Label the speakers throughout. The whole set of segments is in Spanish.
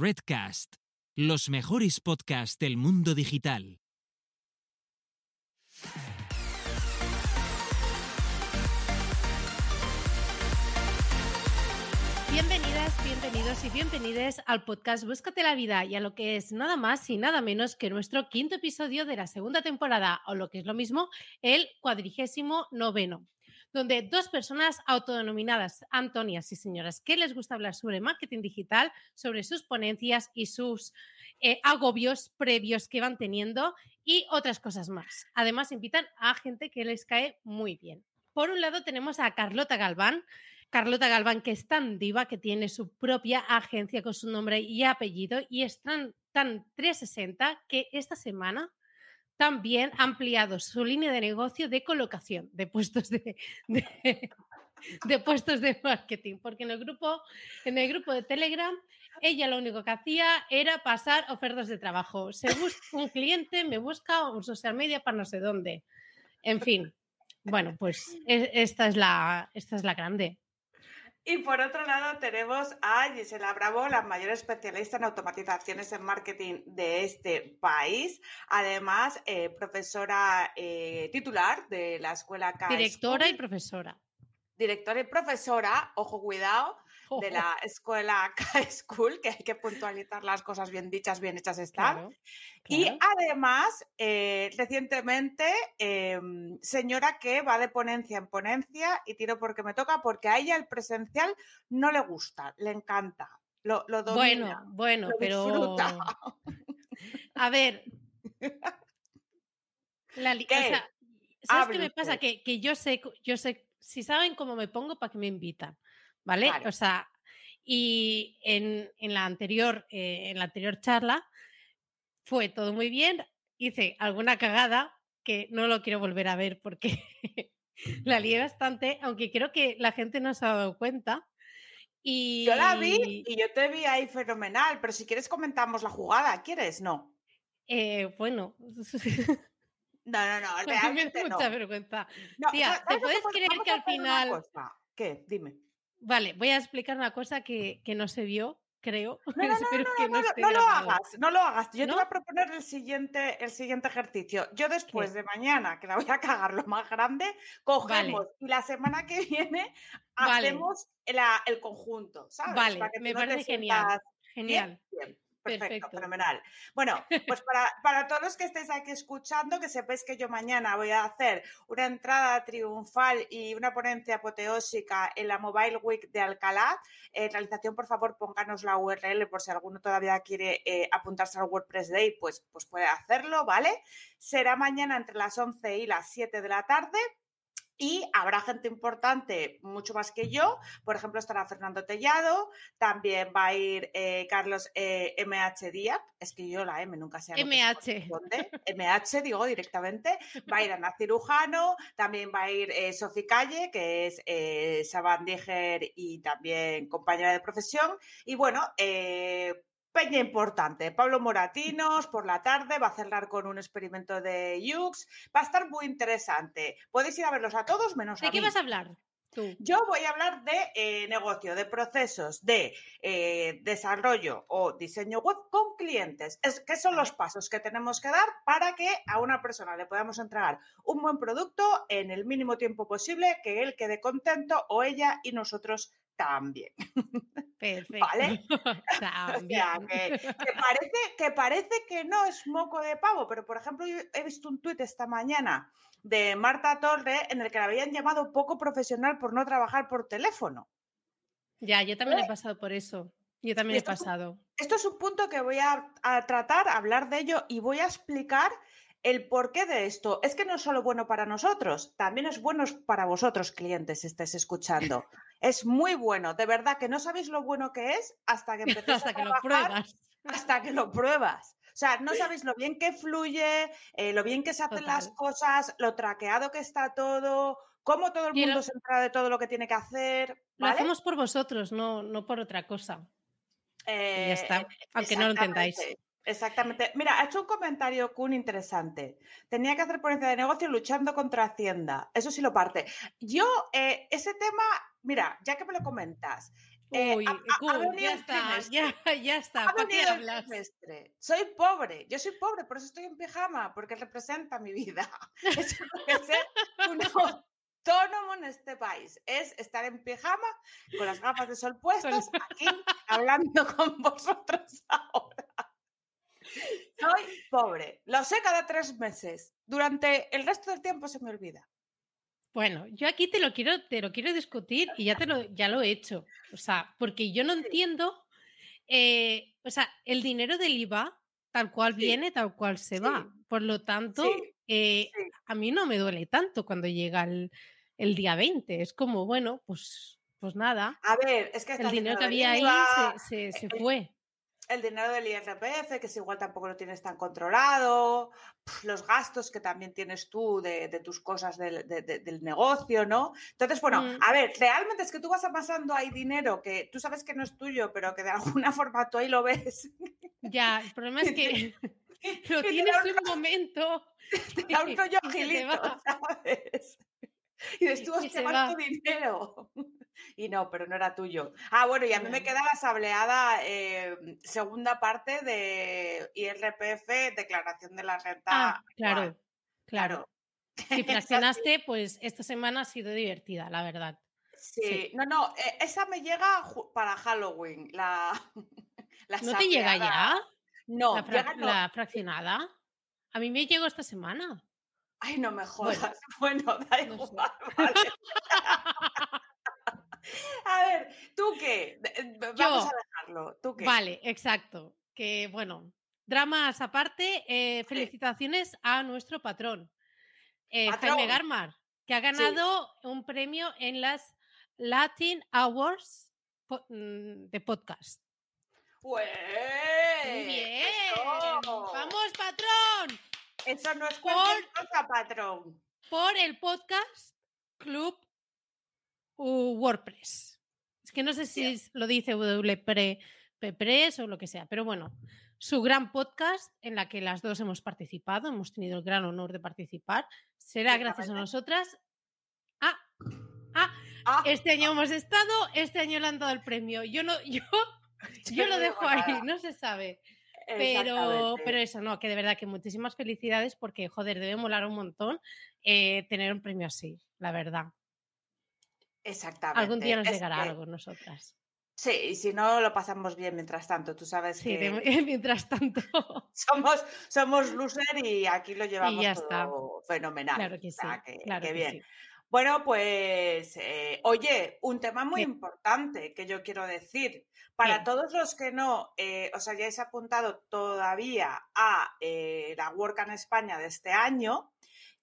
Speaker 1: Redcast, los mejores podcasts del mundo digital.
Speaker 2: Bienvenidas, bienvenidos y bienvenidas al podcast Búscate la vida y a lo que es nada más y nada menos que nuestro quinto episodio de la segunda temporada, o lo que es lo mismo, el cuadrigésimo noveno donde dos personas autodenominadas Antonias y señoras que les gusta hablar sobre marketing digital, sobre sus ponencias y sus eh, agobios previos que van teniendo y otras cosas más. Además, invitan a gente que les cae muy bien. Por un lado tenemos a Carlota Galván, Carlota Galván, que es tan diva que tiene su propia agencia con su nombre y apellido y es tan, tan 360 que esta semana también ha ampliado su línea de negocio de colocación de puestos de, de, puestos de marketing, porque en el grupo, en el grupo de Telegram, ella lo único que hacía era pasar ofertas de trabajo. Se busca un cliente, me busca un social media para no sé dónde. En fin, bueno, pues e, esta es la, esta es la grande.
Speaker 3: Y por otro lado tenemos a Gisela Bravo, la mayor especialista en automatizaciones en marketing de este país. Además, eh, profesora eh, titular de la escuela
Speaker 2: Directora y profesora.
Speaker 3: Directora y profesora, ojo cuidado, de la escuela K-School, que hay que puntualizar las cosas bien dichas, bien hechas están. Y además, eh, recientemente, em, señora que va de ponencia en ponencia y tiro porque me toca, porque a ella el presencial no le gusta, le encanta. Lo, lo
Speaker 2: bueno, bueno, pero. A ver. La ¿Sabes qué me pasa? Que, que, yo sé, yo sé, si saben cómo me pongo, ¿para que me invitan? ¿Vale? O sea, y en, la anterior, eh, en la anterior charla fue todo muy bien, hice alguna cagada que no lo quiero volver a ver porque la lié bastante, aunque creo que la gente no se ha dado cuenta. Y...
Speaker 3: Yo la vi y yo te vi ahí fenomenal, pero si quieres comentamos la jugada, ¿quieres? No.
Speaker 2: Eh, bueno.
Speaker 3: No, no, no, realmente
Speaker 2: me mucha vergüenza. Tía, ¿te puedes creer que al final...
Speaker 3: ¿Qué? Dime.
Speaker 2: Vale, voy a explicar una cosa que, que no se vio, creo.
Speaker 3: No, no, no, no, lo hagas, no lo hagas. Yo te voy a proponer el siguiente, el siguiente ejercicio. Yo después de mañana, que la voy a cagar lo más grande, cogemos y la semana que viene hacemos el conjunto, ¿sabes?
Speaker 2: Vale, me parece genial. Genial.
Speaker 3: Perfecto, fenomenal. Bueno, pues para, todos los que estéis aquí escuchando, que sepáis que yo mañana voy a hacer una entrada triunfal y una ponencia apoteósica en la Mobile Week de Alcalá. En realización, por favor, pónganos la URL por si alguno todavía quiere eh, apuntarse al WordPress Day, pues, pues puede hacerlo, ¿vale? Será mañana entre las 11 y las 7 de la tarde. Y habrá gente importante, mucho más que yo. Por ejemplo, estará Fernando Tellado, también va a ir eh, Carlos MH eh, Díaz, es que yo la M nunca sé.
Speaker 2: MH.
Speaker 3: MH, digo directamente. Va a ir Ana Cirujano, también va a ir eh, Sofi Calle, que es eh, Saban y también compañera de profesión. Y bueno, Peña importante. Pablo Moratinos por la tarde va a cerrar con un experimento de Yux. Va a estar muy interesante. Podéis ir a verlos a todos menos
Speaker 2: a
Speaker 3: ¿De
Speaker 2: qué vas a hablar? Tú.
Speaker 3: Yo voy a hablar de eh, negocio, de procesos, de eh, desarrollo o diseño web con clientes. Es, ¿Qué son los pasos que tenemos que dar para que a una persona le podamos entregar un buen producto en el mínimo tiempo posible, que él quede contento o ella y nosotros también.
Speaker 2: Perfecto. ¿Vale?
Speaker 3: que, parece, que parece que no es moco de pavo, pero por ejemplo, yo he visto un tuit esta mañana de Marta Torre en el que la habían llamado poco profesional por no trabajar por teléfono.
Speaker 2: Ya, yo también he pasado por eso. Yo también he pasado.
Speaker 3: esto es un punto que voy a, a tratar, a hablar de ello y voy a explicar el porqué de esto es que no es solo bueno para nosotros, también es bueno para vosotros, clientes, si estáis escuchando. Es muy bueno, de verdad que no sabéis lo bueno que es hasta que empecéis
Speaker 2: hasta que lo pruebas.
Speaker 3: Hasta que lo pruebas. O sea, no sabéis lo bien que fluye, eh, lo bien que se hacen las cosas, lo traqueado que está todo, cómo todo el mundo se entera de todo lo que tiene que hacer.
Speaker 2: Lo hacemos por vosotros, no, no por otra cosa. y ya está, eh, aunque no lo entendáis.
Speaker 3: Exactamente. Mira, ha hecho un comentario Kun interesante. Tenía que hacer ponencia de negocio luchando contra Hacienda. Eso sí lo parte. Yo, eh, ese tema, mira, ya que me lo comentas, Eh,
Speaker 2: Uy,
Speaker 3: ha- ha- ha
Speaker 2: ya está, ya, ya está.
Speaker 3: Ha
Speaker 2: ¿Para qué hablas?
Speaker 3: Soy pobre, yo soy pobre, por eso estoy en pijama, porque representa mi vida. Es ser un autónomo en este país. Es estar en pijama, con las gafas de sol puestas, aquí hablando con vosotros ahora. Soy pobre, lo sé cada tres meses. Durante el resto del tiempo se me olvida.
Speaker 2: Bueno, yo aquí te lo quiero, te lo quiero discutir y ya te lo, ya lo he hecho. O sea, porque yo no entiendo, eh, o sea, el dinero del IVA tal cual
Speaker 3: Sí.
Speaker 2: viene, tal cual se
Speaker 3: Sí.
Speaker 2: va. Por lo tanto,
Speaker 3: Sí,
Speaker 2: eh, a mí no me duele tanto cuando llega el, el día 20. Es como, bueno, pues, pues nada.
Speaker 3: A ver, es que
Speaker 2: El dinero que había ahí se, se- se
Speaker 3: el-
Speaker 2: fue.
Speaker 3: El dinero del IRPF, que es igual tampoco lo tienes tan controlado, los gastos que también tienes tú de, de tus cosas del, de- de- del negocio, ¿no? Entonces, bueno,
Speaker 2: Mm.
Speaker 3: a ver, realmente es que tú vas amasando ahí dinero que tú sabes que no es tuyo, pero que de alguna forma tú ahí lo ves.
Speaker 2: Ya, el problema es que lo
Speaker 3: te
Speaker 2: tienes un momento.
Speaker 3: Te da un rollo
Speaker 2: y te va.
Speaker 3: ¿sabes? Y dices tú,
Speaker 2: Y
Speaker 3: hostia,
Speaker 2: se
Speaker 3: ¿cuánto
Speaker 2: va.
Speaker 3: dinero? Y no, pero no era tuyo. Ah, bueno, y a mí me
Speaker 2: No.
Speaker 3: queda la sableada eh, segunda parte de IRPF, declaración de la renta.
Speaker 2: Ah,
Speaker 3: anual.
Speaker 2: claro, claro. Si fraccionaste, pues esta semana ha sido divertida, la verdad.
Speaker 3: sí. No, no, eh, esa me llega para Halloween. La, la
Speaker 2: ¿No te llega
Speaker 3: sableada.
Speaker 2: ya
Speaker 3: No,
Speaker 2: la, fra-
Speaker 3: llega no.
Speaker 2: la fraccionada? A mí me llegó esta semana.
Speaker 3: Ay, no me jodas.
Speaker 2: Bueno,
Speaker 3: Bueno, da
Speaker 2: no sé.
Speaker 3: igual, vale. A ver, ¿tú qué? Eh, Vamos
Speaker 2: Yo.
Speaker 3: a dejarlo. ¿Tú qué?
Speaker 2: Vale, exacto. Que bueno, dramas aparte, eh, felicitaciones a nuestro patrón, eh, Jaime. Garmar, que ha ganado un premio en las Latin Awards mm, de podcast. Muy bien.
Speaker 3: Eso,
Speaker 2: Vamos, patrón.
Speaker 3: eso no es
Speaker 2: Por-
Speaker 3: cualquier cosa, patrón.
Speaker 2: por el podcast Club WordPress. Es que no sé si lo dice WPRess o lo que sea, pero bueno, su gran podcast en la que las dos hemos participado, hemos tenido el gran honor de participar, será gracias a nosotras. Ah, ah,
Speaker 3: Ah,
Speaker 2: este año hemos estado, este año le han dado el premio. Yo no, yo, yo lo dejo ahí,
Speaker 3: nada.
Speaker 2: no se sabe. Pero, pero eso no, que de verdad que muchísimas felicidades porque, joder, debe molar un montón eh, tener un premio así, la verdad.
Speaker 3: Exactamente.
Speaker 2: Algún día nos
Speaker 3: Es
Speaker 2: llegará
Speaker 3: que-
Speaker 2: algo nosotras.
Speaker 3: Sí, y si no, lo pasamos bien mientras tanto. Tú sabes
Speaker 2: Sí,
Speaker 3: que
Speaker 2: de- mientras tanto,
Speaker 3: somos, somos loser y aquí lo llevamos todo
Speaker 2: está.
Speaker 3: fenomenal.
Speaker 2: claro que
Speaker 3: O
Speaker 2: sí,
Speaker 3: sea, que-
Speaker 2: claro
Speaker 3: que
Speaker 2: que
Speaker 3: bien.
Speaker 2: sí.
Speaker 3: Bueno, pues, eh, oye, un tema muy importante que yo quiero decir. Para todos los que no eh, os hayáis apuntado todavía a eh, la WordCamp España de este año,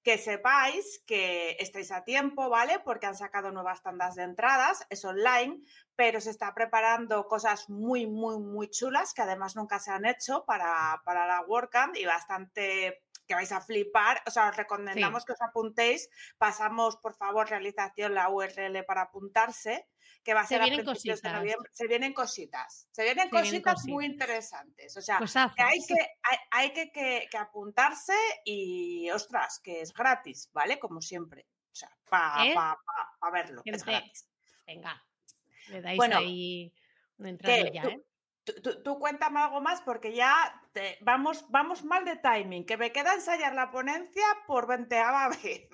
Speaker 3: que sepáis que estáis a tiempo, ¿vale? Porque han sacado nuevas tandas de entradas, es online, pero se está preparando cosas muy, muy, muy chulas que además nunca se han hecho para, para la WordCamp y bastante que vais a flipar. O sea, os recomendamos que os apuntéis. Pasamos, por favor, realización la URL para apuntarse, que va a
Speaker 2: Se
Speaker 3: ser a principios de
Speaker 2: cositas.
Speaker 3: noviembre. Se vienen cositas. Se vienen
Speaker 2: Se vienen
Speaker 3: cositas muy interesantes. O sea,
Speaker 2: Cosazos.
Speaker 3: que hay que, hay, hay que, que- que apuntarse y, ostras, que es gratis, ¿vale? Como siempre. O sea, para
Speaker 2: ¿Eh?
Speaker 3: verlo, es gratis.
Speaker 2: Venga, le dais
Speaker 3: Bueno,
Speaker 2: ahí una entradilla,
Speaker 3: ¿Tú,
Speaker 2: ¿eh?
Speaker 3: Tú- tú- tú cuéntame algo más porque ya te- vamos, vamos mal de timing, que me queda ensayar la ponencia por veinteava vez.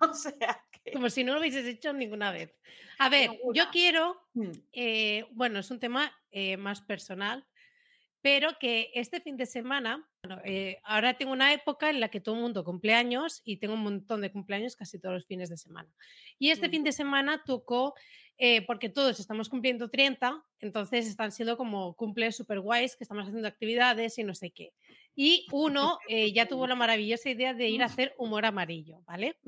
Speaker 3: o sea que...
Speaker 2: Como si no lo hubieses hecho ninguna vez. A ver, yo quiero
Speaker 3: Mm,
Speaker 2: eh, bueno, es un tema eh, más personal, pero que este fin de semana, bueno, eh, ahora tengo una época en la que todo el mundo cumple años y tengo un montón de cumpleaños casi todos los fines de semana. Y este
Speaker 3: Mm.
Speaker 2: fin de semana tocó, eh, porque todos estamos cumpliendo 30, entonces están siendo como cumples super guays, que estamos haciendo actividades y no sé qué. Y uno eh, ya tuvo la maravillosa idea de ir a hacer humor amarillo, ¿vale?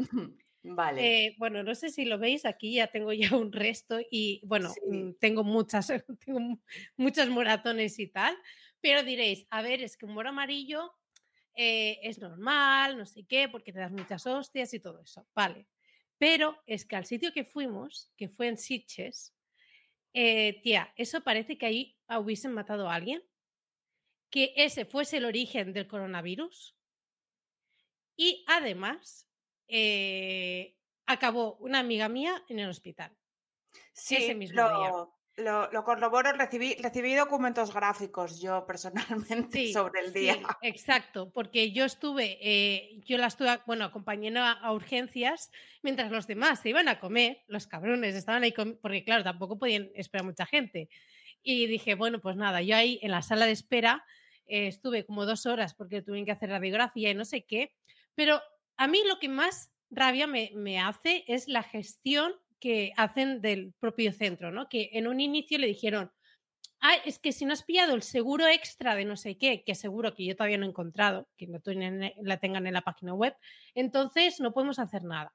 Speaker 3: Vale.
Speaker 2: Eh, bueno, no sé si lo veis, aquí ya tengo ya un resto y bueno,
Speaker 3: Sí.
Speaker 2: mm, tengo muchas, tengo mu- muchos moratones y tal, pero diréis, a ver, es que humor amarillo eh, es normal, no sé qué, porque te das muchas hostias y todo eso, vale. Pero es que al sitio que fuimos, que fue en Sitges, eh, tía, eso parece que ahí hubiesen matado a alguien, que ese fuese el origen del coronavirus y además eh, acabó una amiga mía en el hospital.
Speaker 3: sí,
Speaker 2: ese mismo
Speaker 3: lo,
Speaker 2: día.
Speaker 3: Lo, lo, corroboro, recibí, recibí documentos gráficos yo personalmente sobre el día.
Speaker 2: exacto, porque yo estuve, eh, yo la estuve, bueno, acompañando a, urgencias mientras los demás se iban a comer, los cabrones estaban ahí, porque claro, tampoco podían esperar mucha gente. Y dije, bueno, pues nada, yo ahí en la sala de espera eh, estuve como dos horas porque tuvieron que hacer radiografía y no sé qué, pero a mí lo que más rabia me, me hace es la gestión que hacen del propio centro, ¿no? Que en un inicio le dijeron, ah, es que si no has pillado el seguro extra de no sé qué, que seguro que yo todavía no he encontrado, que no la tengan en la página web, entonces no podemos hacer nada.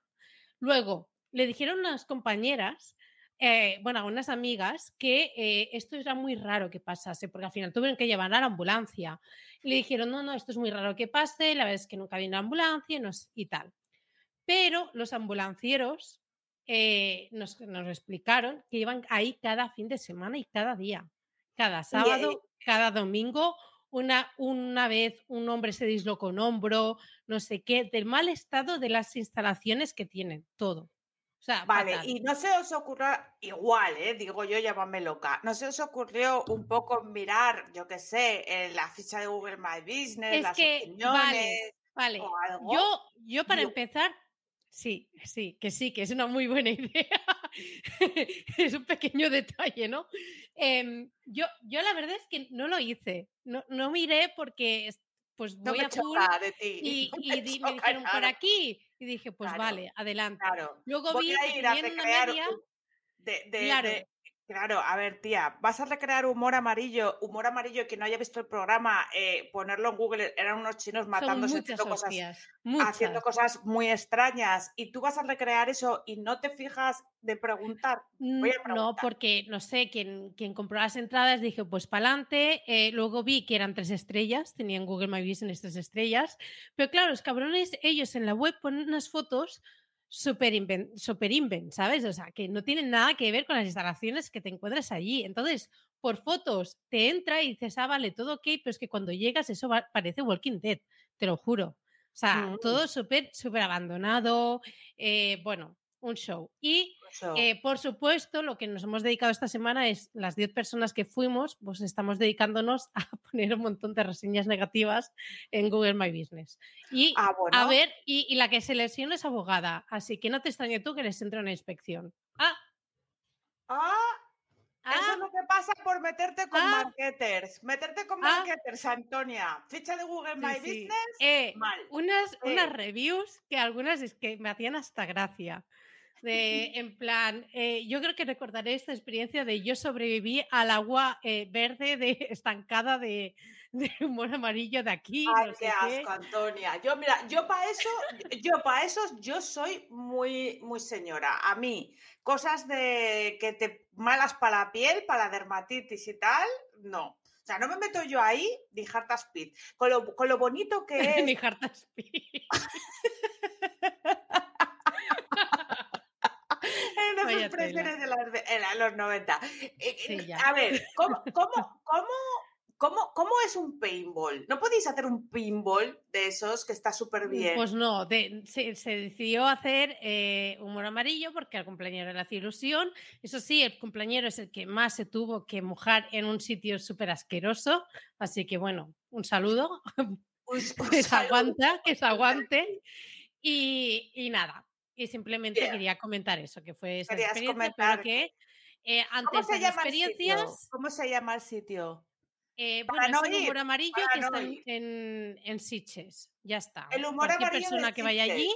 Speaker 2: Luego, le dijeron unas compañeras, eh, bueno, a unas amigas, que eh, esto era muy raro que pasase, porque al final tuvieron que llevar a la ambulancia. le dijeron, no, no, esto es muy raro que pase, la verdad es que nunca viene la ambulancia y tal. Pero los ambulancieros eh, nos, nos, explicaron que iban ahí cada fin de semana y cada día, cada sábado, cada domingo. Una, una vez un hombre se dislocó un hombro, no sé qué, del mal estado de las instalaciones que tienen, todo. O sea,
Speaker 3: vale, y no se os ocurrió, igual, ¿eh? digo yo, llámame loca, no se os ocurrió un poco mirar, yo qué sé, en la ficha de Google My Business, las opiniones.
Speaker 2: Vale, vale. Yo, yo para empezar, Sí, sí, que sí, que es una muy buena idea. es un pequeño detalle, ¿no? Em, yo, yo la verdad es que no lo hice. No, no miré porque pues voy a full y, y me, dijeron por aquí y dije pues vale adelante luego vi que tenían una media
Speaker 3: de, claro. Claro, a ver, tía, vas a recrear humor amarillo, humor amarillo que no haya visto el programa, eh, ponerlo en Google, eran unos chinos matándose, haciendo cosas, haciendo cosas muy extrañas, y tú vas a recrear eso y no te fijas de preguntar.
Speaker 2: No, porque no sé, quien, quien compró las entradas dije, pues para adelante, eh, luego vi que eran tres estrellas, tenían Google My Business tres estrellas, pero claro, los cabrones, ellos en la web ponen unas fotos super invent, super ¿sabes? O sea, que no tienen nada que ver con las instalaciones que te encuentras allí. Entonces, por fotos te entra y dices, ah, vale, todo ok, pero es que cuando llegas eso parece Walking Dead, te lo juro. O sea, mm. todo súper, súper abandonado. Eh, bueno, un show. Y, eh, por supuesto, lo que nos hemos dedicado esta semana es las 10 personas que fuimos, pues estamos dedicándonos a poner un montón de reseñas negativas en Google My Business. Y ah, a ver, y, la que se lesiona es abogada, así que no te extrañe tú que les entre una inspección. Ah.
Speaker 3: Ah. Eso es ah. lo que pasa por meterte con ah. marketers. Meterte con marketers, Antonia. Ficha de Google My Business.
Speaker 2: Eh, mal. Unas, unas reviews que algunas es que me hacían hasta gracia de, en plan, eh, yo creo que recordaré esta experiencia de yo sobreviví al agua eh, verde de estancada de, de, humor amarillo de aquí.
Speaker 3: Ay, qué asco, Antonia. Yo, mira, yo para eso, yo para eso, yo soy muy, muy señora. A mí, cosas de que te malas para la piel, para la dermatitis y tal, no. O sea, no me meto yo ahí ni speed. Con lo, con lo bonito que es.
Speaker 2: ni
Speaker 3: de los, 90. Eh, a ver, ¿cómo, cómo, cómo, cómo, es un paintball? ¿No podéis hacer un paintball de esos que está súper mm, bien?
Speaker 2: Pues no, se, decidió hacer eh, humor amarillo porque al compañero le hacía ilusión. Eso sí, el compañero es el que más se tuvo que mojar en un sitio súper asqueroso. Así que bueno, un saludo. que se aguanta, que se aguante. Y, y nada, y simplemente quería comentar eso, que fue esa experiencia, comentar que eh, antes de experiencias...
Speaker 3: ¿Cómo se llama el sitio?
Speaker 2: Eh, bueno, es el humor amarillo que está en, en, Siches. Ya está.
Speaker 3: El humor
Speaker 2: Cualquier persona que vaya allí,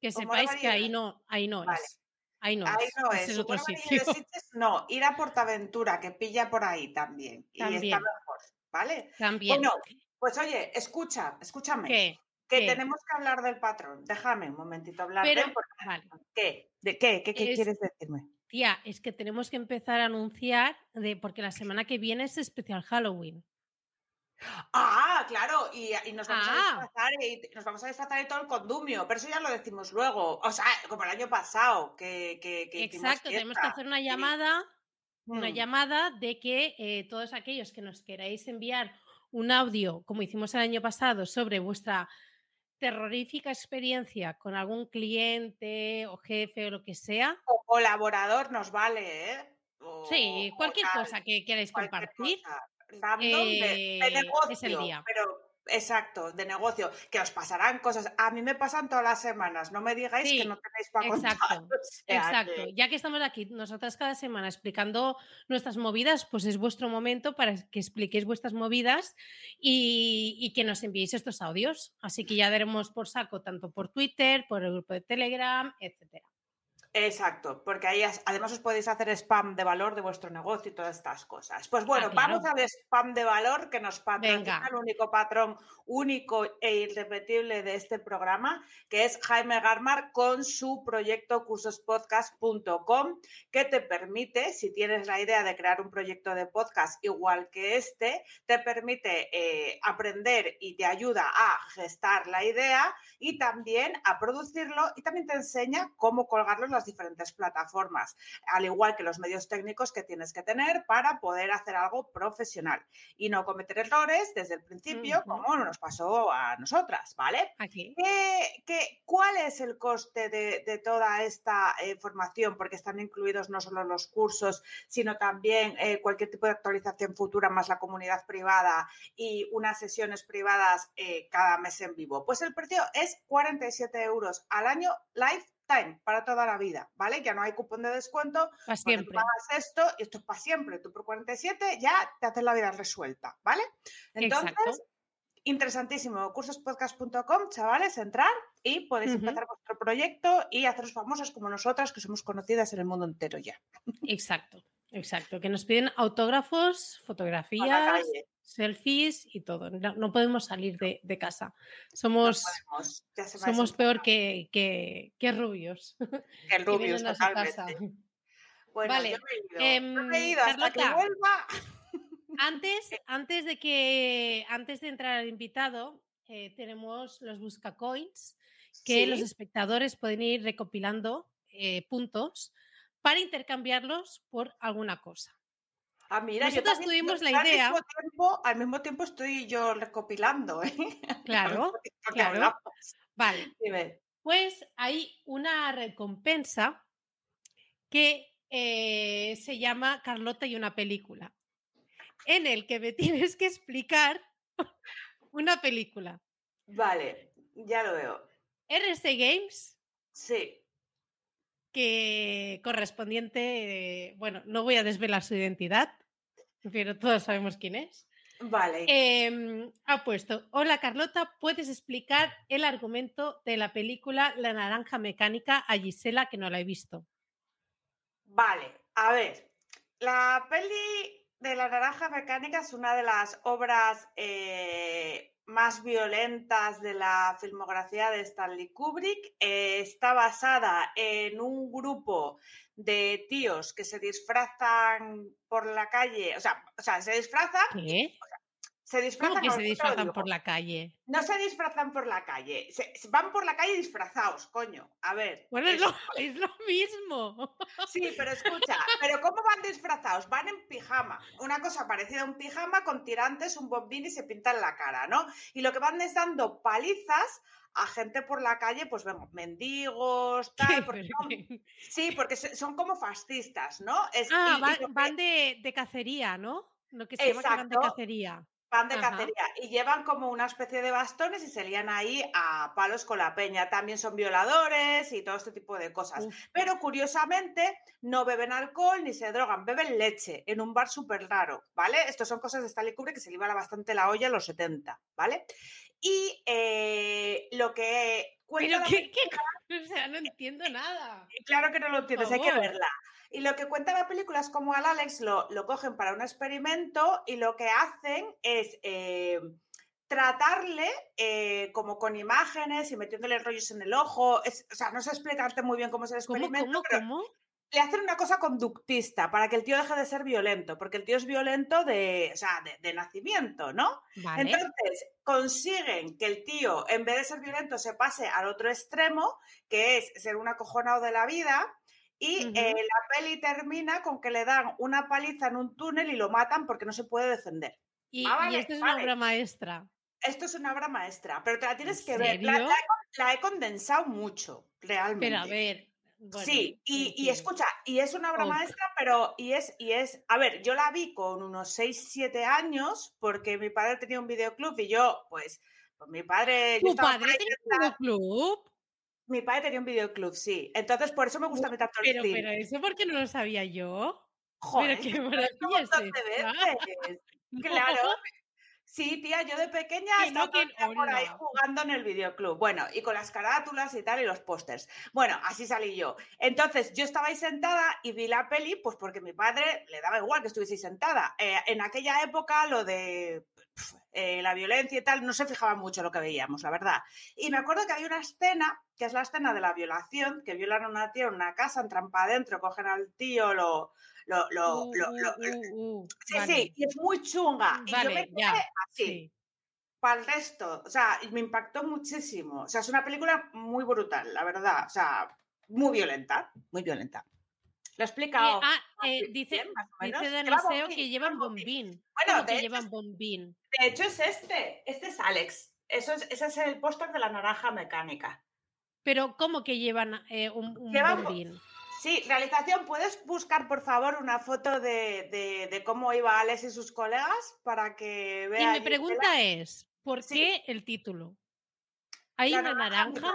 Speaker 2: que sepáis que ahí no, ahí no es. Ahí no ahí es. No es. es otro sitio.
Speaker 3: no, ir a Portaventura, que pilla por ahí también. también. Y está mejor, ¿vale?
Speaker 2: También.
Speaker 3: Bueno, pues oye, escucha, escúchame. ¿Qué? Que tenemos que hablar del patrón. Déjame un momentito hablar de ¿Qué? ¿De qué? ¿Qué, quieres decirme?
Speaker 2: Tía, es que tenemos que empezar a anunciar de porque la semana que viene es especial Halloween.
Speaker 3: Ah, claro, y, nos, vamos a ah. disfrazar y nos vamos a disfrazar todo el condumio, pero eso ya lo decimos luego. O sea, como el año pasado, que.
Speaker 2: Exacto, tenemos que hacer una llamada, una mm. llamada de que eh, todos aquellos que nos queráis enviar un audio, como hicimos el año pasado, sobre vuestra terrorífica experiencia con algún cliente o jefe o lo que sea.
Speaker 3: O colaborador nos vale, ¿eh?
Speaker 2: sí, cualquier cosa que queráis compartir.
Speaker 3: Random de, negocio, es el día. Pero Exacto, de negocio, que os pasarán cosas. A mí me pasan todas las semanas, no me digáis que no tenéis para contar.
Speaker 2: Exacto, exacto. Ya que estamos aquí, nosotras cada semana explicando nuestras movidas, pues es vuestro momento para que expliquéis vuestras movidas y, y que nos enviéis estos audios. Así que ya daremos por saco tanto por Twitter, por el grupo de Telegram, etcétera.
Speaker 3: Exacto, porque ahí además os podéis hacer spam de valor de vuestro negocio y todas estas cosas. Pues bueno, ah, vamos al spam de valor que nos patrocina el único patrón único e irrepetible de este programa, que es Jaime Garmar con su proyecto cursospodcast.com, que te permite, si tienes la idea de crear un proyecto de podcast igual que este, te permite eh, aprender y te ayuda a gestar la idea y también a producirlo y también te enseña cómo colgarlo en diferentes plataformas, al igual que los medios técnicos que tienes que tener para poder hacer algo profesional y no cometer errores desde el principio, como nos pasó a nosotras, ¿vale?
Speaker 2: Aquí.
Speaker 3: ¿Qué, cuál es el coste de, toda esta eh, formación? Porque están incluidos no solo los cursos, sino también eh, cualquier tipo de actualización futura, más la comunidad privada y unas sesiones privadas eh, cada mes en vivo. Pues el precio es 47 euros al año live para toda la vida, ¿vale? Ya no hay cupón de descuento.
Speaker 2: Para siempre.
Speaker 3: pagas esto y esto es para siempre. Tú por 47 ya te haces la vida resuelta, ¿vale? Entonces, interesantísimo. Cursospodcast.com, chavales, entrar y podéis empezar vuestro proyecto y haceros famosos como nosotras, que somos conocidas en el mundo entero ya.
Speaker 2: Exacto. Exacto, que nos piden autógrafos, fotografías, selfies y todo. No, podemos salir de, casa. Somos, somos peor que, que, rubios.
Speaker 3: Que rubios, totalmente. Bueno, vale. yo me he ido, em, hasta que vuelva.
Speaker 2: Antes, antes, de que, antes de entrar al invitado, eh, tenemos los buscacoins que los espectadores pueden ir recopilando eh, puntos para intercambiarlos por alguna cosa.
Speaker 3: Ah, mira,
Speaker 2: Nosotros yo tuvimos la idea.
Speaker 3: Al mismo, tiempo, estoy yo recopilando. ¿eh?
Speaker 2: Claro, claro. Vale. Pues hay una recompensa que eh, se llama Carlota y una película, en el que me tienes que explicar una película.
Speaker 3: Vale, ya lo veo.
Speaker 2: RC Games.
Speaker 3: Sí
Speaker 2: que correspondiente, bueno, no voy a desvelar su identidad, pero todos sabemos quién es.
Speaker 3: Vale.
Speaker 2: Em, ha puesto, hola Carlota, ¿puedes explicar el argumento de la película La Naranja Mecánica a Gisela que no la he visto?
Speaker 3: Vale, a ver, la peli de La Naranja Mecánica es una de las obras eh, más violentas de la filmografía de Stanley Kubrick. Eh, está basada en un grupo de tíos que se disfrazan por la calle, o sea, o sea se disfrazan. Se disfrazan,
Speaker 2: que se disfrazan por la calle?
Speaker 3: No se disfrazan por la calle. van por la calle disfrazados, coño. A ver.
Speaker 2: Bueno, es, lo, mismo.
Speaker 3: Sí, pero escucha, pero ¿cómo van disfrazados? Van en pijama. Una cosa parecida a un pijama con tirantes, un bombín y se pintan la cara, ¿no? Y lo que van es dando palizas a gente por la calle, pues vemos, mendigos, tal. sí, porque son como fascistas, ¿no?
Speaker 2: ah, van, de, cacería, ¿no? Lo que se llama de cacería.
Speaker 3: Van de cacería y llevan como una especie de bastones y se lían ahí a palos con la peña. También son violadores y todo este tipo de cosas. Pero curiosamente no beben alcohol ni se drogan, beben leche en un bar súper raro, ¿vale? Estos son cosas de Stanley Kubrick que se le iba bastante la olla en los 70, ¿vale? Y eh, lo que
Speaker 2: cuenta... ¿Pero qué, O sea, no entiendo nada.
Speaker 3: Claro que no lo entiendes, hay que verla. Y lo que cuenta la película es como al Alex lo, cogen para un experimento y lo que hacen es eh, tratarle eh, como con imágenes y metiéndole rollos en el ojo. o sea, no sé explicarte muy bien cómo es el experimento.
Speaker 2: ¿Cómo,
Speaker 3: le hacen una cosa conductista para que el tío deje de ser violento, porque el tío es violento de, de, nacimiento, ¿no? Entonces, consiguen que el tío, en vez de ser violento, se pase al otro extremo, que es ser un acojonado de la vida, y eh, la peli termina con que le dan una paliza en un túnel y lo matan porque no se puede defender.
Speaker 2: Y, ah, esto es una obra maestra.
Speaker 3: Esto es una obra maestra, pero te la tienes que ver. La, he condensado mucho, realmente.
Speaker 2: Pero a ver,
Speaker 3: sí, y, escucha, y es una obra maestra, pero y es, y es, a ver, yo la vi con unos 6, 7 años, porque mi padre tenía un videoclub y yo, pues, pues mi padre...
Speaker 2: ¿Tu padre tenía un videoclub?
Speaker 3: Mi padre tenía un videoclub, sí. Entonces, por eso me gusta mi tanto
Speaker 2: el pero, Pero eso porque no lo sabía yo.
Speaker 3: Joder, pero qué maravilla es Claro, Sí, tía, yo de pequeña estaba por ahí jugando en el videoclub. Bueno, y con las carátulas y tal, y los pósters. Bueno, así salí yo. Entonces, yo estaba ahí sentada y vi la peli, pues porque mi padre le daba igual que estuviese sentada. Eh, en aquella época, lo de eh, la violencia y tal, no se fijaba mucho lo que veíamos, la verdad. Y me acuerdo que hay una escena, que es la escena de la violación, que violan a una tía en una casa, entran para adentro, cogen al tío, lo, lo, lo, uh, uh, uh, sí, sí, y es muy chunga. y yo me quedé así. Para el resto, o sea, me impactó muchísimo. O sea, es una película muy brutal, la verdad. O sea, muy violenta, muy violenta. Lo he explicado.
Speaker 2: ah, eh, dice, dice Daniseo que llevan bombín. Bueno, que llevan bombín.
Speaker 3: De hecho, es este. Este es Alex. Eso es, ese es el póster de la naranja mecánica.
Speaker 2: Pero, ¿cómo que llevan eh, un, un bombín?
Speaker 3: Sí, realización, ¿puedes buscar por favor una foto de, cómo iba Alex y sus colegas para que vean?
Speaker 2: Y mi pregunta es, ¿por qué el título? ¿Hay una naranja?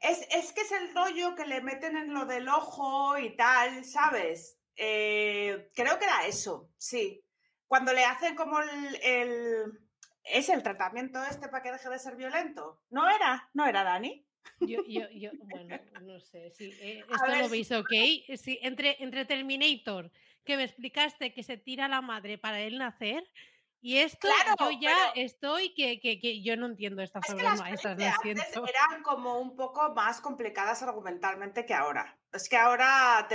Speaker 3: Es, que es el rollo que le meten en lo del ojo y tal, ¿sabes? Eh, creo que era eso, sí. Cuando le hacen como el, Es el tratamiento este para que deje de ser violento. ¿No era? ¿No era, Dani?
Speaker 2: Yo, yo, yo, bueno, no sé, sí, eh, esto lo veis ok. Sí, entre, entre Terminator, que me explicaste que se tira la madre para él nacer, y esto yo ya estoy que, que, que, yo no entiendo estas es obras maestras, siento.
Speaker 3: Eran como un poco más complicadas argumentalmente que ahora. Es que ahora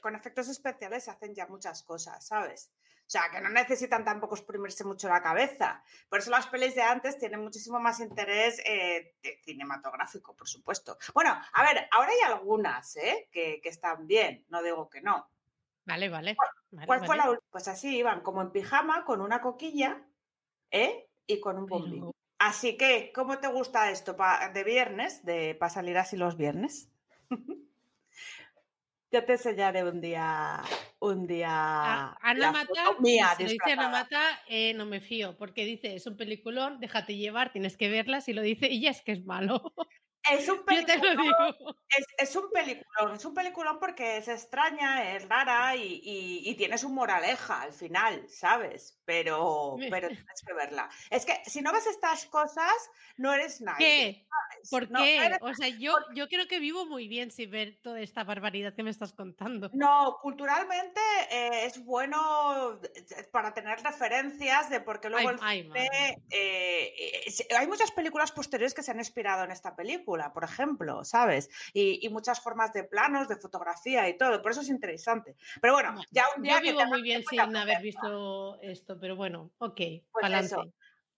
Speaker 3: con efectos especiales se hacen ya muchas cosas, ¿sabes? O sea, que no necesitan tampoco exprimirse mucho la cabeza. Por eso las pelis de antes tienen muchísimo más interés eh, cinematográfico, por supuesto. Bueno, a ver, ahora hay algunas ¿eh? que, están bien, no digo que no.
Speaker 2: Vale, vale.
Speaker 3: ¿Cuál, fue la Pues así iban, como en pijama, con una coquilla ¿eh? y con un bombín. Así que, ¿cómo te gusta esto de viernes, de para salir así los viernes? Yo te enseñaré un día un día.
Speaker 2: Ana Mata, mía, si dice Ana Mata, eh, no me fío, porque dice, es un peliculón, déjate llevar, tienes que verla, si lo dice, y ya es que es malo.
Speaker 3: Es un peliculón. Es, un peliculón, es un peliculón porque es extraña, es rara y, tienes un moraleja al final, ¿sabes? Pero, pero tienes que verla. Es que si no ves estas cosas, no eres nadie.
Speaker 2: ¿Qué? ¿Por qué? o sea, yo, yo creo que vivo muy bien sin ver toda esta barbaridad que me estás contando.
Speaker 3: No, culturalmente eh, es bueno para tener referencias de por qué luego el eh, hay muchas películas posteriores que se han inspirado en esta película por ejemplo, ¿sabes? Y, muchas formas de planos, de fotografía y todo. Por eso es interesante. Pero bueno, ya un día.
Speaker 2: Yo vivo muy bien sin haber visto esto, pero bueno, ok. Pues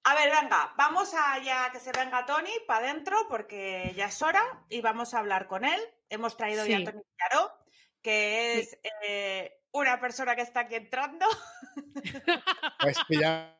Speaker 3: A ver, venga, vamos a ya que se venga Tony para adentro porque ya es hora y vamos a hablar con él. Hemos traído ya a Tony Claró, que es eh, una persona que está aquí entrando.
Speaker 4: Pues ya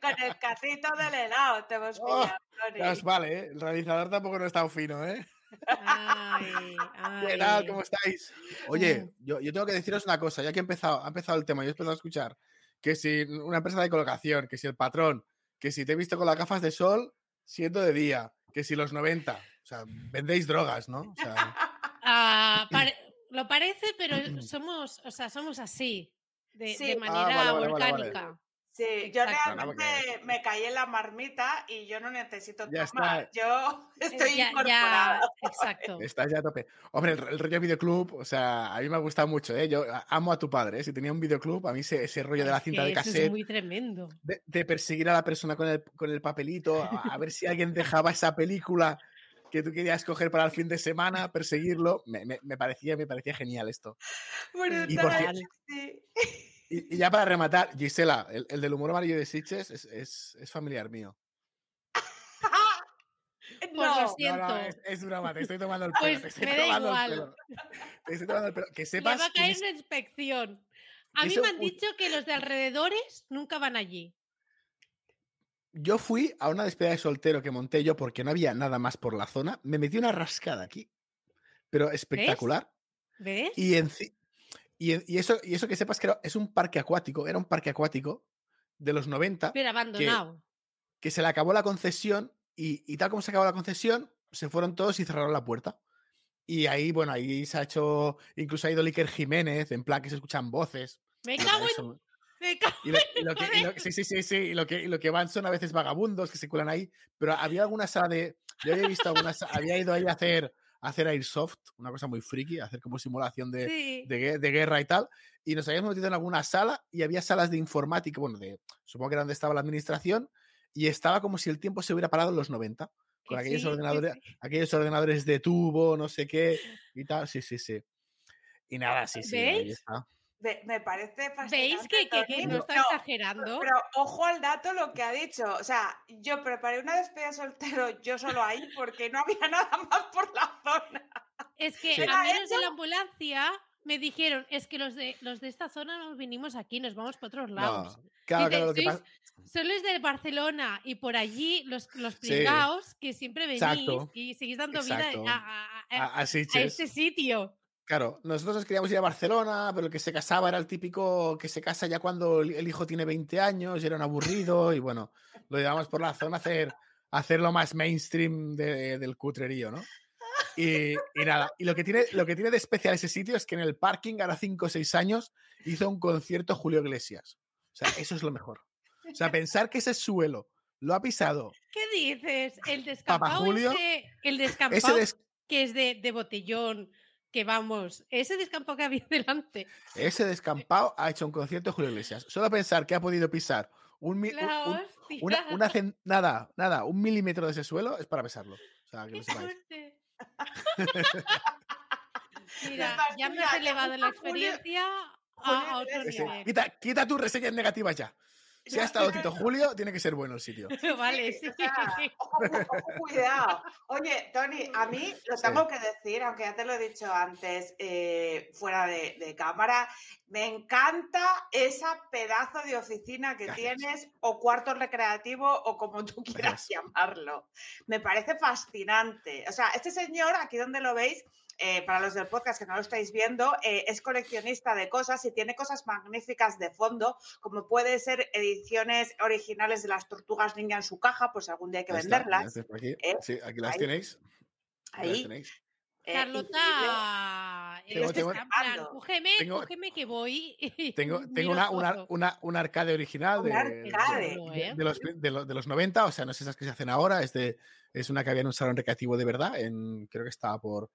Speaker 3: Con el carrito del helado te hemos oh, pillado,
Speaker 4: vale, ¿eh? el realizador tampoco no está fino, ¿eh?
Speaker 2: Ay,
Speaker 4: ¿Qué tal? ¿Cómo estáis? Oye, yo, yo, tengo que deciros una cosa, ya que he empezado, ha empezado el tema, yo he empezado a escuchar que si una empresa de colocación, que si el patrón, que si te he visto con las gafas de sol siendo de día, que si los 90, o sea, vendéis drogas, ¿no? O sea...
Speaker 2: Ah, lo parece, pero somos, o sea, somos así, de, de ah, manera orgánica.
Speaker 3: Sí, yo realmente me caí en la marmita y yo no necesito tomar. Yo estoy ya, incorporada.
Speaker 2: exacto.
Speaker 4: Estás ya a tope. Hombre, el, el, rollo videoclub, o sea, a mí me ha gustado mucho, ¿eh? Yo amo a tu padre, ¿eh? Si tenía un videoclub, a mí ese, ese rollo de la cinta de cassette.
Speaker 2: es muy tremendo.
Speaker 4: De, perseguir a la persona con el, con el papelito, a, ver si alguien dejaba esa película que tú querías coger para el fin de semana, perseguirlo. Me, me, me parecía, me parecía genial esto.
Speaker 3: Bueno, y por sí.
Speaker 4: Y, ya para rematar, Gisela, el, del humor amarillo de Sitches es, familiar mío.
Speaker 2: Pues no, lo siento.
Speaker 4: es, broma, te estoy tomando el pelo.
Speaker 2: Pues me da igual.
Speaker 4: Te estoy tomando el pelo. Que sepas.
Speaker 2: Me va a caer una inspección. A mí me han dicho que los de alrededores nunca van allí.
Speaker 4: Yo fui a una despedida de soltero que monté yo porque no había nada más por la zona. Me metí una rascada aquí. pero espectacular.
Speaker 2: ¿Ves?
Speaker 4: Y, y, eso, y eso que sepas que es un parque acuático, era un parque acuático de los 90.
Speaker 2: Pero abandonado.
Speaker 4: Que, se le acabó la concesión y, y, tal como se acabó la concesión, se fueron todos y cerraron la puerta. Y ahí, bueno, ahí se ha hecho, incluso ha ido Iker Jiménez, en plan que se escuchan voces.
Speaker 2: Me cago en... Me cago
Speaker 4: y lo, que, sí, sí, sí, sí, y lo que, lo que van son a veces vagabundos que se cuelan ahí, pero había alguna sala de, yo había visto alguna, había ido ahí a hacer, hacer airsoft, una cosa muy friki, hacer como simulación de, de, de, guerra y tal, y nos habíamos metido en alguna sala y había salas de informática, bueno, de, supongo que era donde estaba la administración, y estaba como si el tiempo se hubiera parado en los 90 con aquellos, ordenadores, aquellos ordenadores de tubo, no sé qué y tal. Sí, sí, sí. Y nada, sí, sí. Ahí está.
Speaker 3: Me, parece fascinante.
Speaker 2: ¿Veis que, que, no está exagerando?
Speaker 3: Pero, ojo al dato lo que ha dicho. O sea, yo preparé una despedida soltero yo solo ahí porque no había nada más por la zona.
Speaker 2: Es que a menos de la ambulancia me dijeron, es que los de, los de esta zona nos vinimos aquí, nos vamos para otros lados.
Speaker 4: claro, claro, lo que pasa...
Speaker 2: Son los de Barcelona y por allí los, los pringaos que siempre venís y seguís dando vida a, a, a, este sitio.
Speaker 4: Claro, nosotros queríamos ir a Barcelona, pero el que se casaba era el típico que se casa ya cuando el hijo tiene 20 años y era un aburrido y bueno, lo llevamos por la zona a hacer, hacer lo más mainstream del cutrerío, ¿no? Y, nada, y lo que, tiene, lo que tiene de especial ese sitio es que en el parking, ahora 5 o 6 años, hizo un concierto Julio Iglesias. O sea, eso es lo mejor. O sea, pensar que ese suelo lo ha pisado.
Speaker 2: ¿Qué dices? El descampado Julio, el descampado que es de, de, botellón, que vamos, ese descampado que había delante.
Speaker 4: Ese descampado ha hecho un concierto Julio Iglesias. Solo pensar que ha podido pisar un, una, nada, nada, un milímetro de ese suelo es para besarlo. O sea, que lo sepáis.
Speaker 2: Mira, ya me has elevado la experiencia a, otro nivel.
Speaker 4: Quita, quita tus reseñas negativas ya. Si ha estado Tito Julio, tiene que ser bueno el sitio.
Speaker 2: Vale, sí.
Speaker 3: cuidado. Oye, Tony, a mí lo tengo que decir, aunque ya te lo he dicho antes, eh, fuera de, cámara, me encanta esa pedazo de oficina que tienes, o cuarto recreativo, o como tú quieras llamarlo. Me parece fascinante. O sea, este señor, aquí donde lo veis, eh, para los del podcast que no lo estáis viendo, eh, es coleccionista de cosas y tiene cosas magníficas de fondo, como puede ser ediciones originales de las tortugas ninja en su caja, pues algún día hay que venderlas.
Speaker 4: aquí. ¿eh? Sí, aquí las tenéis.
Speaker 3: Ahí.
Speaker 2: Carlota, cógeme, cógeme que voy.
Speaker 4: Tengo, tengo una, una, una, un arcade original de, de, los, de, los, de, los, 90, o sea, no sé esas que se hacen ahora, es, de, es una que había en un salón recreativo de verdad, en, creo que estaba por,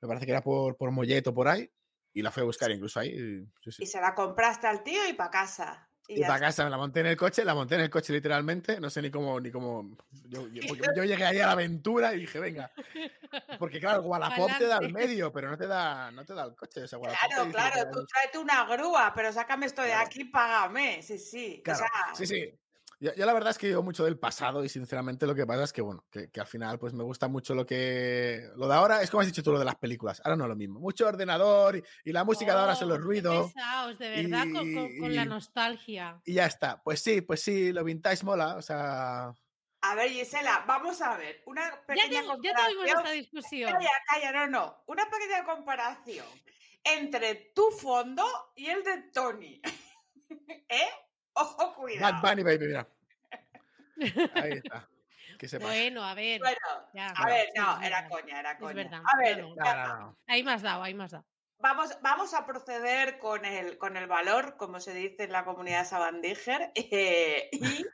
Speaker 4: me parece que era por, por Molleto, por ahí, y la fui a buscar incluso ahí.
Speaker 3: Y se la compraste al tío y para casa.
Speaker 4: Y, para casa, me la monté en el coche, la monté en el coche literalmente, no sé ni cómo, ni cómo, yo, yo, llegué ahí a la aventura y dije, venga, porque claro, Wallapop te da el medio, pero no te da, no te da el coche.
Speaker 3: claro, claro, tú tráete una grúa, pero sácame esto de aquí, págame, sí, sí.
Speaker 4: sí, sí, yo, la verdad es que digo mucho del pasado y sinceramente lo que pasa es que, bueno, que, al final pues me gusta mucho lo que... Lo de ahora es como has dicho tú, lo de las películas. Ahora no es lo mismo. Mucho ordenador y, la música de ahora son los oh, ruidos.
Speaker 2: de verdad, con, la nostalgia.
Speaker 4: Y ya está. Pues sí, pues sí, lo vintage mola, o sea...
Speaker 3: A ver, Gisela, vamos a ver. Una pequeña
Speaker 2: ya, comparación. Ya esta discusión.
Speaker 3: Calla, calla, no, no. Una pequeña comparación entre tu fondo y el de Tony. ¿Eh? Ojo, cuidado.
Speaker 4: Bad Bunny, baby, mira. Ahí está.
Speaker 2: Bueno, a ver.
Speaker 3: Bueno, a ver, no, era coña, era coña. Es verdad. A ver,
Speaker 2: ahí más dado, ahí más dado.
Speaker 3: Vamos, vamos a proceder con el, con el valor, como se dice en la comunidad Sabandíger, eh, y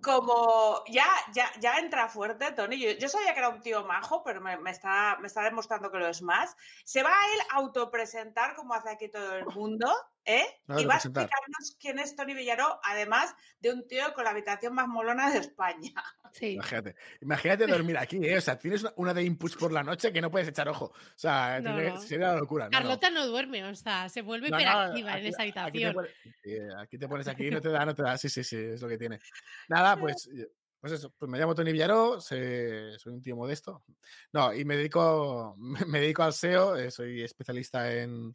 Speaker 3: como ya, ya, ya entra fuerte, Tony. Yo, sabía que era un tío majo, pero me, está, me está demostrando que lo es más. Se va a él autopresentar como hace aquí todo el mundo. ¿Eh? y va a explicarnos quién es Tony Villaró, además de un tío con la habitación más molona de España.
Speaker 4: Imagínate, imagínate dormir aquí, ¿eh? O sea, tienes una de inputs por la noche que no puedes echar ojo. O sea, sería una locura.
Speaker 2: Carlota no, duerme, o sea, se vuelve hiperactiva en esa habitación.
Speaker 4: Aquí te, pones aquí, no te da, no te da. Sí, sí, sí, es lo que tiene. Nada, pues pues eso, pues me llamo Tony Villaró, soy un tío modesto. No, y me dedico, me dedico al SEO, eh, soy especialista en,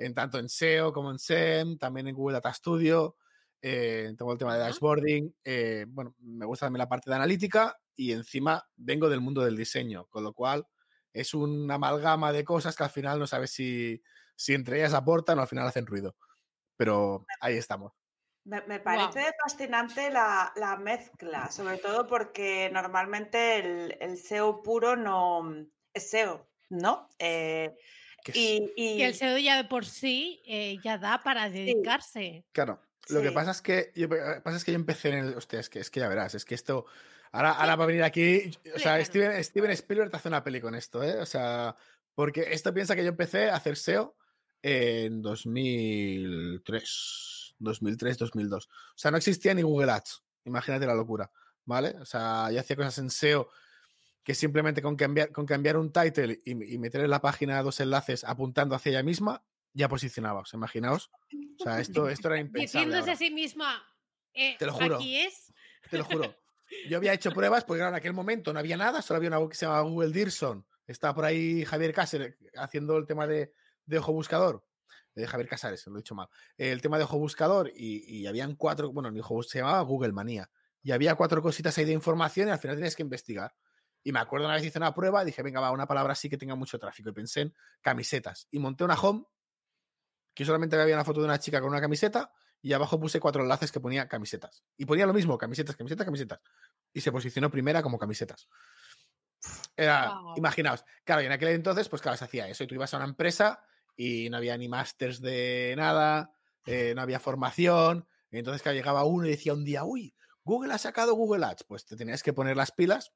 Speaker 4: en tanto en SEO como en SEM, también en Google Data Studio. Eh, tengo el tema de dashboarding. Eh, bueno, me gusta también la parte de analítica y encima vengo del mundo del diseño, con lo cual es una amalgama de cosas que al final no sabes si, si entre ellas aportan o al final hacen ruido. Pero ahí estamos.
Speaker 3: Me, parece fascinante la, mezcla, sobre todo porque normalmente el, SEO puro no es SEO, ¿no? Eh,
Speaker 2: y, Que el SEO ya de por sí eh, ya da para dedicarse.
Speaker 4: Claro. Lo que pasa es que yo, eh, pasa es que yo empecé en el. Hostia, es que, es que ya verás, es que esto. Ahora, ahora va a venir aquí. O sea, Steven, Steven Spielberg te hace una peli con esto, ¿eh? O sea, porque esto piensa que yo empecé a hacer SEO en 2003. 2003, 2002. O sea, no existía ni Google Ads. Imagínate la locura, ¿vale? O sea, yo hacía cosas en SEO que simplemente con cambiar, con cambiar un title y, meter en la página dos enlaces apuntando hacia ella misma, ya posicionaba. imaginaos. O sea, esto, esto era impensable.
Speaker 2: Diciéndose a sí misma, eh,
Speaker 4: te lo juro.
Speaker 2: Aquí es.
Speaker 4: Te lo juro. Yo había hecho pruebas porque en aquel momento no había nada, solo había una que se llamaba Google Dirson. Estaba por ahí Javier Cáceres haciendo el tema de, de ojo buscador de Javier Casares, lo he dicho mal, el tema de ojo buscador y, habían cuatro, bueno, mi ojo se llamaba Google Manía y había cuatro cositas ahí de información y al final tienes que investigar. Y me acuerdo una vez hice una prueba, dije, venga, va, una palabra así que tenga mucho tráfico y pensé en camisetas y monté una home que solamente había una foto de una chica con una camiseta y abajo puse cuatro enlaces que ponía camisetas. Y ponía lo mismo, camisetas, camisetas, camisetas. Y se posicionó primera como camisetas. Era, imaginaos, claro, y en aquel entonces, pues claro, se hacía eso. Y tú ibas a una empresa y no había ni másters de nada, eh, no había formación. entonces que llegaba uno y decía un día, uy, Google ha sacado Google Ads. Pues te tenías que poner las pilas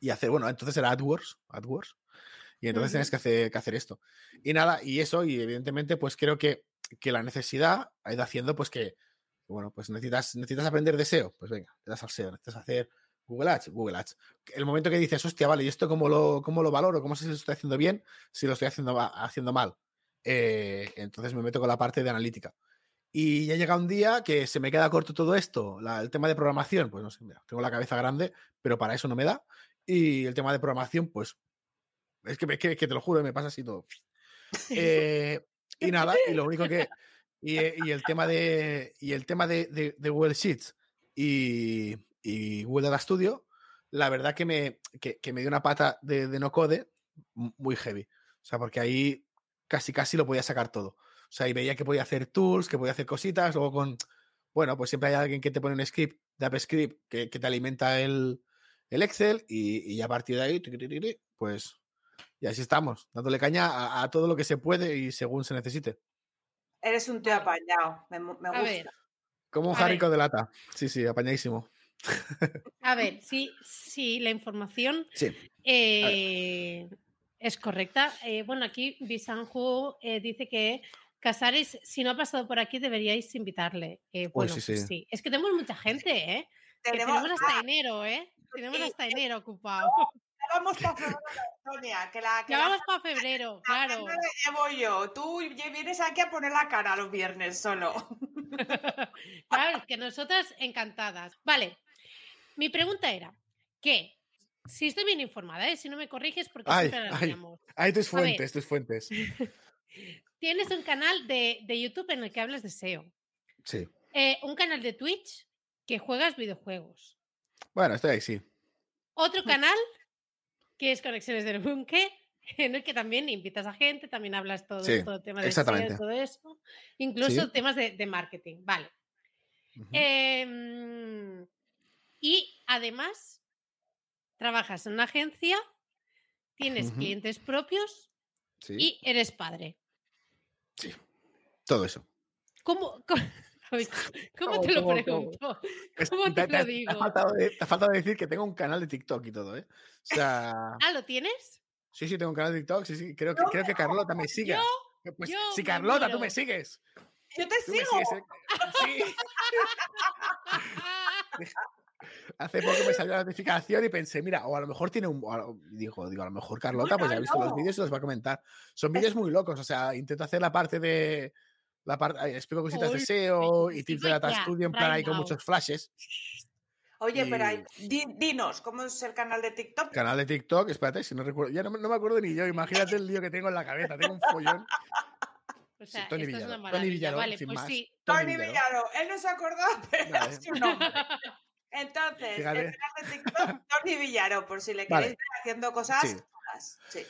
Speaker 4: y hacer, bueno, entonces era AdWords, AdWords. Y entonces tienes que hacer, que hacer esto. Y nada, y eso, y evidentemente, pues creo que, que la necesidad ha ido haciendo, pues que, bueno, pues necesitas, necesitas aprender de SEO. Pues venga, te das al SEO, necesitas hacer Google Ads, Google Ads. El momento que dices, hostia, vale, ¿y esto cómo lo, cómo lo valoro? ¿Cómo sé si lo estoy haciendo bien? Si lo estoy haciendo, haciendo mal. Eh, entonces me meto con la parte de analítica. Y ya llega un día que se me queda corto todo esto. el tema de programación, pues no sé, tengo la cabeza grande, pero para eso no me da. Y el tema de programación, pues es que, que, que te lo juro, me pasa así todo. Eh, y nada, y lo único que. Y, el tema de. Y el tema de, de Google Sheets y, y Google Data Studio, la verdad que me, que, me dio una pata de, no code muy heavy. O sea, porque ahí casi casi lo podía sacar todo. O sea, y veía que podía hacer tools, que podía hacer cositas, luego con, bueno, pues siempre hay alguien que te pone un script de AppScript que, que te alimenta el, el Excel y, y, a partir de ahí, pues, y así estamos, dándole caña a, todo lo que se puede y según se necesite.
Speaker 3: Eres un tío apañado, me, gusta.
Speaker 4: Como un jarrico de lata. Sí, sí, apañadísimo.
Speaker 2: A ver, sí, sí, la información eh, es correcta. Eh, bueno, aquí Bisanju eh, dice que Casares, si no ha pasado por aquí, deberíais invitarle. bueno, sí, pues sí. Es que tenemos mucha gente, ¿eh? Tenemos, hasta enero, ¿eh? Tenemos hasta enero ocupado.
Speaker 3: Ya vamos para febrero, Sonia. Que la,
Speaker 2: ya vamos para febrero, claro.
Speaker 3: Llevo yo. Tú vienes aquí a poner la cara los viernes solo.
Speaker 2: claro, que nosotras encantadas. Vale, mi pregunta era que, si estoy bien informada, ¿eh? si no me corriges porque siempre la
Speaker 4: Hay tus fuentes, tus fuentes.
Speaker 2: Tienes un canal de, YouTube en el que hablas de SEO.
Speaker 4: Sí.
Speaker 2: Eh, un canal de Twitch que juegas videojuegos.
Speaker 4: Bueno, estoy ahí, sí.
Speaker 2: Otro canal que es Conexiones del Bunker, en el que también invitas a gente, también hablas todo, todo el tema de SEO, todo eso, incluso temas de, marketing. Vale. Y además, trabajas en una agencia, tienes clientes propios y eres padre.
Speaker 4: Sí, todo eso.
Speaker 2: ¿Cómo, cómo, te lo pregunto? ¿Cómo te, lo digo?
Speaker 4: Te ha, faltado decir que tengo un canal de TikTok y todo, ¿eh? O sea...
Speaker 2: ¿Ah, lo tienes?
Speaker 4: Sí, sí, tengo un canal de TikTok, sí, sí. Creo que, creo que Carlota me sigue. Pues, si Carlota, tú me sigues.
Speaker 3: Yo te sigo.
Speaker 4: ¿eh? Sí. Hace poco me salió la notificación y pensé, mira, o a lo mejor tiene un. Digo, digo, a lo mejor Carlota, pues ya ha visto los vídeos y los va a comentar. Son vídeos muy locos, o sea, intento hacer la parte de. La parte, explico cositas de SEO y tips de Data Studio en plan ahí con muchos flashes.
Speaker 3: Oye, pero dinos, ¿cómo es el canal de TikTok?
Speaker 4: Canal de TikTok, espérate, si no recuerdo, ya no, me acuerdo ni yo, imagínate el lío que tengo en la cabeza, tengo un follón.
Speaker 2: O sea, Tony, esto es una maravilla. vale, pues sí.
Speaker 3: Tony, Villaro. él no se acordó, pero es su nombre. Entonces, el canal de TikTok, Tony Villaro, por si le queréis ver haciendo cosas. días. Sí.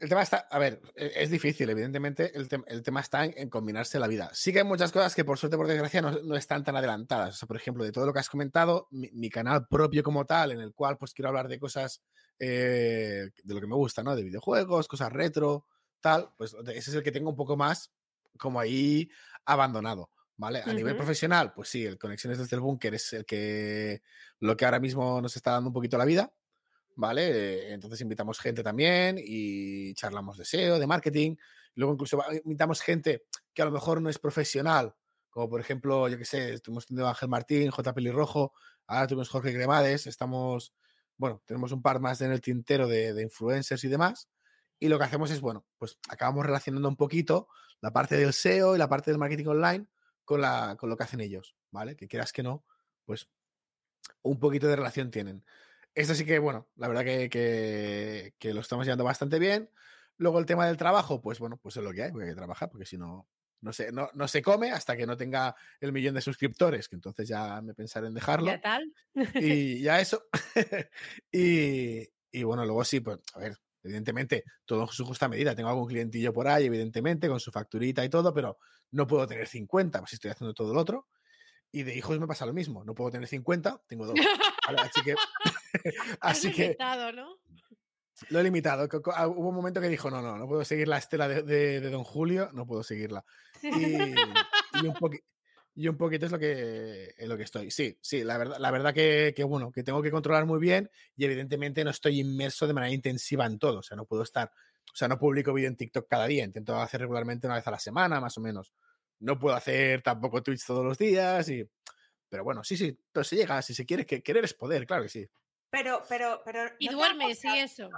Speaker 4: El tema está, a ver, e, es difícil, evidentemente, el, tema está en, combinarse la vida. Sí que hay muchas cosas que por suerte, por desgracia, no, están tan adelantadas. O sea, por ejemplo, de todo lo que has comentado, mi, canal propio como tal, en el cual pues quiero hablar de cosas eh, de lo que me gusta, ¿no? De videojuegos, cosas retro, tal, pues ese es el que tengo un poco más como ahí abandonado. ¿Vale? A nivel profesional, pues sí, el Conexiones desde el Búnker es el que lo que ahora mismo nos está dando un poquito la vida, ¿vale? Entonces invitamos gente también y charlamos de SEO, de marketing. Luego incluso invitamos gente que a lo mejor no es profesional, como por ejemplo, yo que sé, estuvimos teniendo Ángel Martín, J. Pelirrojo, ahora tuvimos Jorge Cremades, estamos, bueno, tenemos un par más en el tintero de, influencers y demás. Y lo que hacemos es, bueno, pues acabamos relacionando un poquito la parte del SEO y la parte del marketing online con, la, con lo que hacen ellos, ¿vale? Que quieras que no, pues un poquito de relación tienen. Esto sí que, bueno, la verdad que, lo estamos llevando bastante bien. Luego el tema del trabajo, pues bueno, pues es lo que hay, porque hay que trabajar, porque si no, no se, no, no se come hasta que no tenga el millón de suscriptores, que entonces ya me pensaré en dejarlo.
Speaker 2: ¿Ya tal?
Speaker 4: Y ya eso. y, y, bueno, luego sí, pues, a ver, evidentemente, todo en su justa medida. Tengo algún clientillo por ahí, evidentemente, con su facturita y todo, pero no puedo tener 50, pues estoy haciendo todo el otro. Y de hijos me pasa lo mismo. No puedo tener 50, tengo dos. Así que. así que limitado, ¿no? Lo he limitado. Ah, hubo un momento que dijo: no, no, no puedo seguir la estela de, Don Julio, no puedo seguirla. Y, un, poquito es lo que, en lo que estoy. Sí, sí, la verdad, la verdad que, bueno, que tengo que controlar muy bien y evidentemente no estoy inmerso de manera intensiva en todo. O sea, no puedo estar. O sea, no publico vídeo en TikTok cada día. Intento hacer regularmente una vez a la semana, más o menos no puedo hacer tampoco Twitch todos los días y... Pero bueno, sí, sí, pero si llega, si se quiere, que querer es poder, claro que sí.
Speaker 3: Pero, pero, pero.
Speaker 2: Y duermes y eso.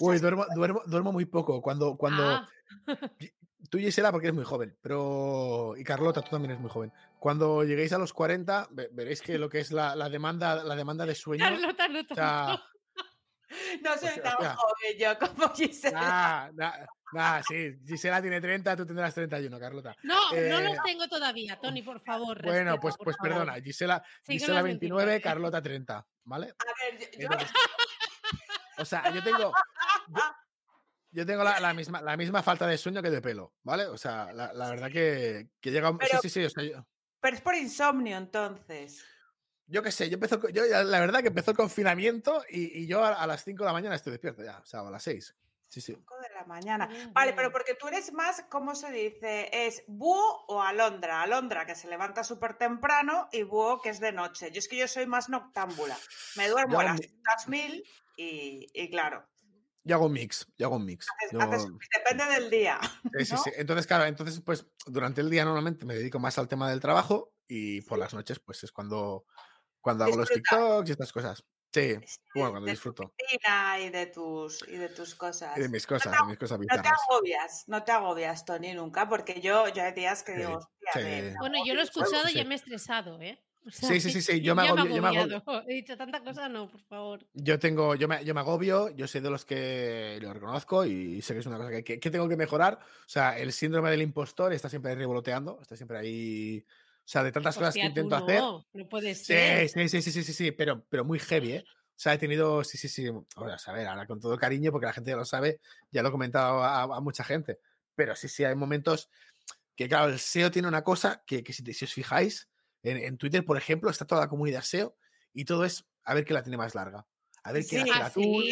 Speaker 4: Uy, duermo, duermo, duermo, muy poco. Cuando, cuando. Ah. Tú, Gisela, porque eres muy joven, pero. Y Carlota, tú también eres muy joven. Cuando lleguéis a los 40, veréis que lo que es la, la demanda, la demanda de sueño.
Speaker 2: Carlota no
Speaker 3: No soy tan joven yo como Gisela.
Speaker 4: Nah, sí, Gisela tiene 30, tú tendrás 31, Carlota.
Speaker 2: No, no los eh, tengo todavía, Tony, por favor.
Speaker 4: Bueno, pues, pues perdona, Gisela, Gisela 29, Carlota 30, ¿vale?
Speaker 3: A ver, yo...
Speaker 4: o sea, yo tengo... Yo, tengo la, misma, la misma falta de sueño que de pelo, ¿vale? O sea, la, verdad que, que llega...
Speaker 3: Pero,
Speaker 4: sí, sí, sí.
Speaker 3: Pero es por insomnio, entonces.
Speaker 4: Yo qué sé, yo empezó, yo la verdad que empezó el confinamiento y, yo a, a, las 5 de la mañana estoy despierto ya, o sea, a las 6. Sí, sí.
Speaker 3: 5 de la mañana. Vale, pero porque tú eres más, ¿cómo se dice? ¿Es búho o alondra? Alondra que se levanta súper temprano y búho que es de noche. Yo es que yo soy más noctámbula. Me duermo a las mil y, claro.
Speaker 4: Yo hago un mix, yo hago un mix.
Speaker 3: depende del día.
Speaker 4: Sí, sí, sí. Entonces, claro, entonces, pues durante el día normalmente me dedico más al tema del trabajo y por las noches, pues es cuando, cuando hago los TikToks y estas cosas. Sí, bueno, cuando disfruto.
Speaker 3: Y de tus y de tus cosas.
Speaker 4: Y de mis cosas,
Speaker 3: no
Speaker 4: de mis cosas
Speaker 3: No te agobias, no te agobias, Tony, nunca, porque yo, yo hay días que digo,
Speaker 2: Bueno, yo lo he escuchado y ya me he estresado, ¿eh?
Speaker 4: sí, sí, sí, sí, yo me agobio. Yo me agobio.
Speaker 2: He dicho tanta cosa, no, por favor.
Speaker 4: Yo tengo, yo me, yo me agobio, yo soy de los que lo reconozco y sé que es una cosa que, que, tengo que mejorar. O sea, el síndrome del impostor está siempre ahí revoloteando, está siempre ahí. O sea, de tantas cosas que intento
Speaker 2: no,
Speaker 4: hacer.
Speaker 2: No puede ser.
Speaker 4: Sí, sí, sí, sí, sí, sí, pero, pero muy heavy, ¿eh? O sea, he tenido, sí, sí, sí, ahora, a ver, ahora con todo cariño, porque la gente ya lo sabe, ya lo he comentado a, mucha gente, pero sí, sí, hay momentos que, claro, el SEO tiene una cosa que, que si, os fijáis, en, Twitter, por ejemplo, está toda la comunidad SEO y todo es a ver quién la tiene más larga. A ver quién hace la tool.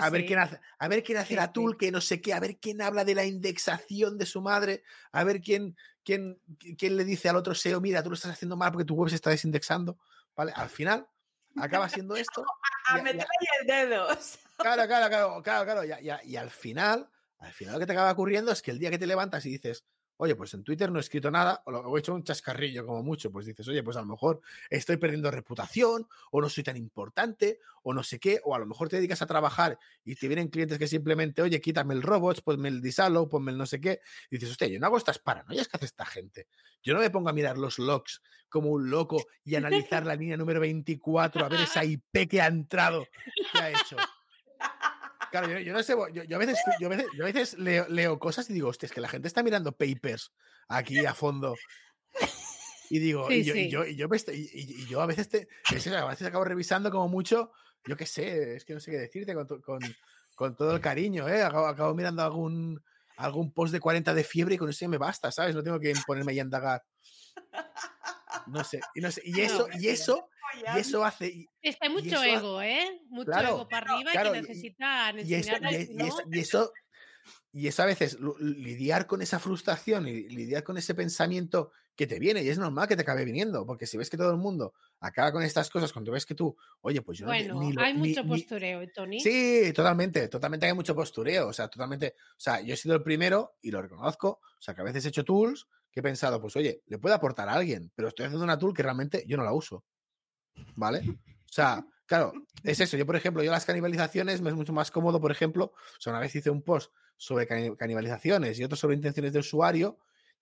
Speaker 4: a, ver quién hace, a ver quién hace la tool, que no sé qué, a ver quién habla de la indexación de su madre, a ver quién, quién, quién le dice al otro SEO, mira, tú lo estás haciendo mal porque tu web se está desindexando. ¿Vale? Al final, acaba siendo esto.
Speaker 3: A, meterle el dedo.
Speaker 4: Claro, claro, claro, claro, claro. y al final, al final lo que te acaba ocurriendo es que el día que te levantas y dices, Oye, pues en Twitter no he escrito nada, o he hecho un chascarrillo como mucho, pues dices, oye, pues a lo mejor estoy perdiendo reputación, o no soy tan importante, o no sé qué, o a lo mejor te dedicas a trabajar y te vienen clientes que simplemente, oye, quítame el robots, ponme el disalo, ponme el no sé qué, y dices, hostia, yo no hago estas paranoias que hace esta gente. Yo no me pongo a mirar los logs como un loco y analizar la línea número 24, a ver esa IP que ha entrado, que ha hecho. Claro, yo, no sé, yo, a veces, yo a veces, leo, cosas y digo, hostia, es que la gente está mirando papers aquí a fondo. Y digo, y, yo, y, yo, y, yo, a veces te, a veces acabo revisando como mucho, yo qué sé, es que no sé qué decirte con, con todo el cariño, ¿eh? Acabo, mirando algún, algún post de 40 de fiebre y con eso me basta, ¿sabes? No tengo que ponerme ahí a indagar. No sé, y, no sé, y eso, y eso, y eso hace.
Speaker 2: es que hay mucho ego, ¿eh? Mucho ego para arriba y que necesitan
Speaker 4: y, y, eso, y eso a veces lidiar con esa frustración y lidiar con ese pensamiento que te viene, y es normal que te acabe viniendo, porque si ves que todo el mundo acaba con estas cosas, cuando ves que tú, oye, pues yo
Speaker 2: bueno, no, hay mucho postureo, Tony.
Speaker 4: Sí, totalmente, totalmente hay mucho postureo, o sea, totalmente, o sea, yo he sido el primero y lo reconozco, o sea, que a veces he hecho tools que he pensado, pues oye, le puede aportar a alguien, pero estoy haciendo una tool que realmente yo no la uso, ¿vale? O sea, claro, es eso, yo por ejemplo, yo las canibalizaciones me es mucho más cómodo, por ejemplo, o sea, una vez hice un post sobre canibalizaciones y otro sobre intenciones de usuario.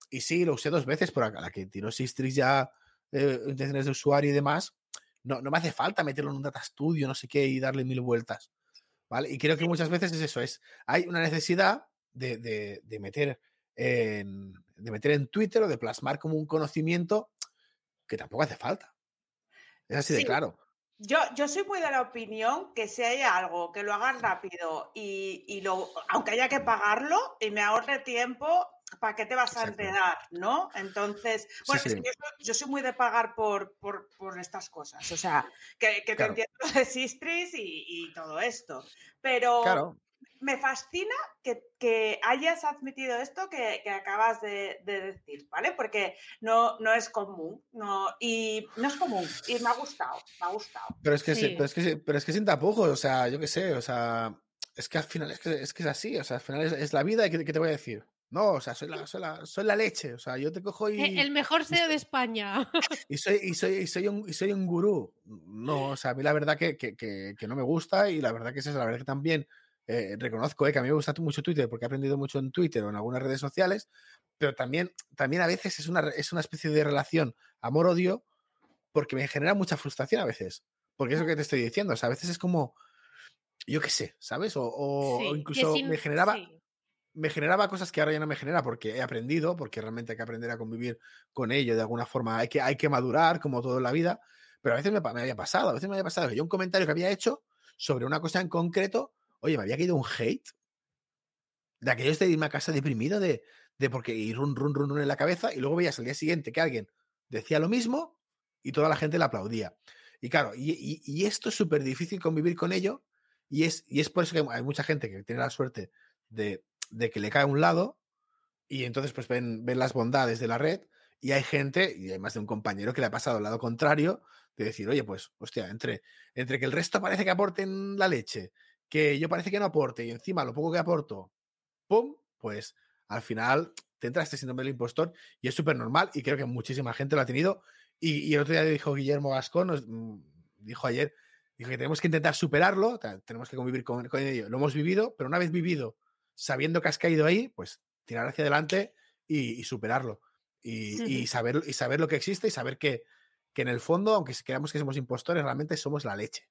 Speaker 4: Y sí, lo usé dos veces, pero a la que tiró Sistris ya eh, intenciones de usuario y demás, no, no me hace falta meterlo en un data studio, no sé qué, y darle mil vueltas. ¿Vale? Y creo que muchas veces es eso, es, hay una necesidad de, de, meter en, de meter en Twitter o de plasmar como un conocimiento que tampoco hace falta. Es así de claro.
Speaker 3: Yo, yo soy muy de la opinión que si hay algo que lo hagas rápido y, y lo, aunque haya que pagarlo y me ahorre tiempo, ¿para qué te vas a enterar? ¿No? Entonces, bueno, yo, soy muy de pagar por, por, por estas cosas. O sea, que, que te entiendo de Sistris y, y, todo esto. Pero, claro me fascina que, hayas admitido esto que, acabas de, decir, ¿vale? Porque no, no es común, no, y no es común, y me ha gustado, me ha gustado.
Speaker 4: Pero es que, pero es que, pero es que sin tapujos, o sea, yo qué sé, o sea, es que al final es que es, que es así, o sea, al final es, la vida, ¿qué, te voy a decir? No, o sea, soy la, soy la, leche. O sea, yo te cojo y.
Speaker 2: E, el mejor SEO de España.
Speaker 4: Y soy, y soy, soy, un, y soy un gurú. No, o sea, a mí la verdad que, que, que, no me gusta y la verdad que es la verdad que también eh, reconozco eh, que a mí me gusta mucho Twitter porque he aprendido mucho en Twitter o en algunas redes sociales, pero también, también a veces es una, es una especie de relación amor-odio porque me genera mucha frustración a veces. Porque es lo que te estoy diciendo. O sea, a veces es como, yo qué sé, ¿sabes? O, incluso me generaba... Me generaba cosas que ahora ya no me genera porque he aprendido, porque realmente hay que aprender a convivir con ello de alguna forma. Hay que, hay que madurar, como todo en la vida. Pero a veces me, me había pasado, a veces me había pasado que yo un comentario que había hecho sobre una cosa en concreto Oye, me había caído un hate de aquellos de irme a casa deprimido de, de porque ir run, run, run, run en la cabeza y luego veías al día siguiente que alguien decía lo mismo y toda la gente le aplaudía. Y claro, y, esto es súper difícil convivir con ello y es, y es por eso que hay mucha gente que tiene la suerte de, de que le cae a un lado y entonces pues ven, ven, las bondades de la red y hay gente, y hay más de un compañero que le ha pasado al lado contrario, de decir, oye, pues, hostia, entre, entre que el resto parece que aporten la leche que yo parece que no aporte y encima lo poco que aporto, ¡pum! Pues al final te entra este síndrome del impostor y es súper normal y creo que muchísima gente lo ha tenido. Y, el otro día dijo Guillermo Gascón, nos mm, dijo ayer, dijo que tenemos que intentar superarlo, tenemos que convivir con, ello. Lo hemos vivido, pero una vez vivido, sabiendo que has caído ahí, pues tirar hacia adelante y, superarlo. Y, saber, y saber lo que existe y saber que, que en el fondo, aunque creamos que somos impostores, realmente somos la leche.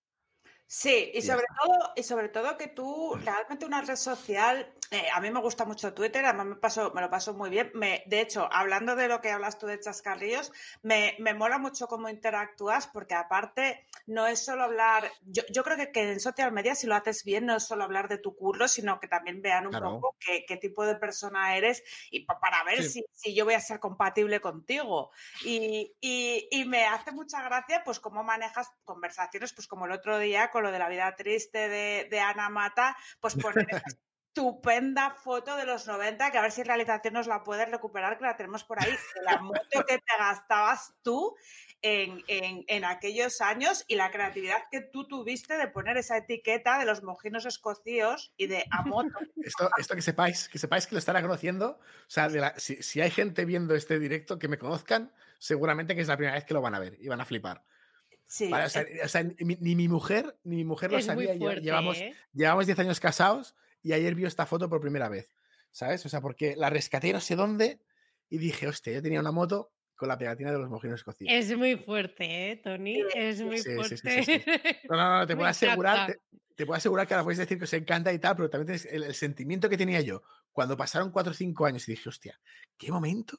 Speaker 3: Sí, y sobre, todo, y sobre todo que tú, realmente una red social, eh, a mí me gusta mucho Twitter, además me, paso, me lo paso muy bien. Me, de hecho, hablando de lo que hablas tú de chascarrillos, me, me mola mucho cómo interactúas, porque aparte no es solo hablar, yo, yo creo que, que, en social media, si lo haces bien, no es solo hablar de tu curro, sino que también vean un poco qué, qué, tipo de persona eres y para ver si, si, yo voy a ser compatible contigo. Y, y, y me hace mucha gracia, pues, cómo manejas conversaciones, pues, como el otro día con lo de la vida triste de, Ana Mata, pues poner estupenda foto de los 90, que a ver si realización nos la puedes recuperar, que la tenemos por ahí, la moto que te gastabas tú en, en, aquellos años y la creatividad que tú tuviste de poner esa etiqueta de los mojinos escocíos y de a moto.
Speaker 4: Esto, esto que sepáis, que sepáis que lo estará conociendo, o sea, si, si hay gente viendo este directo que me conozcan, seguramente que es la primera vez que lo van a ver y van a flipar o sea, ni, mi mujer, ni mi mujer lo sabía. llevamos, ¿eh? llevamos 10 años casados y ayer vio esta foto por primera vez. ¿Sabes? O sea, porque la rescaté no sé dónde y dije, hostia, yo tenía una moto con la pegatina de los mojinos escocidos.
Speaker 2: Es muy fuerte, ¿eh, Tony? Es muy fuerte.
Speaker 4: no, no, no, te puedo asegurar, te, puedo asegurar que ahora puedes decir que os encanta y tal, pero también tienes el, sentimiento que tenía yo cuando pasaron 4 o 5 años y dije, hostia, qué momento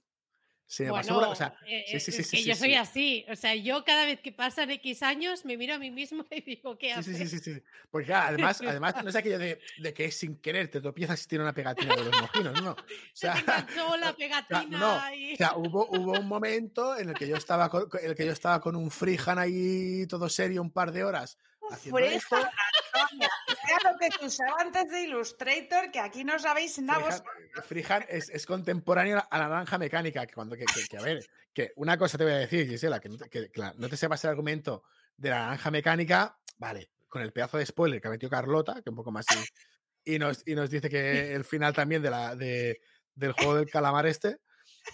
Speaker 4: Se me
Speaker 2: bueno,
Speaker 4: pasó por la- o sea,
Speaker 2: eh,
Speaker 4: sí, sí,
Speaker 2: eh,
Speaker 4: sí,
Speaker 2: es que yo soy
Speaker 4: sí.
Speaker 2: así. O sea, yo cada vez que pasan X años me miro a mí mismo y digo, ¿qué haces?
Speaker 4: sí, sí, sí, sí. Porque claro, además, además no es aquello de, de que sin querer te tropiezas y tiene una pegatina de los mojinos, no. O
Speaker 2: Se te
Speaker 4: sea,
Speaker 2: la
Speaker 4: sea,
Speaker 2: pegatina
Speaker 4: no,
Speaker 2: y...
Speaker 4: o sea, hubo, hubo un momento en el que yo estaba con, en el que yo estaba con un freehand ahí todo serio un par de horas
Speaker 3: Antonia. Era lo que se usaba antes de Illustrator, que aquí no sabéis nada.
Speaker 4: Freehand es, es contemporáneo a la naranja mecánica, que cuando que, que- que, a ver, que una cosa te voy a decir, Gisela, que no te, que, claro, no te sepas el argumento de la naranja mecánica, vale, con el pedazo de spoiler que ha metido Carlota, que un poco más y, y nos, y nos dice que el final también de la, de, del juego del calamar este.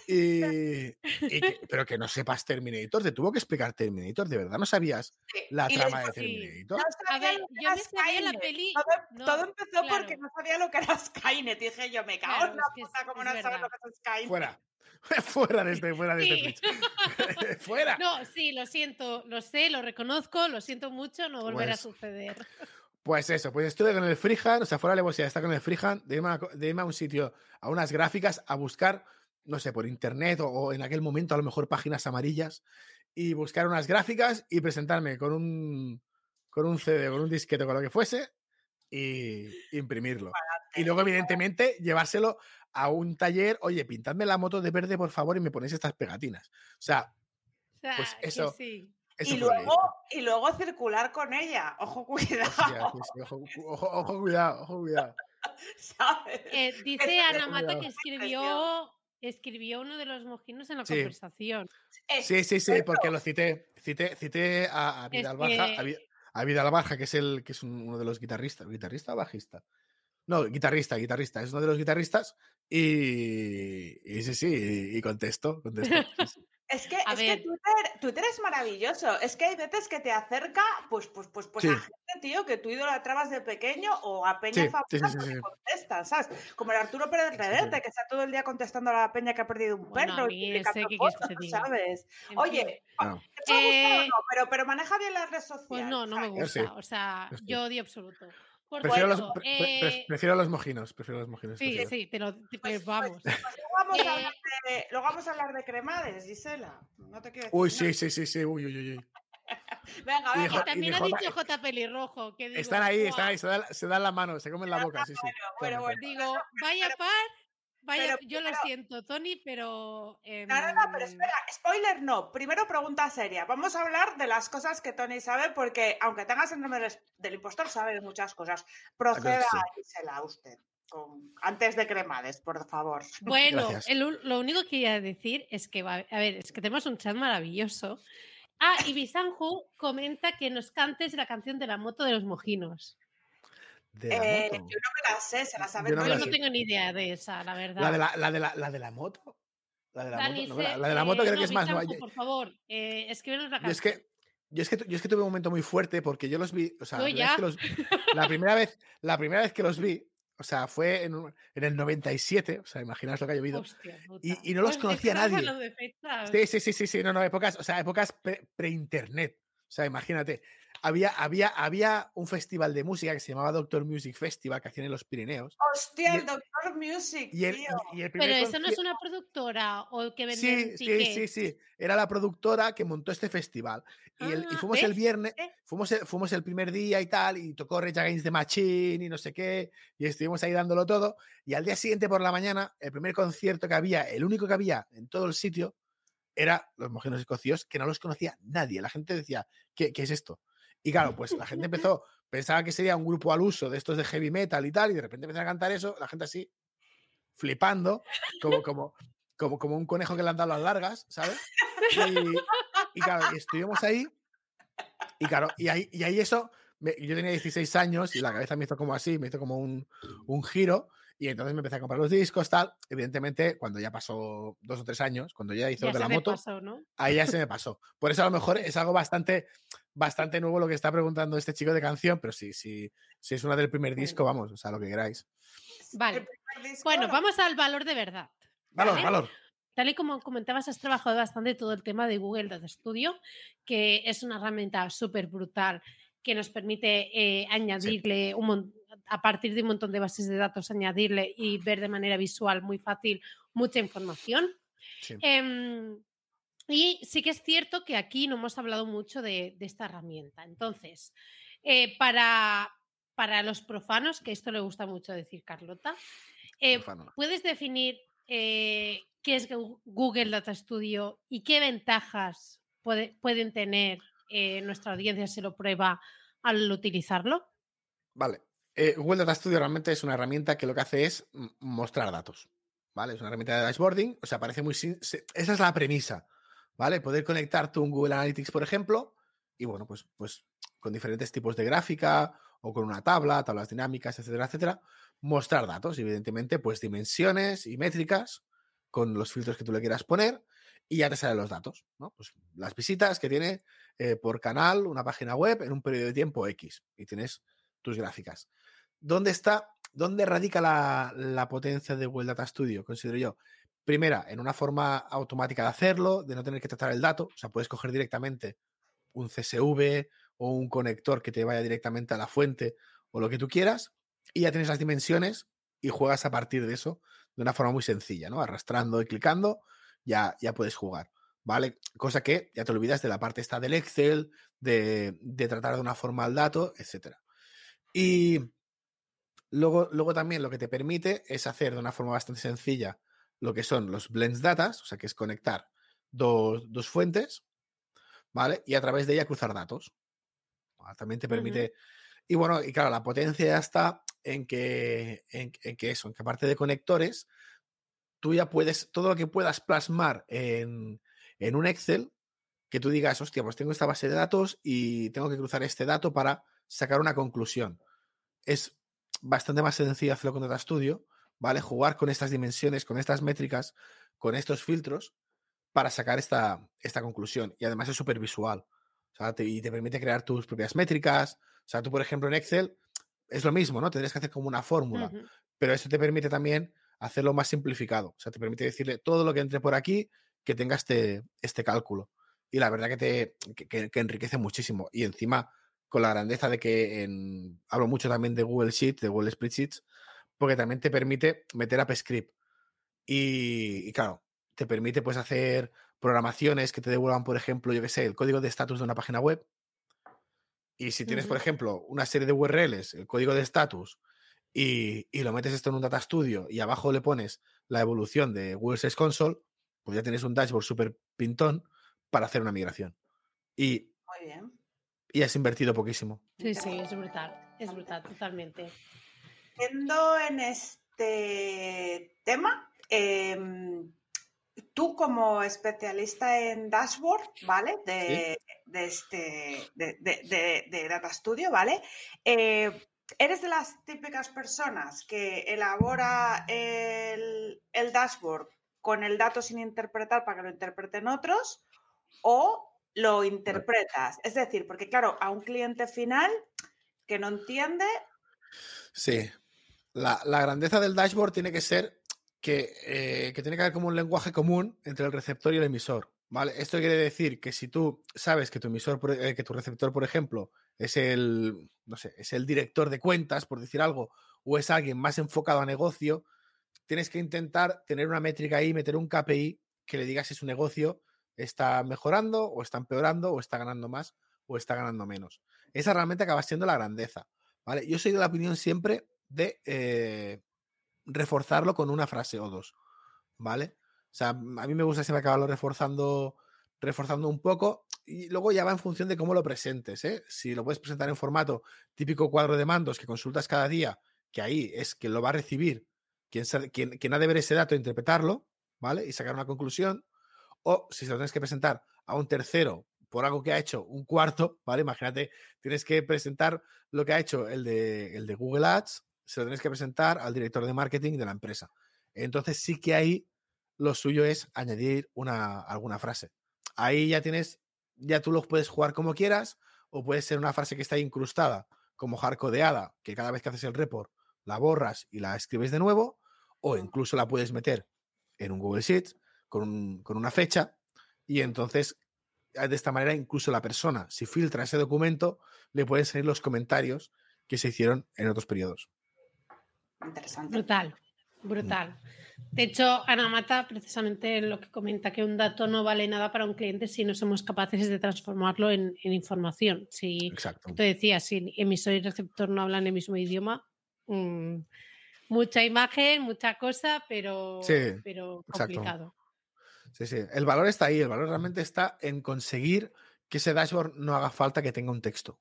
Speaker 4: Y, y que- pero que no sepas Terminator, te tuvo que explicar Terminator, de verdad no sabías la trama de. Terminator.
Speaker 3: No
Speaker 2: A
Speaker 3: sabía
Speaker 2: ver, yo me sabía la peli...
Speaker 3: Todo,
Speaker 2: no,
Speaker 3: todo empezó porque no sabía lo que era Skynet. Dije yo, me cago
Speaker 2: Claro,
Speaker 3: en la
Speaker 2: es-
Speaker 3: puta, como
Speaker 2: es
Speaker 3: no sabes lo que es Skynet.
Speaker 4: Fuera, fuera de este, fuera de
Speaker 2: Sí.
Speaker 4: este fuera.
Speaker 2: No, sí, lo siento, lo sé, lo reconozco, lo siento mucho, no volverá
Speaker 4: Pues-
Speaker 2: a suceder.
Speaker 4: Pues eso, pues estuve con el freehand, o sea, fuera de la estar con el freehand, de irme, a, de irme a un sitio, a unas gráficas, a buscar, no sé, por internet o, o en aquel momento a lo mejor páginas amarillas, y buscar unas gráficas y presentarme con un, con un CD, con un disquete, con lo que fuese, y imprimirlo. Y luego, evidentemente, llevárselo a un taller, oye, pintadme la moto de verde, por favor, y me ponéis estas pegatinas. O sea,
Speaker 2: O sea,
Speaker 4: Pues eso-
Speaker 2: sí.
Speaker 4: eso
Speaker 3: y, luego, y luego circular con ella. Ojo, cuidado.
Speaker 4: Hostia, sí, ojo, ojo, ojo, cuidado, ojo, cuidado.
Speaker 3: ¿sabes?
Speaker 2: Eh, dice Ana Mata que escribió, escribió uno de los mojinos en la
Speaker 4: Sí.
Speaker 2: conversación.
Speaker 4: Sí, sí, sí, porque lo cité. Cité, cité a, a Vidal Baja, a,
Speaker 2: que-
Speaker 4: Vi- a Vidal Baja, que es el que es un- uno de los guitarristas. ¿Guitarrista o bajista? No, guitarrista, guitarrista. Es uno de los guitarristas. Y, y sí, sí, y, sí, sí.
Speaker 3: Es que, es que. Twitter, Twitter es maravilloso. Es que hay veces que te acerca, pues, pues, pues, pues
Speaker 4: Sí.
Speaker 3: a gente, tío, que tú idolatrabas de pequeño o a Peña
Speaker 4: Sí,
Speaker 3: famosa
Speaker 4: sí, sí, sí,
Speaker 3: que contestan, ¿sabes? Como el Arturo Pérez Reverte,
Speaker 4: sí.
Speaker 3: que está todo el día contestando a la peña que ha perdido un
Speaker 2: Bueno,
Speaker 3: perro. y. ¿sabes? Oye,
Speaker 2: fin.
Speaker 4: No,
Speaker 3: ¿te puede gustar o
Speaker 2: Eh,
Speaker 3: no? Pero, pero maneja bien las redes sociales.
Speaker 2: Pues no, no me gusta. O sea,
Speaker 4: yo
Speaker 2: odio absoluto. Por
Speaker 4: prefiero, los, pre-
Speaker 2: eh,
Speaker 4: prefiero los mojinos. Prefiero los mojinos.
Speaker 2: sí,
Speaker 4: prefiero.
Speaker 2: sí, te lo, te-
Speaker 3: Pues-
Speaker 2: pues vamos.
Speaker 3: Pues luego, vamos a
Speaker 2: Eh,
Speaker 3: hablar de, luego vamos a hablar de cremades, Gisela. No te quiero decir
Speaker 4: Uy, sí, sí, sí, sí. Uy, uy, uy, uy.
Speaker 3: Venga, venga.
Speaker 2: también ha dicho J. Pelirrojo. Que digo,
Speaker 4: Están ahí,
Speaker 2: "Buah".
Speaker 4: están ahí. Se dan, se dan la mano, se comen la boca. Sí, sí.
Speaker 3: Bueno, bueno,
Speaker 4: totalmente.
Speaker 2: Digo, vaya par, vaya,
Speaker 3: pero
Speaker 2: yo lo siento, Tony, pero...
Speaker 3: No, no, no, pero
Speaker 2: em,
Speaker 3: espera, spoiler no. Primero pregunta seria. Vamos a hablar de las cosas que Tony sabe, porque aunque tenga síndrome del- del impostor, sabe de muchas cosas. Proceda,
Speaker 4: sí.
Speaker 3: Gisela, usted. con- antes de cremades, por favor.
Speaker 2: Bueno, el lo único que quería decir es que, va- a ver, es que tenemos un chat maravilloso. Ah, y Bisanju comenta que nos cantes la canción de la moto de los mojinos.
Speaker 4: De la
Speaker 3: Eh,
Speaker 4: moto.
Speaker 3: yo no me la sé, se la sabe
Speaker 4: Yo no
Speaker 2: Yo no tengo ni idea de esa, la verdad.
Speaker 4: La de la, la de la, la de la moto. La de la
Speaker 2: Dani,
Speaker 4: moto. no, la, la de la moto
Speaker 2: eh,
Speaker 4: creo
Speaker 2: no,
Speaker 4: que es más. no,
Speaker 2: por favor, eh, escríbenos la
Speaker 4: yo
Speaker 2: canción.
Speaker 4: es que. Yo es, que, yo es que tuve un momento muy fuerte porque yo los vi, o sea,
Speaker 2: Yo
Speaker 4: la primera,
Speaker 2: ya.
Speaker 4: vez que los, la, primera vez, la primera vez que los vi, o sea, fue en, en el 97, o sea, imaginaos lo que ha llovido. Y- y no los
Speaker 2: Pues es
Speaker 4: conocía nadie.
Speaker 2: fechas.
Speaker 4: Sí, sí, sí, sí, sí, no, no, épocas, o sea, épocas pre- pre-internet. o sea, imagínate. Había, había, había un festival de música que se llamaba Doctor Music Festival que hacían en los Pirineos.
Speaker 3: Hostia,
Speaker 4: Y
Speaker 3: el
Speaker 4: el-
Speaker 3: Doctor Music,
Speaker 4: Y el,
Speaker 3: tío.
Speaker 4: y el primer
Speaker 2: Pero eso no es una productora o que
Speaker 4: Sí,
Speaker 2: venden
Speaker 4: sí,
Speaker 2: tickets.
Speaker 4: sí, sí. Era la productora que montó este festival. Y, el- y
Speaker 2: Ah,
Speaker 4: fuimos el viernes, fuimos el, fuimos el primer día y tal, y tocó Rage Against the Machine y no sé qué, y estuvimos ahí dándolo todo. Y al día siguiente por la mañana, el primer concierto que había, el único que había en todo el sitio, era Los Mojinos Escocios, que no los conocía nadie. La gente decía, ¿qué, qué es esto? Y claro, pues la gente empezó, pensaba que sería un grupo al uso de estos de heavy metal y tal, y de repente empezaron a cantar eso, la gente así, flipando, como, como, como, como un conejo que le han dado las largas, ¿sabes? Y, y claro, y estuvimos ahí, y claro, y ahí, y ahí eso, yo tenía 16 años y la cabeza me hizo como así, me hizo como un, un giro, y entonces me empecé a comprar los discos, tal. Evidentemente, cuando ya pasó dos o tres años, cuando ya hizo
Speaker 2: Ya
Speaker 4: lo de
Speaker 2: se
Speaker 4: la
Speaker 2: me
Speaker 4: moto,
Speaker 2: pasó, ¿no?
Speaker 4: ahí ya se me pasó. Por eso a lo mejor es algo bastante, bastante nuevo lo que está preguntando este chico de canción, pero sí, sí, sí es una del primer disco, vamos, o sea, lo que queráis.
Speaker 2: Vale. Bueno,
Speaker 3: no.
Speaker 2: vamos al valor de verdad.
Speaker 4: Valor,
Speaker 2: ¿vale?
Speaker 4: valor.
Speaker 2: Tal y como comentabas, has trabajado bastante todo el tema de Google Data Studio, que es una herramienta súper brutal que nos permite eh, añadirle, un mon- a partir de un montón de bases de datos, añadirle y ver de manera visual muy fácil mucha información. Em, y sí que es cierto que aquí no hemos hablado mucho de, esta herramienta. Entonces, eh, para, para los profanos, que esto le gusta mucho decir Carlota, eh, ¿puedes definir eh, qué es Google Data Studio y qué ventajas pueden tener nuestra audiencia si lo prueba al utilizarlo?
Speaker 4: Vale. Google Data Studio realmente es una herramienta que lo que hace es mostrar datos. ¿Vale? Es una herramienta de dashboarding. O sea, parece muy. Esa es la premisa. ¿Vale? Poder conectar tú un Google Analytics, por ejemplo, y bueno, pues, pues con diferentes tipos de gráfica o con una tabla, tablas dinámicas, etcétera, etcétera, mostrar datos, evidentemente, pues dimensiones y métricas con los filtros que tú le quieras poner y ya te salen los datos, ¿no? Pues las visitas que tiene eh, por canal una página web en un periodo de tiempo X y tienes tus gráficas. ¿Dónde está, dónde radica la, la potencia de Google Data Studio? Considero yo. Primera, en una forma automática de hacerlo, de no tener que tratar el dato, o sea, puedes coger directamente un CSV o un conector que te vaya directamente a la fuente o lo que tú quieras, y ya tienes las dimensiones y juegas a partir de eso de una forma muy sencilla, ¿no? Arrastrando y clicando, ya, ya puedes jugar, ¿vale? Cosa que ya te olvidas de la parte esta del Excel, de, de tratar de una forma el dato, etc. Y luego, luego también lo que te permite es hacer de una forma bastante sencilla lo que son los blends datas, o sea, que es conectar dos, dos fuentes, ¿vale? Y a través de ella cruzar datos. También te permite... Y bueno, y claro, la potencia ya está en que, en, que eso, en que aparte de conectores, tú ya puedes, todo lo que puedas plasmar en, en un Excel, que tú digas, hostia, pues tengo esta base de datos y tengo que cruzar este dato para sacar una conclusión. Es bastante más sencillo hacerlo con Data Studio, ¿vale? Jugar con estas dimensiones, con estas métricas, con estos filtros para sacar esta, esta conclusión. Y además es súper visual. y te permite crear tus propias métricas. O sea, tú, por ejemplo, en Excel es lo mismo, ¿no? Tendrías que hacer como una fórmula. Pero eso te permite también hacerlo más simplificado. O sea, te permite decirle todo lo que entre por aquí que tenga este, este cálculo. Y la verdad que te que, enriquece muchísimo. Y encima, con la grandeza de que en, hablo mucho también de Google Sheets, de Google Spreadsheets, porque también te permite meter AppScript. Y, y claro, te permite pues hacer programaciones que te devuelvan, por ejemplo, yo qué sé, el código de estatus de una página web. Y si tienes, por ejemplo, una serie de URLs, el código de estatus, y, lo metes esto en un Data Studio y abajo le pones la evolución de Google Search Console, pues ya tienes un dashboard súper pintón para hacer una migración. Y,
Speaker 3: Muy bien.
Speaker 4: Y has invertido poquísimo.
Speaker 2: Sí, sí, es brutal, es brutal, totalmente.
Speaker 3: Yendo en este tema, em, tú como especialista en dashboard, ¿vale? De, este, de, Data Studio, ¿vale? Eh, ¿Eres de las típicas personas que elabora el, el, dashboard con el dato sin interpretar para que lo interpreten otros o lo interpretas? Es decir, porque claro, a un cliente final que no entiende...
Speaker 4: Sí, la, grandeza del dashboard tiene que ser eh, que, tiene que haber como un lenguaje común entre el receptor y el emisor. ¿Vale? Esto quiere decir que si tú sabes que tu emisor, eh, que tu receptor, por ejemplo, es el, no sé, es el director de cuentas, por decir algo, o es alguien más enfocado a negocio, tienes que intentar tener una métrica ahí, meter un KPI que le diga si su negocio está mejorando o está empeorando o está ganando más o está ganando menos. Esa realmente acaba siendo la grandeza. ¿vale? Yo soy de la opinión siempre de eh, reforzarlo con una frase o dos, ¿vale? O sea, a mí me gusta siempre acabarlo reforzando, reforzando un poco y luego ya va en función de cómo lo presentes, ¿eh? Si lo puedes presentar en formato típico cuadro de mandos que consultas cada día, que ahí es quien lo va a recibir, quien, quien, ha de ver ese dato, e interpretarlo, ¿vale? Y sacar una conclusión. O si se lo tienes que presentar a un tercero por algo que ha hecho un cuarto, ¿vale? Imagínate, tienes que presentar lo que ha hecho el de, el de Google Ads se lo tienes que presentar al director de marketing de la empresa. Entonces sí que ahí lo suyo es añadir una, alguna frase. Ahí ya tienes, ya tú lo puedes jugar como quieras o puede ser una frase que está incrustada como hardcodeada, que cada vez que haces el report la borras y la escribes de nuevo, o incluso la puedes meter en un Google Sheet con, con una fecha y entonces de esta manera incluso la persona, si filtra ese documento, le pueden salir los comentarios que se hicieron en otros periodos.
Speaker 3: Interesante.
Speaker 2: Brutal. Brutal. De hecho, Ana Mata precisamente lo que comenta que un dato no vale nada para un cliente si no somos capaces de transformarlo en, información. Si
Speaker 4: Exacto.
Speaker 2: te decía, si emisor y receptor no hablan el mismo idioma, mm, mucha imagen, mucha cosa, pero, pero complicado.
Speaker 4: Sí, sí. El valor está ahí. El valor realmente está en conseguir que ese dashboard no haga falta que tenga un texto.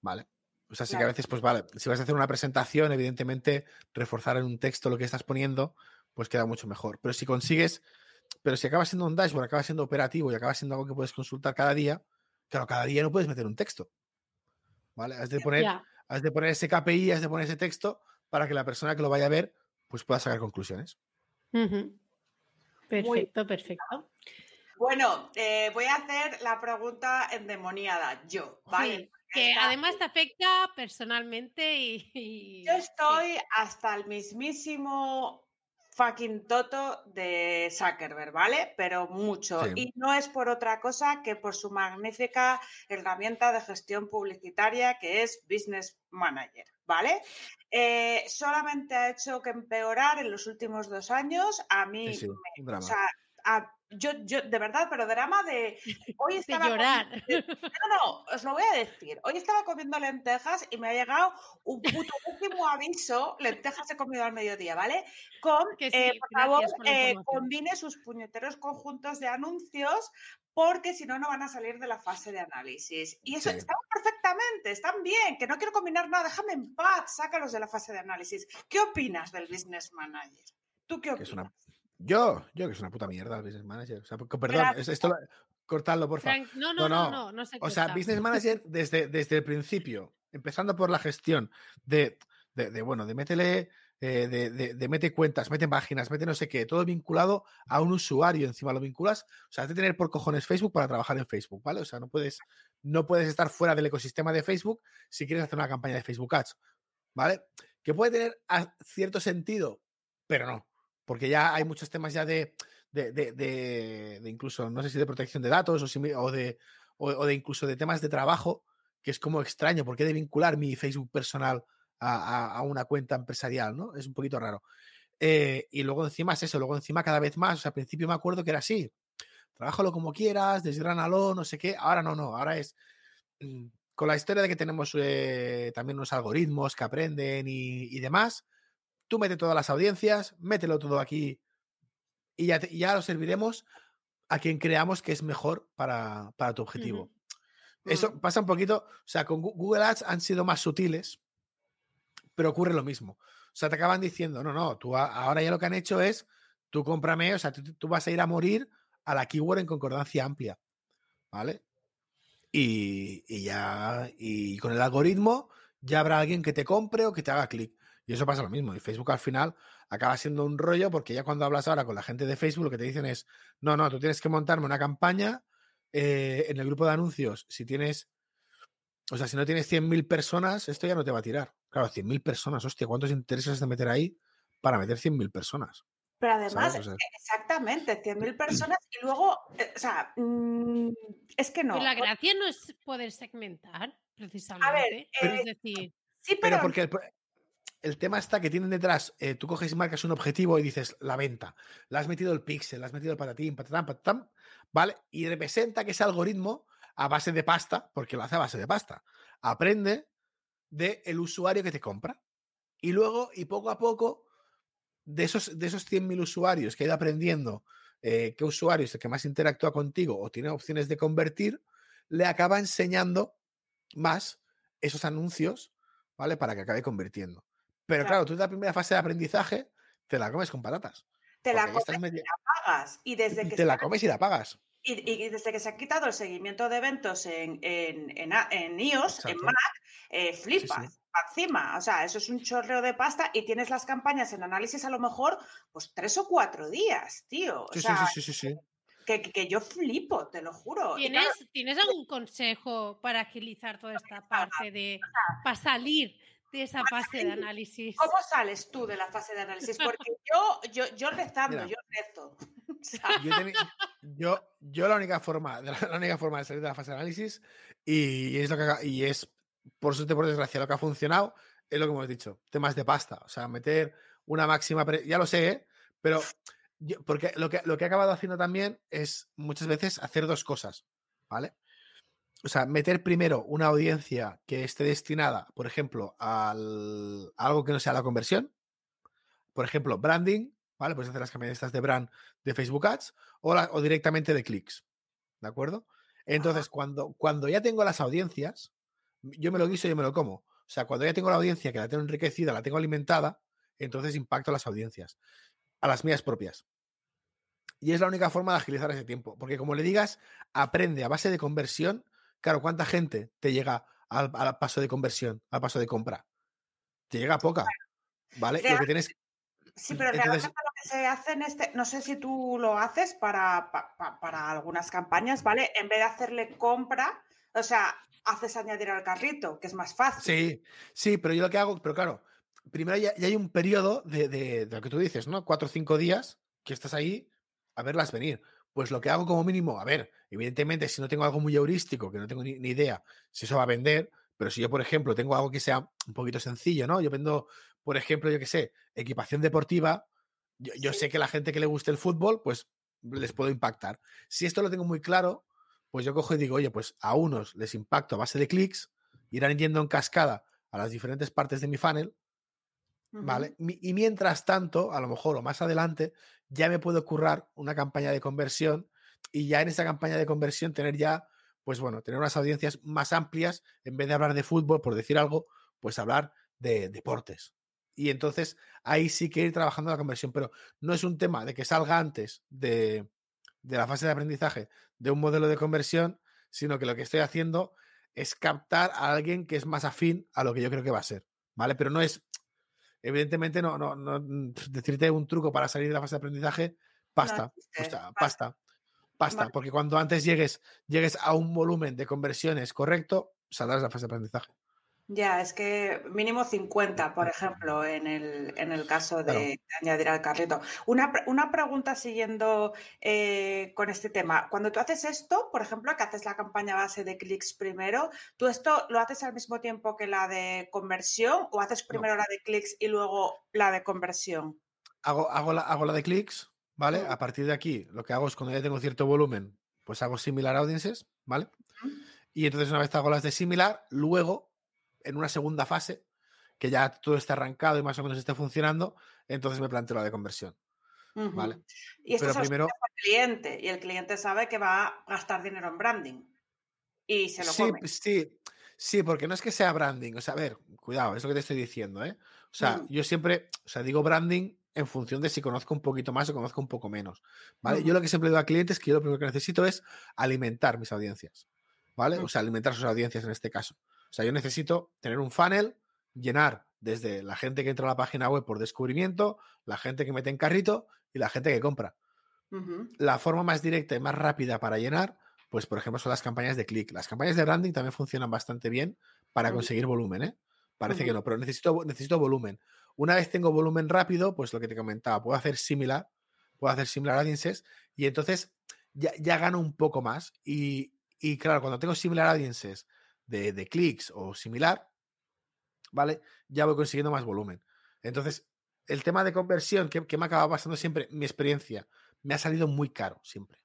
Speaker 4: ¿Vale? O sea, sí que a veces, pues vale, si vas a hacer una presentación, evidentemente reforzar en un texto lo que estás poniendo, pues queda mucho mejor. Pero si consigues, pero si acaba siendo un dashboard, acaba siendo operativo y acaba siendo algo que puedes consultar cada día, claro, cada día no puedes meter un texto. ¿Vale? Has de poner, has de poner ese KPI, has de poner ese texto para que la persona que lo vaya a ver, pues pueda sacar conclusiones.
Speaker 2: Perfecto, perfecto.
Speaker 3: Bueno, eh, voy a hacer la pregunta endemoniada, yo, ¿vale?
Speaker 2: que además te afecta personalmente y...
Speaker 3: yo estoy hasta el mismísimo fucking toto de Zuckerberg, ¿vale? Pero mucho. Y no es por otra cosa que por su magnífica herramienta de gestión publicitaria que es Business Manager, ¿vale? Eh, solamente ha hecho que empeorar en los últimos dos años. A mí, o sea, yo, yo, de verdad, pero drama de. Hoy estaba.
Speaker 2: llorar.
Speaker 3: no, no, os lo voy a decir. Hoy estaba comiendo lentejas y me ha llegado un puto último aviso. Lentejas he comido al mediodía, ¿vale? Con, eh, por favor, eh, combine sus puñeteros conjuntos de anuncios porque si no, no van a salir de la fase de análisis. Y eso está perfectamente, están bien, que no quiero combinar nada, déjame en paz, sácalos de la fase de análisis. ¿Qué opinas del Business Manager? ¿Tú qué opinas?
Speaker 4: Yo, yo que es una puta mierda el Business Manager. O sea, perdón, esto cortadlo, por favor.
Speaker 2: No, no, no, no, no,
Speaker 4: O sea, Business Manager desde, desde el principio, empezando por la gestión de, de, bueno, de métele, eh, de, de, mete cuentas, mete páginas, mete no sé qué, todo vinculado a un usuario, encima lo vinculas. O sea, has de tener por cojones Facebook para trabajar en Facebook, ¿vale? O sea, no puedes, no puedes estar fuera del ecosistema de Facebook si quieres hacer una campaña de Facebook Ads, ¿vale? Que puede tener cierto sentido, pero no porque ya hay muchos temas ya de, de, incluso, no sé si de protección de datos o, de, o, de incluso de temas de trabajo, que es como extraño, porque de vincular mi Facebook personal a, una cuenta empresarial, ¿no? Es un poquito raro. Eh, y luego encima es eso, luego encima cada vez más, o sea, al principio me acuerdo que era así, trabájalo como quieras, desgránalo, no sé qué, ahora no, no, ahora es mm, con la historia de que tenemos eh, también unos algoritmos que aprenden y demás, tú mete todas las audiencias, mételo todo aquí y ya, ya lo serviremos a quien creamos que es mejor para, tu objetivo. Eso mm. pasa un poquito, o sea, con Google Ads han sido más sutiles, pero ocurre lo mismo. O sea, te acaban diciendo, no, no, tú ahora ya lo que han hecho es, tú cómprame, o sea, tú, vas a ir a morir a la keyword en concordancia amplia, ¿vale? Y, y, ya, y con el algoritmo ya habrá alguien que te compre o que te haga clic. Y eso pasa lo mismo. Y Facebook al final acaba siendo un rollo porque ya cuando hablas ahora con la gente de Facebook, lo que te dicen es, no, no, tú tienes que montarme una campaña eh, en el grupo de anuncios. Si tienes, o sea, si no tienes 100.000 personas, esto ya no te va a tirar. Claro, 100.000 personas, hostia, ¿cuántos intereses has de meter ahí para meter 100.000 personas?
Speaker 3: Pero además, e, exactamente, 100.000 personas y luego, eh, o sea, mm, es que no.
Speaker 2: la gracia no es poder segmentar, precisamente. A ver, es
Speaker 3: eh,
Speaker 2: decir.
Speaker 4: Sí, pero, porque el tema está que tienen detrás, eh, tú coges y marcas un objetivo y dices la venta, le has metido el pixel, le has metido el patatín, patatán, patatán, ¿vale? Y representa que ese algoritmo, a base de pasta, porque lo hace a base de pasta, aprende del el usuario que te compra. Y luego, y poco a poco, de esos, de esos 100.000 usuarios que ha ido aprendiendo eh, qué usuario es el que más interactúa contigo o tiene opciones de convertir, le acaba enseñando más esos anuncios, ¿vale? Para que acabe convirtiendo. Pero claro. tú en la primera fase de aprendizaje te la comes con patatas.
Speaker 3: Te la comes y la pagas. Y desde que
Speaker 4: te la comes y la pagas.
Speaker 3: Y, desde que se ha quitado el seguimiento de eventos en, en, en, iOS, en Mac, eh, flipas. Encima, o sea, eso es un chorreo de pasta y tienes las campañas en análisis a lo mejor, pues tres o cuatro días, tío.
Speaker 4: sí, sí, sí, sí,
Speaker 3: Que, que, yo flipo, te lo juro.
Speaker 2: ¿Tienes, ¿Tienes algún consejo para agilizar toda esta parte de para salir de esa fase de análisis.
Speaker 3: ¿Cómo sales tú de la fase de análisis? Porque yo, yo, yo rezando, yo rezo.
Speaker 4: Yo, yo, la única forma, la única forma de salir de la fase de análisis, y, es lo que y es por suerte, por desgracia, lo que ha funcionado, es lo que hemos dicho, temas de pasta. O sea, meter una máxima, ya lo sé, ¿eh? pero porque lo que, lo que he acabado haciendo también es muchas veces hacer dos cosas, ¿vale? O sea, meter primero una audiencia que esté destinada, por ejemplo, al, a algo que no sea la conversión. Por ejemplo, branding, ¿vale? Puedes hacer las campañas de brand de Facebook Ads o, o directamente de clics, ¿de acuerdo? Entonces, cuando, cuando ya tengo las audiencias, yo me lo guiso y yo me lo como. O sea, cuando ya tengo la audiencia, que la tengo enriquecida, la tengo alimentada, entonces impacto a las audiencias, a las mías propias. Y es la única forma de agilizar ese tiempo. Porque como le digas, aprende a base de conversión. Claro, ¿cuánta gente te llega al, paso de conversión, al paso de compra? Te llega poca. ¿Vale? Lo que tienes.
Speaker 3: Sí, pero se hace en este, no sé si tú lo haces para, para, algunas campañas, ¿vale? En vez de hacerle compra, o sea, haces añadir al carrito, que es más fácil.
Speaker 4: Sí, sí, pero yo lo que hago, pero claro, primero ya, hay un periodo de, de, lo que tú dices, ¿no? Cuatro o cinco días que estás ahí a verlas venir. Pues lo que hago como mínimo, a ver, evidentemente, si no tengo algo muy heurístico, que no tengo ni, idea si eso va a vender, pero si yo, por ejemplo, tengo algo que sea un poquito sencillo, ¿no? Yo vendo, por ejemplo, yo qué sé, equipación deportiva, yo, sé que la gente que le guste el fútbol, pues les puedo impactar. Si esto lo tengo muy claro, pues yo cojo y digo, oye, pues a unos les impacto a base de clics, irán yendo en cascada a las diferentes partes de mi funnel, ¿vale? Y mientras tanto, a lo mejor o más adelante, ya me puedo currar una campaña de conversión y ya en esa campaña de conversión tener ya, pues bueno, tener unas audiencias más amplias, en vez de hablar de fútbol, por decir algo, pues hablar de deportes. Y entonces ahí sí que ir trabajando la conversión, pero no es un tema de que salga antes de, de la fase de aprendizaje de un modelo de conversión, sino que lo que estoy haciendo es captar a alguien que es más afín a lo que yo creo que va a ser, ¿vale? Pero no es, evidentemente no, no, no mm, decirte un truco para salir de la fase de aprendizaje, pasta, pasta, pasta, porque cuando antes llegues, llegues a un volumen de conversiones correcto, saldrás de la fase de aprendizaje.
Speaker 3: Ya, es que mínimo 50, por ejemplo, en el, en el caso de, añadir al carrito. Una, una pregunta siguiendo eh, con este tema. Cuando tú haces esto, por ejemplo, que haces la campaña base de clics primero, ¿tú esto lo haces al mismo tiempo que la de conversión o haces primero la de clics y luego la de conversión?
Speaker 4: Hago, hago, la, hago la de clics, ¿vale? A partir de aquí, lo que hago es cuando ya tengo cierto volumen, pues hago similar audiences, ¿vale? Y entonces una vez hago las de similar, luego en una segunda fase, que ya todo está arrancado y más o menos esté funcionando, entonces me planteo la de conversión. ¿Vale?
Speaker 3: Y esto Pero primero... el cliente, y el cliente sabe que va a gastar dinero en branding. Y se lo
Speaker 4: sí, Sí, sí, porque no es que sea branding. O sea, a ver, cuidado, es lo que te estoy diciendo, ¿eh? O sea, yo siempre, o sea, digo branding en función de si conozco un poquito más o conozco un poco menos. ¿Vale? Yo lo que siempre digo a clientes es que yo lo primero que necesito es alimentar mis audiencias. ¿Vale? O sea, alimentar sus audiencias en este caso. O sea, yo necesito tener un funnel, llenar desde la gente que entra a la página web por descubrimiento, la gente que mete en carrito y la gente que compra. La forma más directa y más rápida para llenar, pues por ejemplo, son las campañas de clic. Las campañas de branding también funcionan bastante bien para conseguir volumen, ¿eh? Parece que no, pero necesito, necesito volumen. Una vez tengo volumen rápido, pues lo que te comentaba, puedo hacer similar, puedo hacer similar audiences y entonces ya, ya gano un poco más. Y, y claro, cuando tengo similar audiences de, clics o similar, ¿vale? Ya voy consiguiendo más volumen. Entonces, el tema de conversión, que, me acaba pasando siempre, mi experiencia, me ha salido muy caro siempre.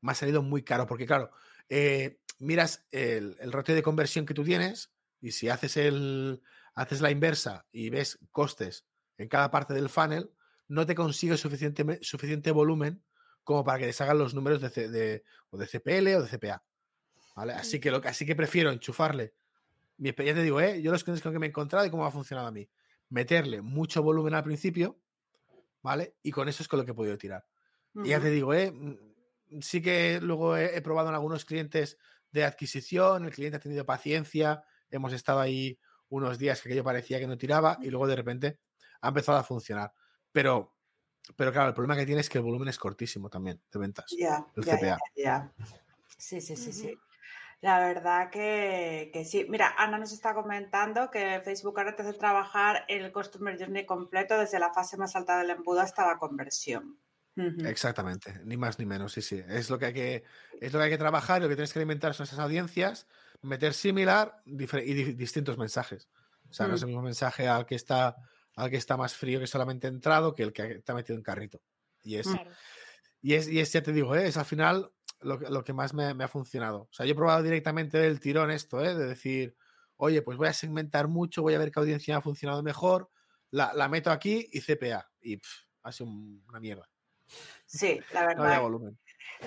Speaker 4: Me ha salido muy caro, porque claro, eh, miras el, el, ratio de conversión que tú tienes y si haces, el, haces la inversa y ves costes en cada parte del funnel, no te consigues suficiente, suficiente volumen como para que te salgan los números de, de, o de CPL o de CPA. Así que, lo, así que prefiero enchufarle. Mi experiencia, te digo, ¿eh? yo los clientes con que me he encontrado y cómo ha funcionado a mí. Meterle mucho volumen al principio, ¿vale? Y con eso es con lo que he podido tirar. Y ya te digo, ¿eh? Mm, sí que luego he, probado en algunos clientes de adquisición, el cliente ha tenido paciencia, hemos estado ahí unos días que aquello parecía que no tiraba y luego de repente ha empezado a funcionar. Pero, pero claro, el problema que tiene es que el volumen es cortísimo también de ventas.
Speaker 3: Ya, ya, ya, Sí, sí, sí, sí. La verdad que, sí. Mira, Ana nos está comentando que Facebook ahora te hace trabajar el Customer Journey completo desde la fase más alta del embudo hasta la conversión.
Speaker 4: Exactamente, ni más ni menos, sí, sí. Es lo que hay que, es lo que hay que trabajar, lo que tienes que alimentar son esas audiencias, meter similar y distintos mensajes. O sea, no es el mismo mensaje al que está al que está más frío que solamente entrado que el que está metido en carrito. Y es, y es, y es ya te digo, ¿eh? es al final lo, lo que más me, me, ha funcionado. O sea, yo he probado directamente del tirón esto, ¿eh? de decir, oye, pues voy a segmentar mucho, voy a ver qué audiencia ha funcionado mejor, la, la meto aquí y CPA. Y pff, ha sido una mierda.
Speaker 3: Sí, la verdad. No volumen.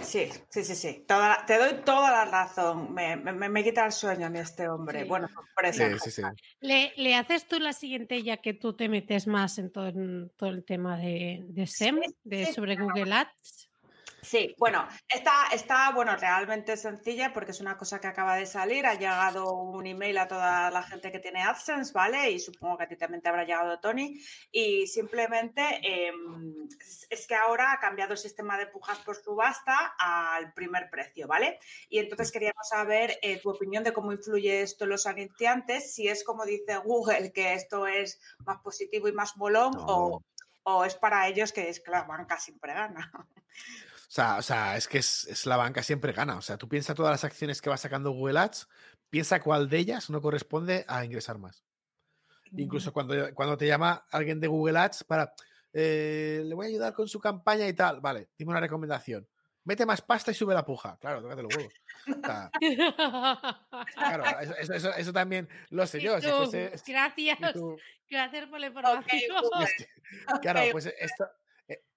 Speaker 3: Sí, sí, sí, sí. Toda, te doy toda la razón. Me, me, me, quita el sueño a mí este hombre. Sí. Bueno, por eso.
Speaker 4: Sí, sí,
Speaker 2: ¿Le, ¿Le, haces tú la siguiente ya que tú te metes más en todo, en todo el tema de, de SEM, de, sobre Google Ads?
Speaker 3: Sí, bueno, está, está bueno, realmente sencilla porque es una cosa que acaba de salir. Ha llegado un email a toda la gente que tiene AdSense, ¿vale? Y supongo que a ti también te habrá llegado, Tony. Y simplemente eh, es que ahora ha cambiado el sistema de pujas por subasta al primer precio, ¿vale? Y entonces queríamos saber eh, tu opinión de cómo influye esto en los anunciantes, si es como dice Google, que esto es más positivo y más molón, no. o, o es para ellos que es que la banca siempre gana.
Speaker 4: O sea, o sea, es que es, es, la banca siempre gana. O sea, tú piensas todas las acciones que va sacando Google Ads, piensa cuál de ellas no corresponde a ingresar más. Mm. Incluso cuando, cuando te llama alguien de Google Ads para, eh, le voy a ayudar con su campaña y tal, vale, dime una recomendación. Mete más pasta y sube la puja. Claro, tócate los huevos. Claro, eso, eso, eso, también lo sé yo. Si fuese,
Speaker 2: gracias. Tú... Gracias por la información.
Speaker 3: Okay,
Speaker 4: es que, claro, pues esto,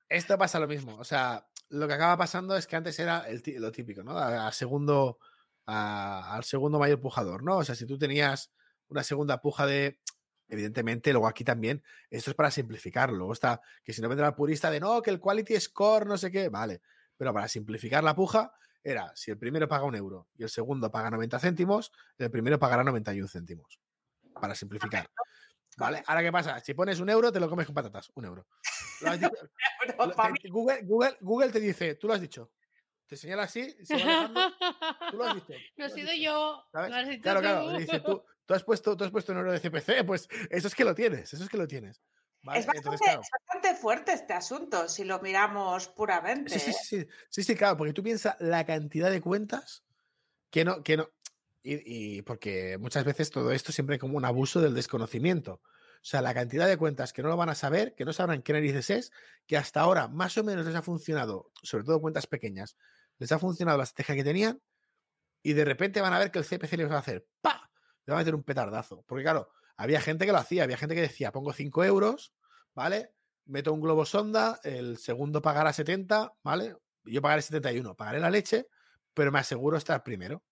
Speaker 4: esto pasa lo mismo. O sea, lo que acaba pasando es que antes era el, lo típico, ¿no? A, a segundo, a, al segundo mayor pujador, ¿no? O sea, si tú tenías una segunda puja de, evidentemente, luego aquí también, esto es para simplificar. Luego está que si no vendrá el purista de no, que el quality score, no sé qué, vale. Pero para simplificar la puja, era si el primero paga un euro y el segundo paga 90 céntimos, el primero pagará 91 céntimos. Para simplificar. ¿Vale? Ahora, ¿qué pasa? Si pones un euro, te lo comes con patatas. Un euro. Dicho, Google, Google, Google, te dice, tú lo has dicho. Te señala así, se va tú lo has dicho.
Speaker 2: No he sido yo.
Speaker 4: ¿sabes? Dicho claro, claro. Dice, tú, tú, has puesto, tú has puesto un euro de CPC, pues eso es que lo tienes, eso es que lo tienes.
Speaker 3: ¿Vale? Es, bastante, Entonces, claro. es, bastante, fuerte este asunto, si lo miramos puramente.
Speaker 4: Sí, sí, sí, sí, sí, claro, porque tú piensas la cantidad de cuentas que no, que no, y, porque muchas veces todo esto siempre como un abuso del desconocimiento. O sea, la cantidad de cuentas que no lo van a saber, que no sabrán qué narices es, que hasta ahora más o menos les ha funcionado, sobre todo cuentas pequeñas, les ha funcionado la estrategia que tenían y de repente van a ver que el CPC les va a hacer ¡pa! Le va a meter un petardazo. Porque claro, había gente que lo hacía, había gente que decía, pongo 5 euros, ¿vale? Meto un globo sonda, el segundo pagará 70, ¿vale? Yo pagaré 71, pagaré la leche, pero me aseguro estar primero.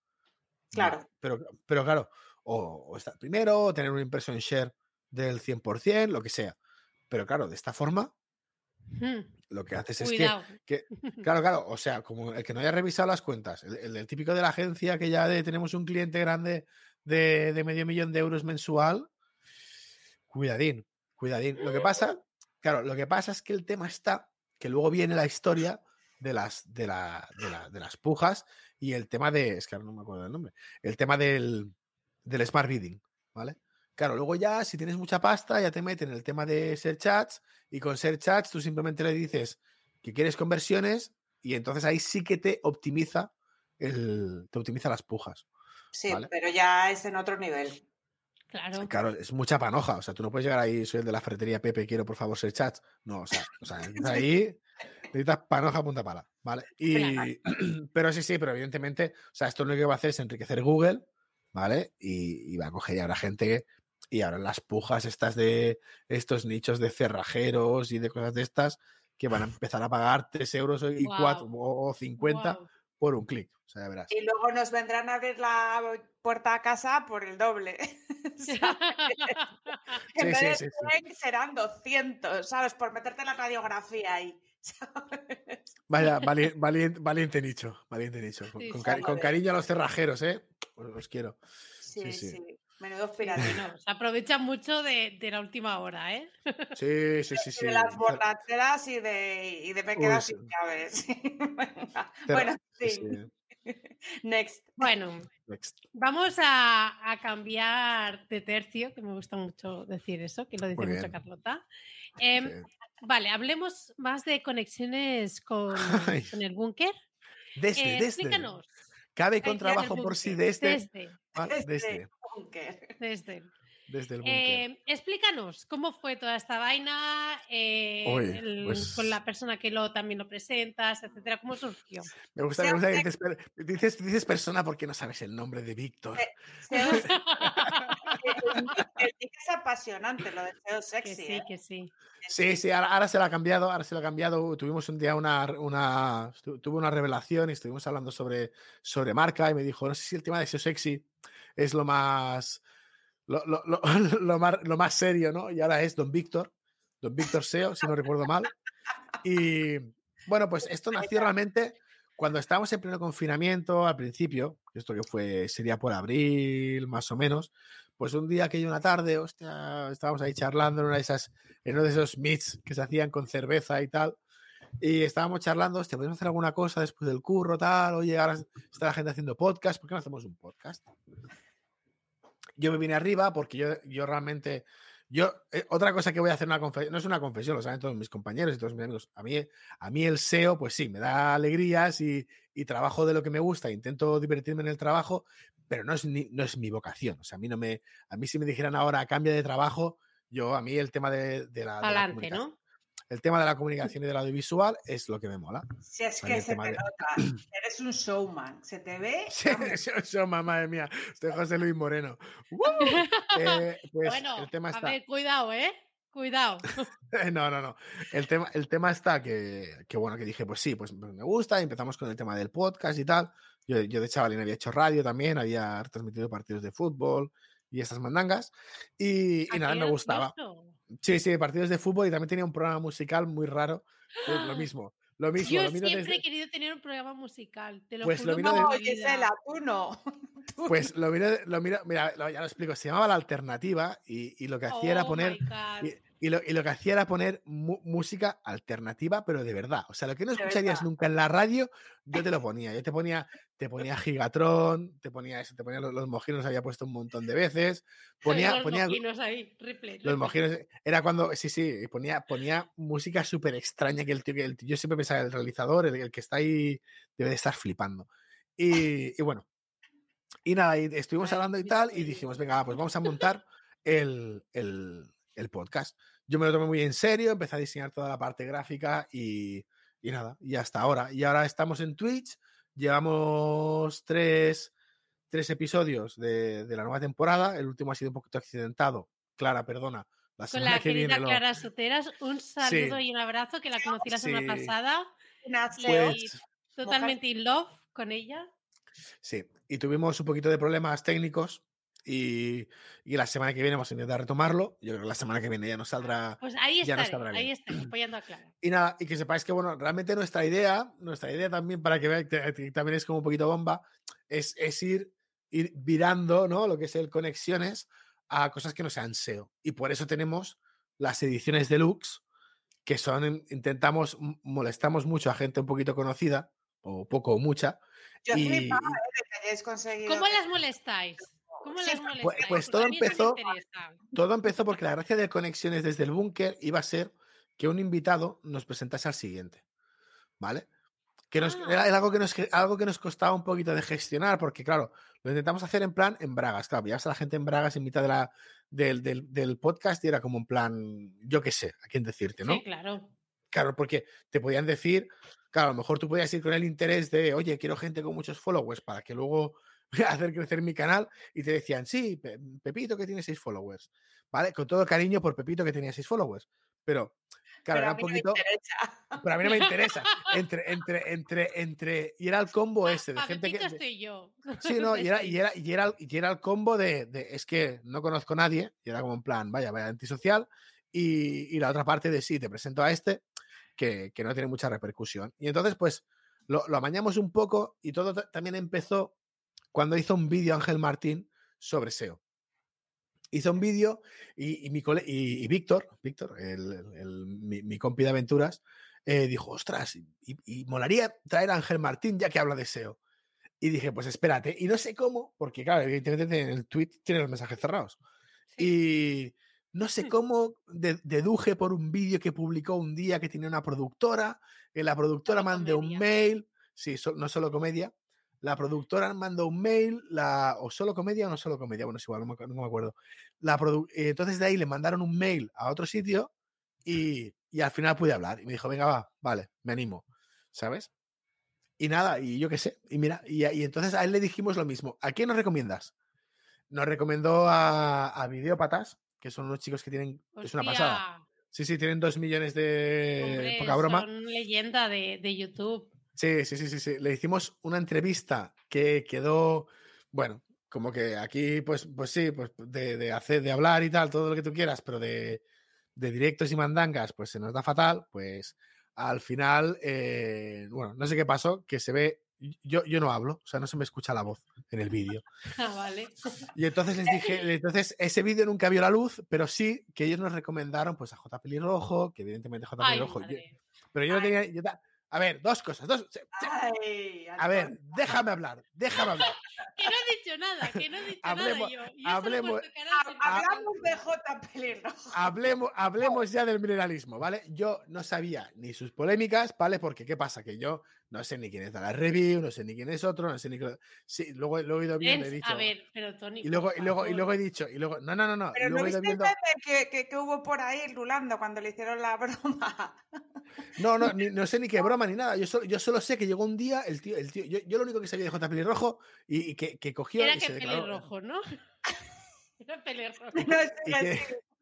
Speaker 3: Claro.
Speaker 4: Pero, pero claro, o, o estar primero, o tener una impresión share del 100%, lo que sea. Pero claro, de esta forma, hmm. lo que haces es que, que, claro, claro, o sea, como el que no haya revisado las cuentas, el, el, el típico de la agencia que ya de, tenemos un cliente grande de, de, medio millón de euros mensual, cuidadín, cuidadín. Lo que pasa, claro, lo que pasa es que el tema está, que luego viene la historia de las, de, la, de, la, de las pujas y el tema de, es que ahora no me acuerdo del nombre, el tema del, del smart bidding, ¿vale? Claro, luego ya, si tienes mucha pasta, ya te meten en el tema de ser chats y con ser chats tú simplemente le dices que quieres conversiones y entonces ahí sí que te optimiza el, te optimiza las pujas.
Speaker 3: Sí, ¿vale? pero ya es en otro nivel.
Speaker 2: Claro.
Speaker 4: Claro, es mucha panoja. O sea, tú no puedes llegar ahí, soy el de la ferretería Pepe, quiero por favor ser chats. No, o sea, o sea ahí necesitas panoja punta pala, ¿vale? Y, claro. pero sí, sí, pero evidentemente, o sea, esto lo que va a hacer es enriquecer Google, ¿vale? Y, y va a coger y habrá gente que y ahora las pujas estas de estos nichos de cerrajeros y de cosas de estas que van a empezar a pagar 3 euros y wow. 4 o 50 wow. por un clic. O sea, verás.
Speaker 3: Y luego nos vendrán a abrir la puerta a casa por el doble.
Speaker 4: sí, sí, sí, sí,
Speaker 3: serán 200, ¿sabes? Por meterte la radiografía ahí. ¿Sabes?
Speaker 4: Vaya, valiente, valiente, valiente, nicho, valiente nicho. Con, con, cari con, cariño a los cerrajeros, ¿eh? Os, os quiero.
Speaker 3: sí. sí. sí. Menudos piratinos.
Speaker 2: Se aprovechan mucho de, de, la última hora, ¿eh?
Speaker 4: Sí, sí, sí. sí.
Speaker 3: De las borracheras y de, y de me quedas sin llaves. bueno, sí. sí. Next.
Speaker 2: Bueno,
Speaker 4: Next.
Speaker 2: vamos a, a, cambiar de tercio, que me gusta mucho decir eso, que lo dice mucho Carlota. Eh, sí. Vale, hablemos más de conexiones con, con el búnker.
Speaker 4: Desde, eh, desde.
Speaker 2: Explícanos.
Speaker 4: Cabe con trabajo por si desde.
Speaker 2: Desde.
Speaker 4: Ah, desde.
Speaker 2: Desde.
Speaker 4: desde el búnker.
Speaker 2: Eh, explícanos cómo fue toda esta vaina eh,
Speaker 4: Oye,
Speaker 2: el-
Speaker 4: pues-
Speaker 2: con la persona que lo también lo presentas, etcétera. ¿Cómo surgió?
Speaker 4: Me gusta, me gusta que dices, dices, dices persona porque no sabes el nombre de Víctor.
Speaker 3: Eh, es apasionante, lo de SEO
Speaker 2: que
Speaker 3: sexy.
Speaker 2: sí,
Speaker 3: ¿eh?
Speaker 2: que sí.
Speaker 4: Sí, sí, ahora, ahora se lo ha cambiado, ahora se lo ha cambiado. Tuvimos un día una, una, tu- tuve una revelación y estuvimos hablando sobre, sobre marca y me dijo, no sé si el tema de SEO sexy es lo más, lo, lo- lo- lo más, lo más serio, ¿no? Y ahora es Don Víctor, Don Víctor SEO, si no recuerdo mal. Y bueno, pues esto nació realmente cuando estábamos en pleno confinamiento al principio, esto que fue, sería por abril más o menos, pues un día que hay una tarde, hostia, estábamos ahí charlando en una de esas, en uno de esos meets que se hacían con cerveza y tal. Y estábamos charlando, hostia, podemos hacer alguna cosa después del curro, tal. Oye, ahora está la gente haciendo podcast, ¿por qué no hacemos un podcast? Yo me vine arriba porque yo, yo realmente. Yo, eh, otra cosa que voy a hacer una confesión, no es una confesión, lo saben todos mis compañeros y todos mis amigos. A mí, a mí el SEO, pues sí, me da alegrías y trabajo de lo que me gusta, intento divertirme en el trabajo, pero no es, ni- no es mi vocación. O sea, a mí no me, a mí si me dijeran ahora cambia de trabajo, yo a mí el tema de, de la, de la
Speaker 2: Adelante,
Speaker 4: comunicación-
Speaker 2: ¿no?
Speaker 4: el tema de la comunicación y del audiovisual es lo que me mola.
Speaker 3: Si es que se te
Speaker 4: de-
Speaker 3: nota, eres un showman, se te ve.
Speaker 4: Sí,
Speaker 3: vamos,
Speaker 4: eso, eso, madre mía, estoy José Luis Moreno. Eh, pues
Speaker 2: bueno,
Speaker 4: el tema
Speaker 2: a
Speaker 4: está.
Speaker 2: ver, cuidado, ¿eh? Cuidado.
Speaker 4: No, no, no. El tema, el tema está que, que, bueno, que dije, pues sí, pues me gusta. Empezamos con el tema del podcast y tal. Yo, yo de chavalín había hecho radio también, había transmitido partidos de fútbol y estas mandangas. Y, y nada,
Speaker 2: Aquí
Speaker 4: me gustaba.
Speaker 2: justo.
Speaker 4: Sí, sí, partidos de fútbol y también tenía un programa musical muy raro. es Lo mismo, lo mismo.
Speaker 2: Yo
Speaker 4: lo
Speaker 2: siempre
Speaker 4: desde-
Speaker 2: he querido tener un programa musical. Te lo
Speaker 4: Pues
Speaker 2: juro
Speaker 4: lo
Speaker 3: No. Gisela, tú no. Tú
Speaker 4: Pues lo miro, lo miro, mira, lo- ya lo explico. Se llamaba La Alternativa y, y lo que hacía era
Speaker 2: Oh
Speaker 4: poner.
Speaker 2: my God.
Speaker 4: Y, y lo, y lo que hacía era poner música alternativa, pero de verdad. O sea, lo que no escucharías nunca en la radio, yo te lo ponía. Yo te ponía, te ponía Gigatron, te ponía eso, te ponía los, los mojinos, los había puesto un montón de veces. Ponía,
Speaker 2: los
Speaker 4: ponía
Speaker 2: mojinos ahí, replay,
Speaker 4: los
Speaker 2: replay.
Speaker 4: mojinos. Era cuando, sí, sí, ponía, ponía música súper extraña que el tío, que el tío- yo siempre pensaba, el realizador, el, el que está ahí, debe de estar flipando. Y, y bueno. Y nada, y estuvimos hablando y tal, y dijimos, venga, pues vamos a montar el, el- el podcast. Yo me lo tomé muy en serio, empecé a diseñar toda la parte gráfica y, y nada, y hasta ahora. Y ahora estamos en Twitch, llevamos tres, tres episodios de, de la nueva temporada, el último ha sido un poquito accidentado, Clara, perdona. La
Speaker 2: Con
Speaker 4: semana
Speaker 2: la
Speaker 4: que
Speaker 2: querida
Speaker 4: viene lo-
Speaker 2: Clara Soteras, un saludo
Speaker 4: Sí.
Speaker 2: y un abrazo que la conocí la semana
Speaker 4: Sí.
Speaker 2: pasada.
Speaker 4: Pues,
Speaker 2: totalmente in love con ella.
Speaker 4: sí, y tuvimos un poquito de problemas técnicos y, y la semana que viene vamos a intentar retomarlo. Yo creo que la semana que viene ya nos saldrá
Speaker 2: Pues ahí
Speaker 4: Ya nos saldrá
Speaker 2: ahí estaré, apoyando a Clara.
Speaker 4: Y nada, y que sepáis que, bueno, realmente nuestra idea, nuestra idea también, para que veáis que también es como un poquito bomba, es, es ir, ir virando, ¿no? Lo que es el conexiones a cosas que no sean SEO. Y por eso tenemos las ediciones deluxe, que son, in- intentamos, molestamos mucho a gente un poquito conocida, o poco o mucha.
Speaker 3: Yo
Speaker 4: y-
Speaker 3: flipaba ¿eh? de que hayáis conseguido.
Speaker 2: ¿Cómo las molestáis? ¿Cómo
Speaker 3: Sí,
Speaker 2: las
Speaker 3: pues-
Speaker 2: molestáis?
Speaker 4: pues todo empezó-. Todo empezó porque la gracia de Conexiones desde el búnker iba a ser que un invitado nos presentase al siguiente. ¿Vale? Que nos,
Speaker 2: Ah.
Speaker 4: era, algo, que nos, ge- algo que nos costaba un poquito de gestionar, porque claro, lo intentamos hacer en plan en Bragas. Claro, pillas a la gente en Bragas en mitad de la, del, del- del podcast y era como en plan, yo qué sé, a quién decirte, ¿no?
Speaker 2: Sí, claro.
Speaker 4: Claro, porque te podían decir, claro, a lo mejor tú podías ir con el interés de, oye, quiero gente con muchos followers para que luego hacer crecer mi canal y te decían, sí, Pe- Pepito que tiene seis followers, ¿vale? Con todo cariño por Pepito que tenía seis followers, pero, claro,
Speaker 3: Pero
Speaker 4: era un
Speaker 3: mí no me
Speaker 4: poquito,
Speaker 3: interesa.
Speaker 4: pero a mí no me interesa, entre, entre, entre, entre, y era el combo ese de gente que...
Speaker 2: Pepito
Speaker 4: de-
Speaker 2: estoy yo.
Speaker 4: Sí, no, y era, y era, y era, y era el combo de, de, es que no conozco a nadie, y era como en plan, vaya, vaya antisocial, y, y la otra parte de sí, te presento a este, que, que no tiene mucha repercusión. Y entonces, pues, lo, lo amañamos un poco y todo ta- también empezó cuando hizo un vídeo Ángel Martín sobre SEO. Hizo un vídeo y, y mi cole- y, y Víctor, Víctor, el, el- el- mi, mi compi de aventuras, eh, dijo, ostras, y, molaría traer a Ángel Martín ya que habla de SEO. Y dije, pues espérate. Y no sé cómo, porque claro, evidentemente en el tweet tiene los mensajes cerrados. Y no sé
Speaker 2: Hmm.
Speaker 4: cómo de- deduje por un vídeo que publicó un día que tenía una productora, que la productora mande un mail, sí, so- no solo comedia, la productora mandó un mail, la, o solo comedia o no solo comedia, bueno, es igual, no me, acuerdo. La eh, entonces de ahí le mandaron un mail a otro sitio y, y, al final pude hablar. Y me dijo, venga, va, vale, me animo, ¿sabes? Y nada, y yo qué sé, y mira, y, y, entonces a él le dijimos lo mismo. ¿A quién nos recomiendas? Nos recomendó a, a Videopatas, que son unos chicos que tienen, es una pasada. Sí, sí, tienen dos millones de poca broma.
Speaker 2: Son leyenda de, de YouTube.
Speaker 4: Sí, sí, sí, sí, sí. Le hicimos una entrevista que quedó, bueno, como que aquí, pues, pues sí, pues de, de hacer, de hablar y tal, todo lo que tú quieras, pero de, de directos y mandangas, pues se nos da fatal, pues al final, eh, bueno, no sé qué pasó, que se ve, yo, yo no hablo, o sea, no se me escucha la voz en el vídeo.
Speaker 2: Ah, vale.
Speaker 4: Y entonces les dije, entonces ese vídeo nunca vio la luz, pero sí que ellos nos recomendaron pues a J. Pelirrojo, que evidentemente J. Pelirrojo. pero yo no tenía, yo, a ver, dos cosas. Dos, a ver, déjame hablar, déjame hablar.
Speaker 2: que no he dicho nada, que no he dicho
Speaker 4: hablemos,
Speaker 2: nada yo.
Speaker 4: hablemos,
Speaker 3: hablamos de J. Pelirrojo.
Speaker 4: Hablemos, hablemos ya del mineralismo, ¿vale? Yo no sabía ni sus polémicas, ¿vale? Porque ¿qué pasa? Que yo no sé ni quién es la review, no sé ni quién es otro, no sé ni Sí, luego lo he oído bien, he dicho.
Speaker 2: A ver, pero Tony.
Speaker 4: Y luego, y luego, y luego he dicho, y luego, no, no, no, no.
Speaker 3: Pero
Speaker 4: luego
Speaker 3: no viste viendo... que, que, que, hubo por ahí rulando cuando le hicieron la broma.
Speaker 4: No, no, ni, no sé ni qué broma ni nada. Yo solo, yo solo sé que llegó un día el tío, el tío, yo, yo lo único que sabía de J. Pelirrojo y, y que, que cogió.
Speaker 2: Era
Speaker 4: y
Speaker 2: que
Speaker 4: se declaró...
Speaker 2: pelirrojo, ¿no? Era pelirrojo.
Speaker 3: No,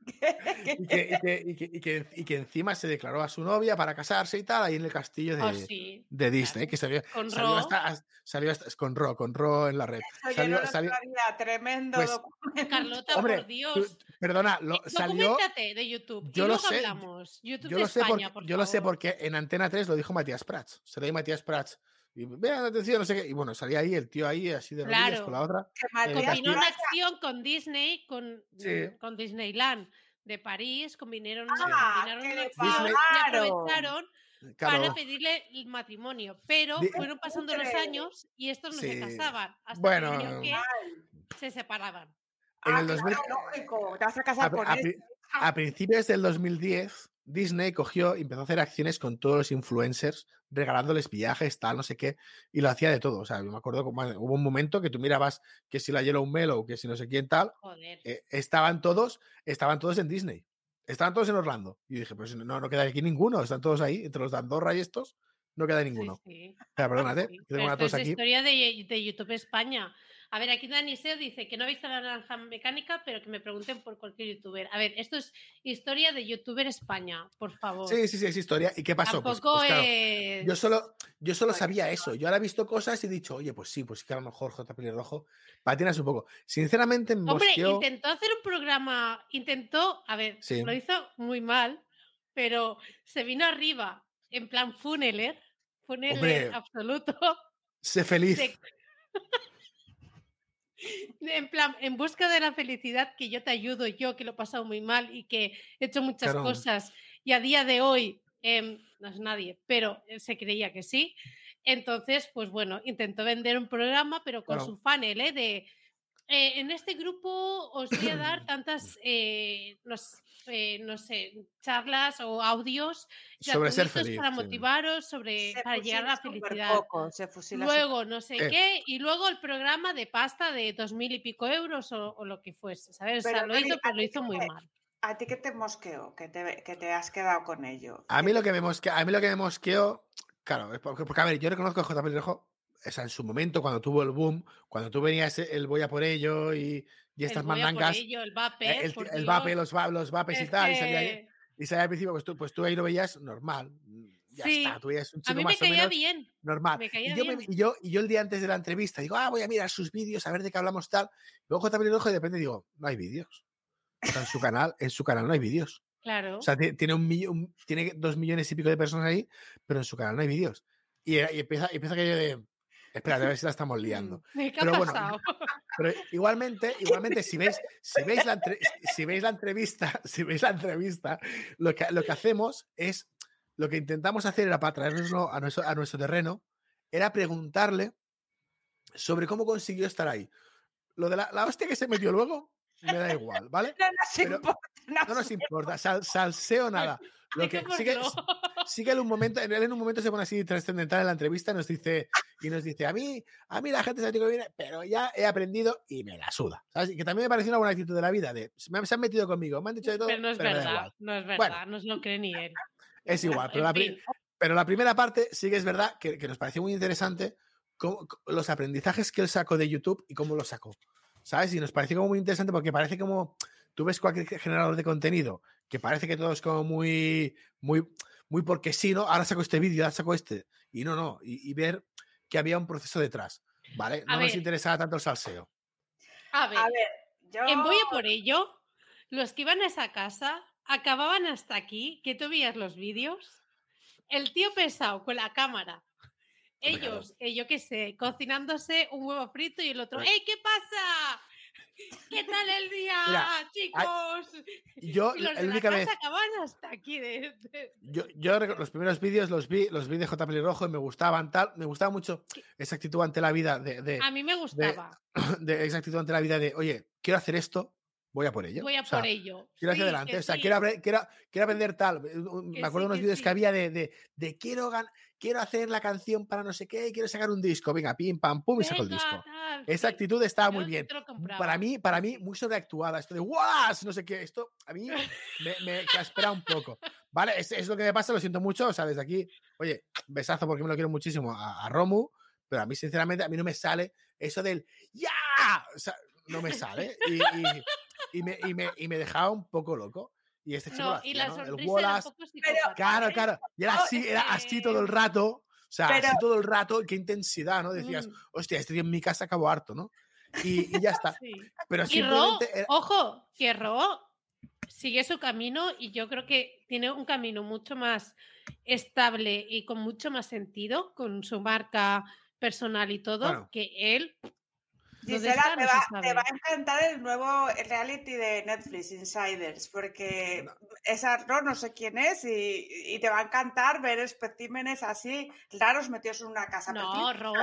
Speaker 3: es que,
Speaker 4: y, que, y, que, y, que, y, que, encima se declaró a su novia para casarse y tal, ahí en el castillo de,
Speaker 2: oh, sí,
Speaker 4: de Disney, claro. que salió,
Speaker 2: con
Speaker 4: salió,
Speaker 2: Ro.
Speaker 4: hasta, salió hasta, con Ro, con Ro en la red.
Speaker 3: Eso
Speaker 4: salió,
Speaker 3: no
Speaker 4: salió,
Speaker 3: sabía, tremendo
Speaker 4: pues.
Speaker 2: Carlota,
Speaker 4: hombre,
Speaker 2: por Dios.
Speaker 4: Tú, perdona, lo, salió.
Speaker 2: de YouTube.
Speaker 4: Yo
Speaker 2: y
Speaker 4: lo
Speaker 2: luego
Speaker 4: sé.
Speaker 2: hablamos. YouTube
Speaker 4: yo
Speaker 2: de
Speaker 4: lo sé,
Speaker 2: España,
Speaker 4: porque,
Speaker 2: por
Speaker 4: yo lo sé porque en Antena 3 lo dijo Matías Prats. Se lo di Matías Prats. Y vean atención, no sé qué. Y bueno, salía ahí el tío ahí así de rodillas
Speaker 2: Claro.
Speaker 4: con la otra.
Speaker 3: Matías
Speaker 2: Combinó una acción con Disney, con,
Speaker 4: Sí.
Speaker 2: con Disneyland de París, combinaron,
Speaker 3: Ah,
Speaker 2: combinaron una y aprovecharon
Speaker 4: Claro,
Speaker 2: para pedirle el matrimonio. Pero
Speaker 4: Di-
Speaker 2: fueron pasando los años y estos no se
Speaker 4: Sí.
Speaker 2: casaban. Hasta
Speaker 4: Bueno,
Speaker 2: que, se separaban.
Speaker 4: en
Speaker 3: Ah,
Speaker 4: el 2000,
Speaker 3: claro, lógico, te vas a
Speaker 4: a,
Speaker 3: casar con
Speaker 4: a pri- a principios del 2010, Disney cogió y empezó a hacer acciones con todos los influencers, regalándoles viajes, tal, no sé qué, y lo hacía de todo. O sea, yo me acuerdo como hubo un momento que tú mirabas que si la Yellow Mellow, que si no sé quién tal,
Speaker 2: Joder.
Speaker 4: eh, estaban todos, estaban todos en Disney. Estaban todos en Orlando. Y dije, pues no, no queda aquí ninguno, están todos ahí, entre los de Andorra y estos, no queda ninguno.
Speaker 2: Sí, sí.
Speaker 4: O sea, perdónate,
Speaker 2: Sí,
Speaker 4: que
Speaker 2: pero
Speaker 4: tengo una tos
Speaker 2: es
Speaker 4: aquí.
Speaker 2: historia de, de YouTube España. A ver, aquí Dani Seo dice que no ha visto la naranja mecánica, pero que me pregunten por cualquier youtuber. A ver, esto es historia de youtuber España, por favor.
Speaker 4: Sí, sí, sí, es historia. ¿Y qué pasó? Pues- pues claro,
Speaker 2: es...
Speaker 4: Yo solo, yo solo sabía eso. Yo ahora he visto cosas y he dicho, oye, pues sí, pues sí que a lo mejor J. Pelirrojo patinas un poco. Sinceramente, me
Speaker 2: Hombre,
Speaker 4: mosqueó-
Speaker 2: intentó hacer un programa, intentó, a ver,
Speaker 4: Sí.
Speaker 2: lo hizo muy mal, pero se vino arriba en plan funeler, funeler
Speaker 4: Hombre.
Speaker 2: absoluto.
Speaker 4: Sé feliz.
Speaker 2: En plan, en busca de la felicidad, que yo te ayudo, yo que lo he pasado muy mal y que he hecho muchas
Speaker 4: Claro.
Speaker 2: cosas y a día de hoy em, no es nadie, pero él se creía que sí. Entonces, pues bueno, intentó vender un programa, pero con
Speaker 4: Claro.
Speaker 2: su funnel, ¿eh? De, eh, en este grupo os voy a dar tantas, eh, eh, no sé, charlas o audios
Speaker 4: Sobre ser feliz.
Speaker 2: para motivaros sobre,
Speaker 3: Se
Speaker 2: para llegar a la felicidad.
Speaker 3: superpoco, se
Speaker 2: Luego no sé
Speaker 4: Eh.
Speaker 2: qué, y luego el programa de pasta de dos mil y pico euros o, o lo que fuese, ¿sabes? O sea, lo hizo,
Speaker 3: ¿a
Speaker 2: pero lo
Speaker 3: ti
Speaker 2: hizo muy
Speaker 3: te-
Speaker 2: mal.
Speaker 3: ¿A ti qué te mosqueó? Que te, que te has quedado con ello.
Speaker 4: A mí lo que me mosqueó, a mí lo que me mosqueó, claro, porque, porque, a ver, yo reconozco a J. Pelirrojo, o sea, en su momento, cuando tuvo el boom, cuando tú venías el voy a por ello y, y estas
Speaker 2: el voy a por
Speaker 4: mandangas,
Speaker 2: ello, el vape,
Speaker 4: eh, el,
Speaker 2: por
Speaker 4: el
Speaker 2: Dios,
Speaker 4: vape, los, los vapes y tal, y salía, ahí- y salía al principio, pues tú, pues tú ahí lo veías normal. mm, Ya
Speaker 2: Sí.
Speaker 4: está, tú veías un
Speaker 2: A
Speaker 4: chico
Speaker 2: mí me
Speaker 4: más o
Speaker 2: caía
Speaker 4: menos
Speaker 2: bien.
Speaker 4: normal.
Speaker 2: me
Speaker 4: Y yo, me- y, yo, y yo el día antes de la entrevista digo, ah, voy a mirar sus vídeos, a ver de qué hablamos tal. Luego J. Pelirrojo y de repente digo, no hay vídeos. O sea, en su canal, en su canal no hay vídeos.
Speaker 2: Claro.
Speaker 4: O sea, ti- tiene, un millón, tiene dos millones y pico de personas ahí, pero en su canal no hay vídeos. Y, y empieza, empieza aquello de, espera, a ver si la estamos liando.
Speaker 2: ¿Qué ha
Speaker 4: pero bueno,
Speaker 2: pasado?
Speaker 4: Pero igualmente, igualmente, si veis, si veis la, entre- si veis la entrevista, si veis la entrevista, lo que, lo que hacemos es, lo que intentamos hacer era para traernoslo a nuestro, a nuestro terreno, era preguntarle sobre cómo consiguió estar ahí. Lo de la, la hostia que se metió luego, me da igual, ¿vale?
Speaker 3: No nos
Speaker 4: Pero-
Speaker 3: importa, no
Speaker 4: No nos importa, sal- salseo nada. Lo que, sí que él, un momento, él en un momento se pone así trascendental en la entrevista, nos dice, y nos dice, a mí, a mí la gente se que viene, pero ya he aprendido y me la suda. ¿sabes? Y que también me pareció una buena actitud de la vida, de se han metido conmigo, me han dicho de todo.
Speaker 2: Pero no es verdad, no es verdad, no se lo cree ni él.
Speaker 4: Es igual, pero, la, pero la, primera parte sí que es verdad que, que nos pareció muy interesante los aprendizajes que él sacó de YouTube y cómo los sacó. ¿Sabes? Y nos pareció como muy interesante porque parece como tú ves cualquier generador de contenido que parece que todo es como muy, muy, muy porque sí, ¿no? Ahora saco este vídeo, ahora saco este. Y no, no. Y, ver que había un proceso detrás. ¿Vale? No nos interesaba tanto el salseo.
Speaker 2: A ver, yo... en Voy a por ello, los que iban a esa casa acababan hasta aquí, que tú veías los vídeos, el tío pesado con la cámara ellos, eh, yo qué sé, cocinándose un huevo frito y el otro, ¡Ey, qué pasa! ¿Qué tal el día, chicos?
Speaker 4: yo,
Speaker 2: y los
Speaker 4: la única vez.
Speaker 2: acaban hasta aquí. De,
Speaker 4: Yo, yo, los primeros vídeos los vi, los vi de J. Pelirrojo y me gustaban tal. Me gustaba mucho esa actitud ante la vida. De,
Speaker 2: a mí me gustaba.
Speaker 4: De, esa actitud ante la vida de, oye, quiero hacer esto, voy a por ello.
Speaker 2: Voy a por ello.
Speaker 4: Quiero hacia adelante. O sea, quiero, quiero, quiero, aprender tal. me acuerdo de unos vídeos que había de, de, de quiero ganar quiero hacer la canción para no sé qué, quiero sacar un disco, venga, pim, pam, pum, y saco el disco. Esa actitud estaba muy bien. Para mí, para mí, muy sobreactuada. Esto de ¡guas! No sé qué. Esto a mí me, me espera un poco. ¿Vale? Es, es, lo que me pasa, lo siento mucho. O sea, desde aquí, oye, besazo porque me lo quiero muchísimo a, Romu, pero a mí, sinceramente, a mí no me sale eso del ¡ya! O sea, no me sale. Y, y, me, y, me, y me dejaba un poco loco. Y este chico
Speaker 2: y la
Speaker 4: ¿no?
Speaker 2: El Wallace.
Speaker 4: Claro, claro. Y era así, era así todo el rato. O sea, así todo el rato, qué intensidad, ¿no? Decías, mm. hostia, este día en mi casa acabo harto, ¿no? Y, y ya está. Pero simplemente.
Speaker 2: Y ojo, que Ro sigue su camino y yo creo que tiene un camino mucho más estable y con mucho más sentido con su marca personal y todo que él
Speaker 3: Gisela, te va, te va, a encantar el nuevo reality de Netflix, Insiders, porque esa Ro no sé quién es y, te va a encantar ver especímenes así raros metidos en una casa.
Speaker 2: No, Ro,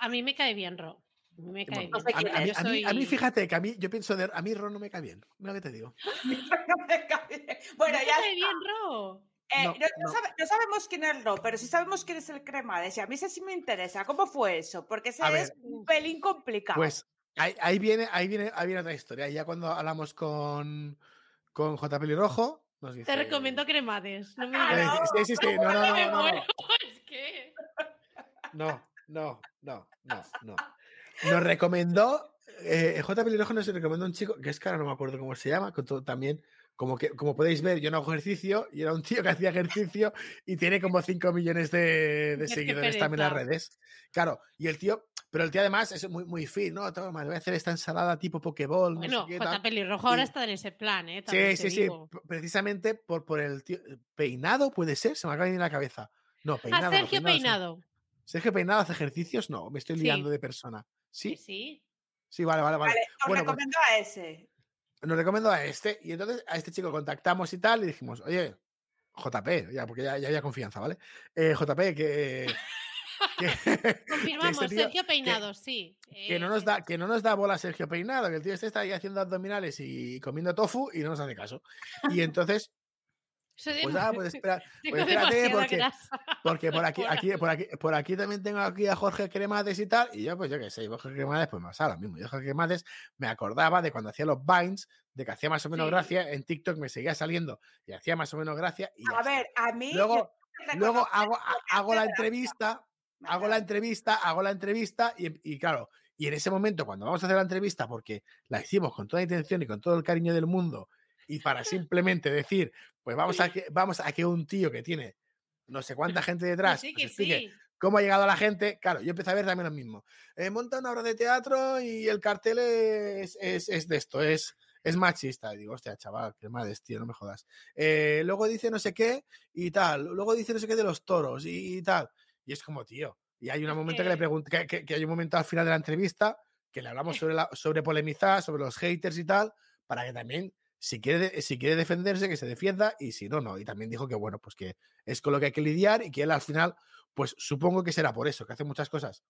Speaker 2: a mí me cae bien Ro. A mí me cae bien.
Speaker 4: a, mí, fíjate que a mí, yo pienso de, a mí Ro no me cae bien. Mira lo que te digo.
Speaker 3: no me cae bien. Bueno, ya.
Speaker 2: Me cae bien Ro.
Speaker 3: Eh, no, sabemos quién es Ro, pero sí sabemos quién es el Cremades. Y a mí ese sí me interesa. ¿Cómo fue eso? Porque ese es un pelín complicado.
Speaker 4: Pues ahí, viene, ahí, viene, ahí viene otra historia. Ya cuando hablamos con, con J. Pelirrojo, nos dice.
Speaker 2: Te recomiendo Cremades. No me
Speaker 4: ah, sí, sí, sí. No, no, no.
Speaker 2: no, no. Es que.
Speaker 4: No, no, no, no, no. Nos recomendó. Eh, J. Pelirrojo nos recomendó un chico, que es que ahora no me acuerdo cómo se llama, con todo, también como, que, como podéis ver, yo no hago ejercicio y era un tío que hacía ejercicio y tiene como 5 millones de, seguidores también en las redes. Claro, y el tío, pero el tío además es muy, muy fit, ¿no? Toma, voy a hacer esta ensalada tipo Pokéball.
Speaker 2: Bueno, no Pelirrojo ahora está en ese plan, ¿eh?
Speaker 4: sí, sí, sí. Precisamente por, por el tío. Peinado puede ser, se me acaba de ir en la cabeza. No, peinado.
Speaker 2: A Sergio Peinado.
Speaker 4: Sergio Peinado hace ejercicios, no, me estoy liando de persona. Sí.
Speaker 2: Sí.
Speaker 4: Sí, vale, vale, vale.
Speaker 3: vale os bueno, pues recomiendo a ese
Speaker 4: nos recomendó a este y entonces a este chico contactamos y tal y dijimos, oye, JP, ya, porque ya, ya había confianza, ¿vale? Eh, JP, que...
Speaker 2: Confirmamos, este Sergio Peinado, sí.
Speaker 4: Que no, nos da, que no nos da bola Sergio Peinado, que el tío este está ahí haciendo abdominales y comiendo tofu y no nos hace caso. Y entonces pues nada, pues, espera, pues espérate, porque, porque por aquí, aquí, por aquí, por aquí también tengo aquí a Jorge Cremades y tal, y yo, pues yo qué sé, Jorge Cremades, pues me pasa lo mismo. Yo Jorge Cremades me acordaba de cuando hacía los Vines, de que hacía más o menos gracia, en TikTok me seguía saliendo y hacía más o menos gracia. Y
Speaker 3: a ver, a mí.
Speaker 4: Luego, luego hago, hago la entrevista, hago la entrevista, hago la entrevista, y, y claro, y en ese momento, cuando vamos a hacer la entrevista, porque la hicimos con toda la intención y con todo el cariño del mundo, y para simplemente decir, pues vamos a que, vamos a que un tío que tiene no sé cuánta gente detrás cómo ha llegado la gente, claro, yo empecé a ver también lo mismo. Eh, monta una obra de teatro y el cartel es, es, de esto, es, es machista. Y digo, hostia, chaval, qué madres, tío, no me jodas. Eh, luego dice no sé qué y tal. Luego dice no sé qué de los toros y, tal. Y es como, tío. Y hay un momento que le pregunto, que, que, hay un momento al final de la entrevista que le hablamos sobre, la, sobre polemizar, sobre los haters y tal, para que también si quiere, si quiere defenderse, que se defienda, y si no, no. Y también dijo que, bueno, pues que es con lo que hay que lidiar y que él al final, pues supongo que será por eso, que hace muchas cosas.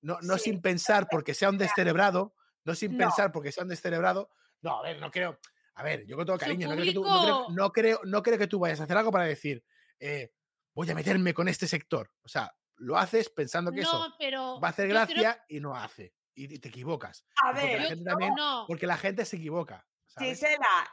Speaker 4: No, no sin pensar porque sea un descerebrado, no sin pensar porque sea un descerebrado. No, a ver, no creo. A ver, yo con todo cariño, no creo, que tú, no, creo, no, creo, que tú vayas a hacer algo para decir, eh, voy a meterme con este sector. O sea, lo haces pensando que eso
Speaker 2: pero
Speaker 4: va a hacer gracia y no hace. Y te equivocas.
Speaker 3: A ver,
Speaker 4: porque la gente se equivoca.
Speaker 3: Gisela,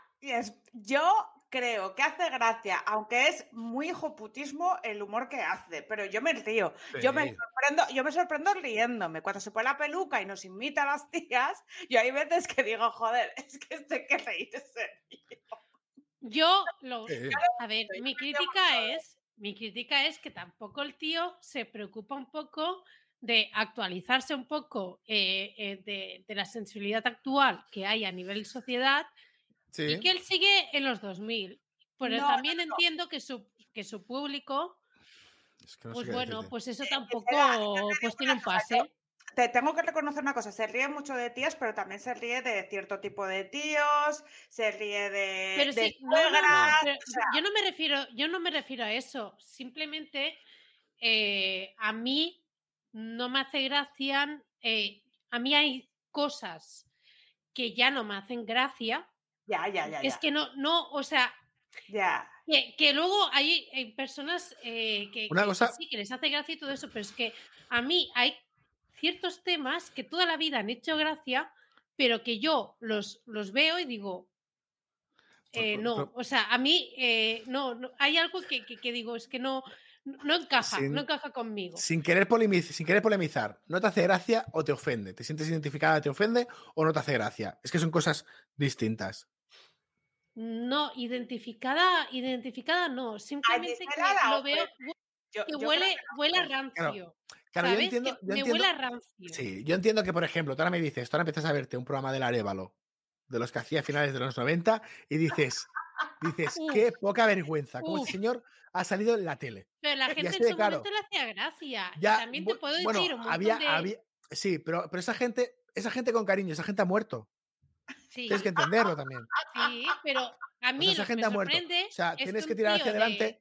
Speaker 3: yo creo que hace gracia, aunque es muy hijoputismo el humor que hace, pero yo me río. Yo, me sorprendo, yo me sorprendo riéndome. Cuando se pone la peluca y nos imita a las tías, yo hay veces que digo, joder, es que este que reírse.
Speaker 2: Yo lo. A ver, mi crítica es. Mi crítica es que tampoco el tío se preocupa un poco de actualizarse un poco eh, eh, de, la sensibilidad actual que hay a nivel sociedad y que él sigue en los 2000. Pero también entiendo que su, que su público, pues bueno, pues eso tampoco pues tiene un pase.
Speaker 3: Te tengo que reconocer una cosa, se ríe mucho de tías, pero también se ríe de cierto tipo de tíos, se ríe de, pero
Speaker 2: yo no me refiero, yo no me refiero a eso. Simplemente eh, a mí no me hace gracia. Eh, a mí hay cosas que ya no me hacen gracia
Speaker 3: ya, ya, ya.
Speaker 2: Es que no, no, o sea.
Speaker 3: Ya.
Speaker 2: Que, luego hay, personas eh, que, sí, que les hace gracia y todo eso, pero es que a mí hay ciertos temas que toda la vida han hecho gracia, pero que yo los, los veo y digo, eh, no, o sea, a mí eh, no, hay algo que, digo, es que no, no encaja, no encaja conmigo.
Speaker 4: Sin querer, polemizar, sin querer polemizar, ¿no te hace gracia o te ofende? ¿Te sientes identificada, te ofende o no te hace gracia? Es que son cosas distintas.
Speaker 2: No, identificada, identificada no, simplemente que lo veo que huele, huele a rancio. Claro, yo entiendo, me huele a rancio.
Speaker 4: Sí, yo entiendo que, por ejemplo, tú ahora me dices, tú ahora empiezas a verte un programa del Arevalo, de los que hacía a finales de los 90, y dices, dices, qué poca vergüenza, como ese señor ha salido en la tele.
Speaker 2: Pero la gente en su momento le hacía gracia. también te puedo decir un montón había,
Speaker 4: había, sí, pero, pero esa gente, esa gente con cariño, esa gente ha muerto. Tienes que entenderlo también.
Speaker 2: Sí, pero a mí esa gente me sorprende
Speaker 4: O sea, tienes que tirar hacia adelante.
Speaker 2: De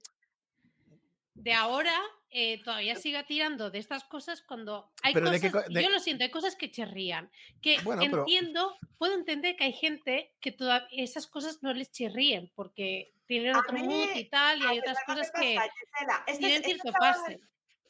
Speaker 2: ahora eh, todavía siga tirando de estas cosas cuando hay cosas, yo lo siento, hay cosas que chirrían, que entiendo, puedo entender que hay gente que todas esas cosas no les chirríen porque tienen otro mood y tal, y hay otras cosas que este tienen cierto pase.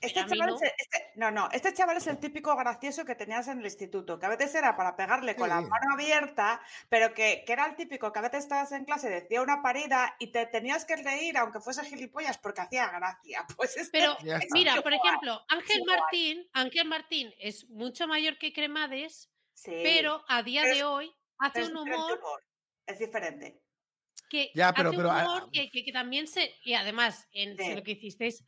Speaker 3: Este chaval no. Es, este, no, no, este chaval es el típico gracioso que tenías en el instituto, que a veces era para pegarle con la mano abierta, pero que, que, era el típico que a veces estabas en clase, decía una parida y te tenías que reír aunque fuese gilipollas porque hacía gracia. Pues este
Speaker 2: pero mira, por ejemplo, Ángel Martín, Ángel Martín es mucho mayor que Cremades, pero a día de hoy hace un humor,
Speaker 3: Es diferente.
Speaker 2: Que ya, pero, hace un humor que, que, también se. Y además, en lo que hicisteis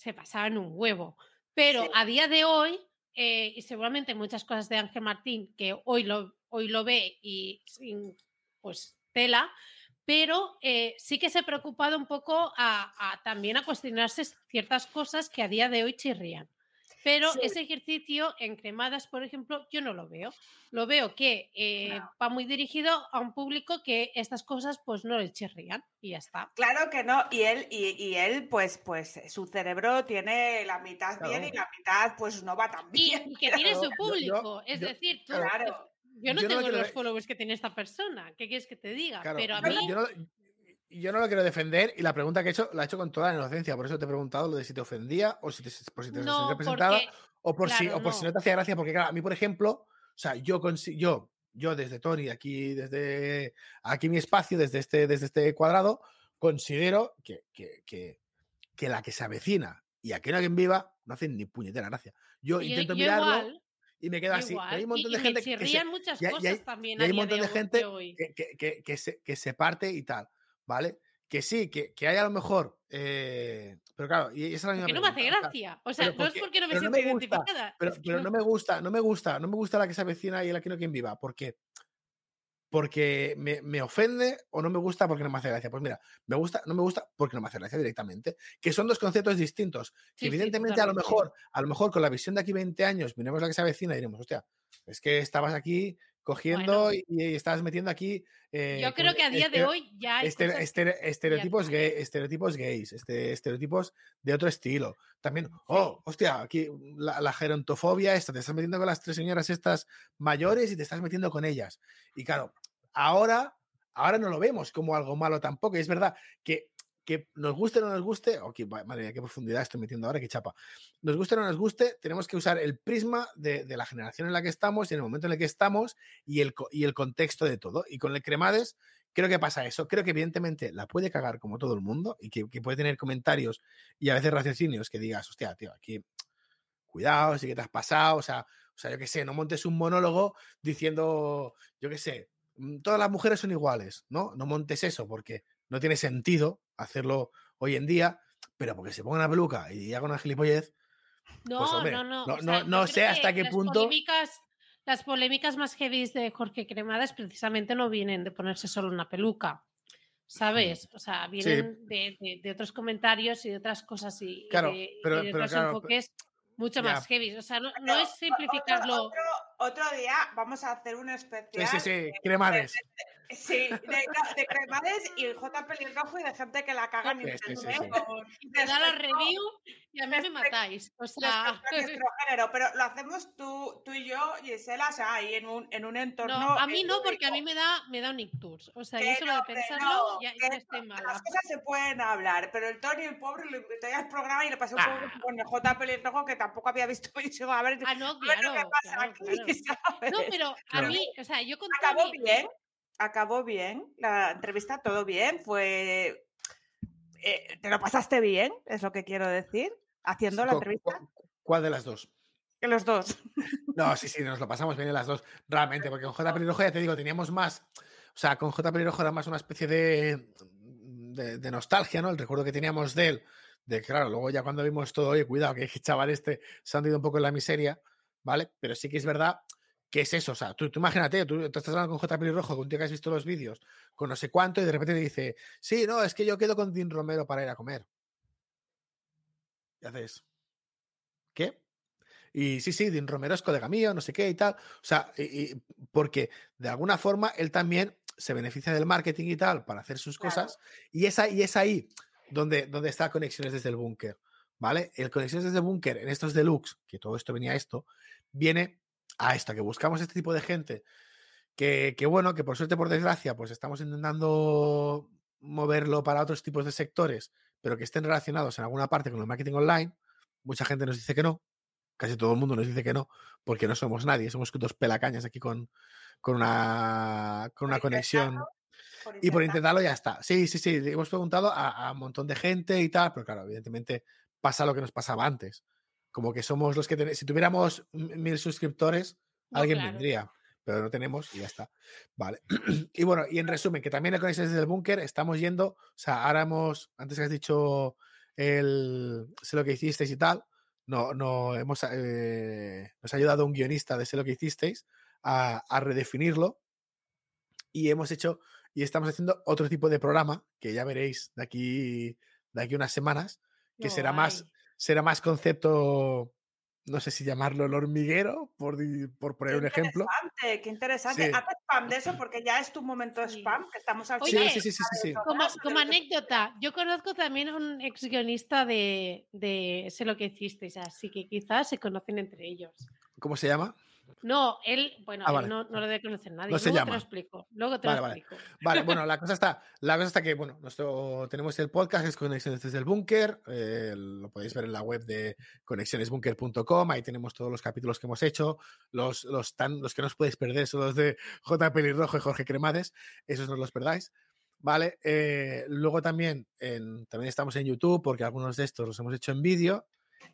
Speaker 2: se pasaba en un huevo. Pero a día de hoy, eh, y seguramente muchas cosas de Ángel Martín, que hoy lo, hoy lo ve y sin pues tela, pero eh, sí que se ha preocupado un poco a, también a cuestionarse ciertas cosas que a día de hoy chirrían. Pero ese ejercicio en cremadas, por ejemplo, yo no lo veo. Lo veo que eh, va muy dirigido a un público que estas cosas pues no le chirrían y ya está.
Speaker 3: Claro que no. Y él, y, él pues, pues su cerebro tiene la mitad bien y la mitad pues no va tan bien.
Speaker 2: Y, que tiene su público. es decir, claro. Yo no tengo los followers que tiene esta persona. ¿Qué quieres que te diga? Pero a mí
Speaker 4: yo no lo quiero defender y la pregunta que he hecho la he hecho con toda la inocencia. Por eso te he preguntado lo de si te ofendía o si te, por si te representada o por, si, o por si no te hacía gracia. Porque, claro, a mí, por ejemplo, o sea, yo, yo, yo desde Tony, aquí, desde aquí mi espacio, desde este, desde este cuadrado, considero que, que, que, la que se avecina y aquí no alguien viva no hacen ni puñetera gracia. Yo, intento mirarlo. y me quedo así. hay un montón de gente que se,
Speaker 2: muchas cosas también.
Speaker 4: hay un montón de gente que, que, se, que se parte y tal. ¿Vale? Que sí, que, que hay a lo mejor. Eh, pero claro, y esa es la misma.
Speaker 2: Que no me hace gracia. O sea, no es porque no me siento identificada.
Speaker 4: Pero, pero no me gusta, no me gusta, no me gusta la que se avecina y la que no quien viva. Porque porque me, me, ofende o no me gusta porque no me hace gracia. Pues mira, me gusta, no me gusta porque no me hace gracia directamente. Que son dos conceptos distintos. Que evidentemente a lo mejor, a lo mejor con la visión de aquí 20 años, miremos la que se avecina y diremos, hostia, es que estabas aquí cogiendo y, estabas metiendo aquí.
Speaker 2: Eh, yo creo que a día de hoy ya hay
Speaker 4: estereotipos, gay, estereotipos gays, este, estereotipos de otro estilo. También, oh, hostia, aquí la, gerontofobia, esta, te estás metiendo con las tres señoras estas mayores y te estás metiendo con ellas. Y claro, ahora, ahora no lo vemos como algo malo tampoco. Y es verdad que que nos guste o no nos guste, o que, madre mía, qué profundidad estoy metiendo ahora, qué chapa. Nos guste o no nos guste, tenemos que usar el prisma de, la generación en la que estamos y en el momento en el que estamos y el, y el contexto de todo. Y con el Cremades creo que pasa eso. Creo que evidentemente la puede cagar como todo el mundo y que, puede tener comentarios y a veces raciocinios que digas, hostia, tío, aquí, cuidado, sí que te has pasado, o sea, o sea, yo qué sé, no montes un monólogo diciendo, yo qué sé, mm, todas las mujeres son iguales, ¿no? No montes eso porque no tiene sentido hacerlo hoy en día, pero porque se ponga una peluca y haga una gilipollez.
Speaker 2: Pues, no, no, no,
Speaker 4: no, no, sé hasta qué punto.
Speaker 2: las polémicas más heavy de Jorge Cremades precisamente no vienen de ponerse solo una peluca. ¿Sabes? O sea, vienen de, otros comentarios y de otras cosas y, de, otros enfoques mucho más heavy. O sea, no, es simplificarlo.
Speaker 3: Otro, día vamos a hacer un especial.
Speaker 4: Sí, sí, sí, Cremades.
Speaker 3: Sí, de, de cremades y J pelirrojo y de gente que la caga en internet.
Speaker 2: Y te da la review y a mí me matáis. O sea...
Speaker 3: género, pero lo hacemos tú, tú y yo, Gisela, o sea, ahí en un, en un entorno.
Speaker 2: No, a mí no, porque a mí me da, me da un ictus. O sea, yo solo de pensarlo ya, estoy mala.
Speaker 3: Las cosas se pueden hablar, pero el Tony, el pobre, lo invité al programa y le pasé un poco ah. con el J pelirrojo que tampoco había visto. Y digo, a ver,
Speaker 2: ah, no, claro, qué pasa aquí, No, pero a mí, o sea, yo con
Speaker 3: Acabó bien acabó bien, la entrevista todo bien, fue... Eh, ¿Te lo pasaste bien? Es lo que quiero decir, haciendo la entrevista.
Speaker 4: ¿Cuál de las dos?
Speaker 3: Los dos.
Speaker 4: No, sí, sí, nos lo pasamos bien en las dos, realmente, porque con J. Pelirrojo ya te digo, teníamos más, o sea, con J. Pelirrojo era más una especie de, de, nostalgia, ¿no? El recuerdo que teníamos de él, de claro, luego ya cuando vimos todo, oye, cuidado, que el chaval este se ha ido un poco en la miseria, ¿vale? Pero sí que es verdad ¿Qué es eso? O sea, tú, imagínate, tú, estás hablando con J. Rojo, con un tío que has visto los vídeos, con no sé cuánto, y de repente te dice, sí, no, es que yo quedo con Dean Romero para ir a comer. Y haces, ¿qué? Y sí, sí, Dean Romero es colega mío, no sé qué y tal. O sea, y, porque de alguna forma él también se beneficia del marketing y tal para hacer sus cosas. Y es ahí, y es ahí donde, donde está Conexiones desde el Búnker. ¿Vale? El Conexiones desde el Búnker en estos deluxe, que todo esto venía a esto, viene a esto, que buscamos este tipo de gente que, bueno, que por suerte, por desgracia, pues estamos intentando moverlo para otros tipos de sectores, pero que estén relacionados en alguna parte con el marketing online. Mucha gente nos dice que no, casi todo el mundo nos dice que no, porque no somos nadie, somos dos pelacañas aquí con, con una, con una conexión. y por intentarlo ya está. Sí, sí, sí, hemos preguntado a, un montón de gente y tal, pero claro, evidentemente pasa lo que nos pasaba antes como que somos los que tenemos, si tuviéramos mil suscriptores, alguien vendría, pero no tenemos y ya está. Vale. y bueno, y en resumen, que también el Conexiones desde el Búnker estamos yendo, o sea, ahora hemos, antes que has dicho el, sé lo que hicisteis y tal, no, no, hemos, eh, nos ha ayudado un guionista de sé lo que hicisteis a, a redefinirlo y hemos hecho y estamos haciendo otro tipo de programa que ya veréis de aquí, de aquí unas semanas, que será más, será más concepto, no sé si llamarlo el hormiguero, por, por poner un ejemplo.
Speaker 3: Qué interesante, Haz spam de eso porque ya es tu momento de spam, que estamos al
Speaker 2: Oye, sí, sí, sí, sí, Como, anécdota, yo conozco también a un ex guionista de, de Sé lo que hicisteis, así que quizás se conocen entre ellos.
Speaker 4: ¿Cómo se llama?
Speaker 2: No, él, bueno, ah, no, lo debe conocer nadie. No se luego te lo explico. Luego te lo explico.
Speaker 4: Vale. bueno, la cosa está, la cosa está que, bueno, nuestro, tenemos el podcast, es Conexiones desde el Búnker, eh, lo podéis ver en la web de conexionesbunker.com, ahí tenemos todos los capítulos que hemos hecho, los, los, tan, los que no os podéis perder son los de J. Pelirrojo y Jorge Cremades, esos no los perdáis. Vale, eh, luego también, en, también estamos en YouTube porque algunos de estos los hemos hecho en vídeo.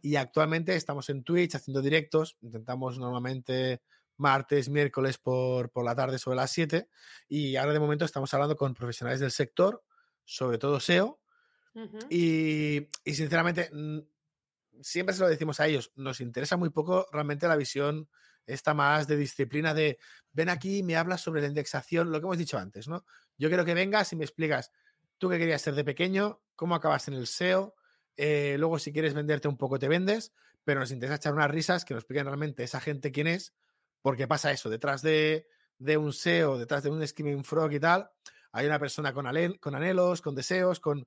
Speaker 4: Y actualmente estamos en Twitch haciendo directos. Intentamos normalmente martes, miércoles por, la tarde sobre las 7. Y ahora de momento estamos hablando con profesionales del sector, sobre todo SEO. y, sinceramente, siempre se lo decimos a ellos, nos interesa muy poco realmente la visión esta más de disciplina de ven aquí, me hablas sobre la indexación, lo que hemos dicho antes, ¿no? Yo quiero que vengas y me explicas tú qué querías ser de pequeño, cómo acabas en el SEO, eh, luego, si quieres venderte un poco, te vendes, pero nos interesa echar unas risas que nos expliquen realmente esa gente quién es, porque pasa eso, detrás de, un SEO, detrás de un Skimming Frog y tal, hay una persona con, con anhelos, con deseos, con,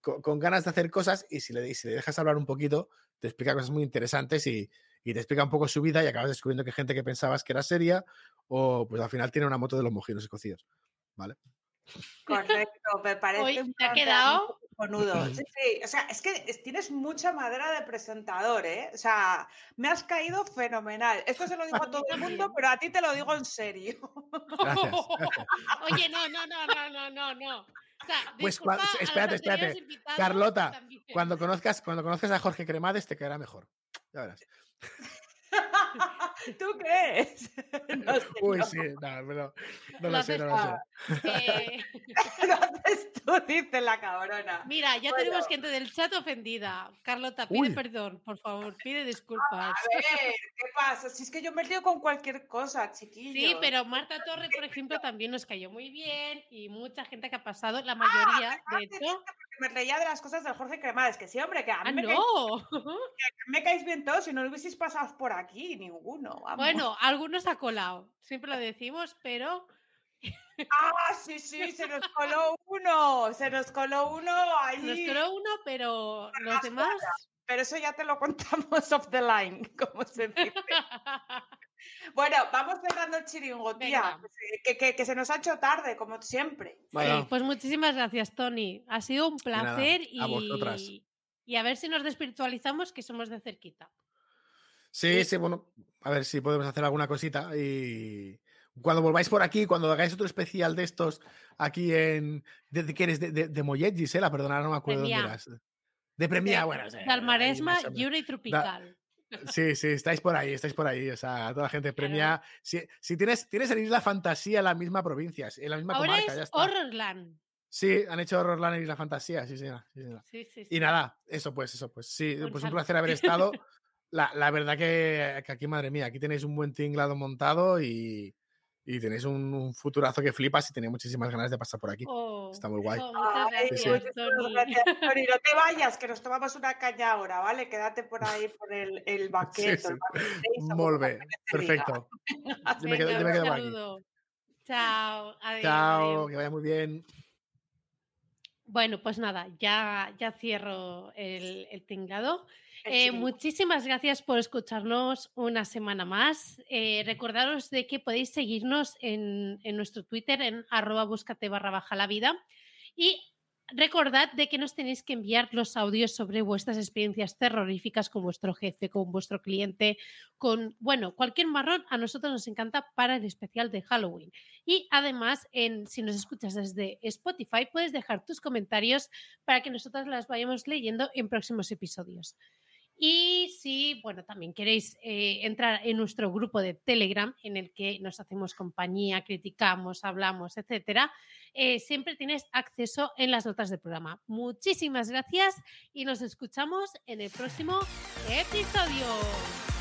Speaker 4: con, ganas de hacer cosas y si le, si le dejas hablar un poquito, te explica cosas muy interesantes y, te explica un poco su vida y acabas descubriendo que gente que pensabas que era seria o pues al final tiene una moto de los mojinos escocidos. ¿Vale?
Speaker 3: Correcto, me parece
Speaker 2: un ¿Te ha quedado?
Speaker 3: Conudo. Sí, sí, o sea, es que tienes mucha madera de presentador, ¿eh? O sea, me has caído fenomenal. Esto se lo digo a todo el mundo, pero a ti te lo digo en serio.
Speaker 2: Oye, no, no, no, no, no, no, no.
Speaker 4: pues espérate, espérate. Carlota, cuando conozcas, cuando conozcas a Jorge Cremades te quedará mejor. Ya verás.
Speaker 3: ¿Tú crees?
Speaker 4: No sé, Uy, sí, no, pero no lo, sé, no lo sé.
Speaker 3: Eh... tú, dices la cabrona.
Speaker 2: Mira, ya tenemos gente del chat ofendida. Carlota, pide perdón, por favor, pide disculpas. A
Speaker 3: ver, ¿qué pasa? Si es que yo me río con cualquier cosa, chiquillo.
Speaker 2: Sí, pero Marta Torre, por ejemplo, también nos cayó muy bien y mucha gente que ha pasado, la mayoría, ah, de hecho
Speaker 3: me reía de las cosas del Jorge Cremades, que sí, hombre, que a mí
Speaker 2: ah,
Speaker 3: me,
Speaker 2: no.
Speaker 3: caéis, me caéis bien todos, si no lo hubieseis pasado por aquí, ninguno.
Speaker 2: Bueno, algunos ha colado, siempre lo decimos, pero...
Speaker 3: Ah, sí, sí, se nos coló uno, se nos coló uno ahí.
Speaker 2: Se nos coló uno, pero los demás...
Speaker 3: Pero eso ya te lo contamos off the line, como se dice. Bueno, vamos cerrando el chiringo, tía. Que, se nos ha hecho tarde, como siempre.
Speaker 2: pues muchísimas gracias, Tony. Ha sido un placer y, a y a ver si nos despiritualizamos, que somos de cerquita.
Speaker 4: Sí, sí, bueno, a ver si podemos hacer alguna cosita y cuando volváis por aquí, cuando hagáis otro especial de estos aquí en. ¿De, qué eres? De, de, Mollet, Gisela, perdona, no me acuerdo dónde eras. De Premia, bueno.
Speaker 2: Sí, Dalmaresma, Yuri Tropical.
Speaker 4: Sí, sí, estáis por ahí, estáis por ahí. O sea, toda la gente premia. Si, si, tienes, tienes en Isla Fantasía en la misma provincia, en la misma
Speaker 2: Ahora
Speaker 4: comarca,
Speaker 2: es
Speaker 4: ya está.
Speaker 2: Horrorland.
Speaker 4: Sí, han hecho Horrorland en Isla Fantasía, sí, sí,
Speaker 2: sí, sí,
Speaker 4: Y nada, eso pues, eso pues. Sí, pues un placer haber estado. La, la verdad que, que, aquí, madre mía, aquí tenéis un buen tinglado montado y, y tenéis un, futurazo que flipas y tenía muchísimas ganas de pasar por aquí.
Speaker 2: Oh,
Speaker 4: Está muy guay.
Speaker 2: Oh, gracias,
Speaker 3: Tony. No te vayas, que nos tomamos una caña ahora, ¿vale? Quédate por ahí por el, el baqueto.
Speaker 4: Sí, perfecto. yo me quedo, yo me quedo aquí.
Speaker 2: Chao. Adiós,
Speaker 4: Chao, que vaya muy bien.
Speaker 2: Bueno, pues nada, ya, ya cierro el, el tinglado. Eh, muchísimas gracias por escucharnos una semana más. Eh, recordaros de que podéis seguirnos en, nuestro Twitter en arroba búscate barra baja la vida y recordad de que nos tenéis que enviar los audios sobre vuestras experiencias terroríficas con vuestro jefe, con vuestro cliente, con, bueno, cualquier marrón a nosotros nos encanta para el especial de Halloween. Y además, en, si nos escuchas desde Spotify, puedes dejar tus comentarios para que nosotros las vayamos leyendo en próximos episodios. Y si, bueno, también queréis eh, entrar en nuestro grupo de Telegram, en el que nos hacemos compañía, criticamos, hablamos, etcétera, eh, siempre tienes acceso en las notas del programa. Muchísimas gracias y nos escuchamos en el próximo episodio.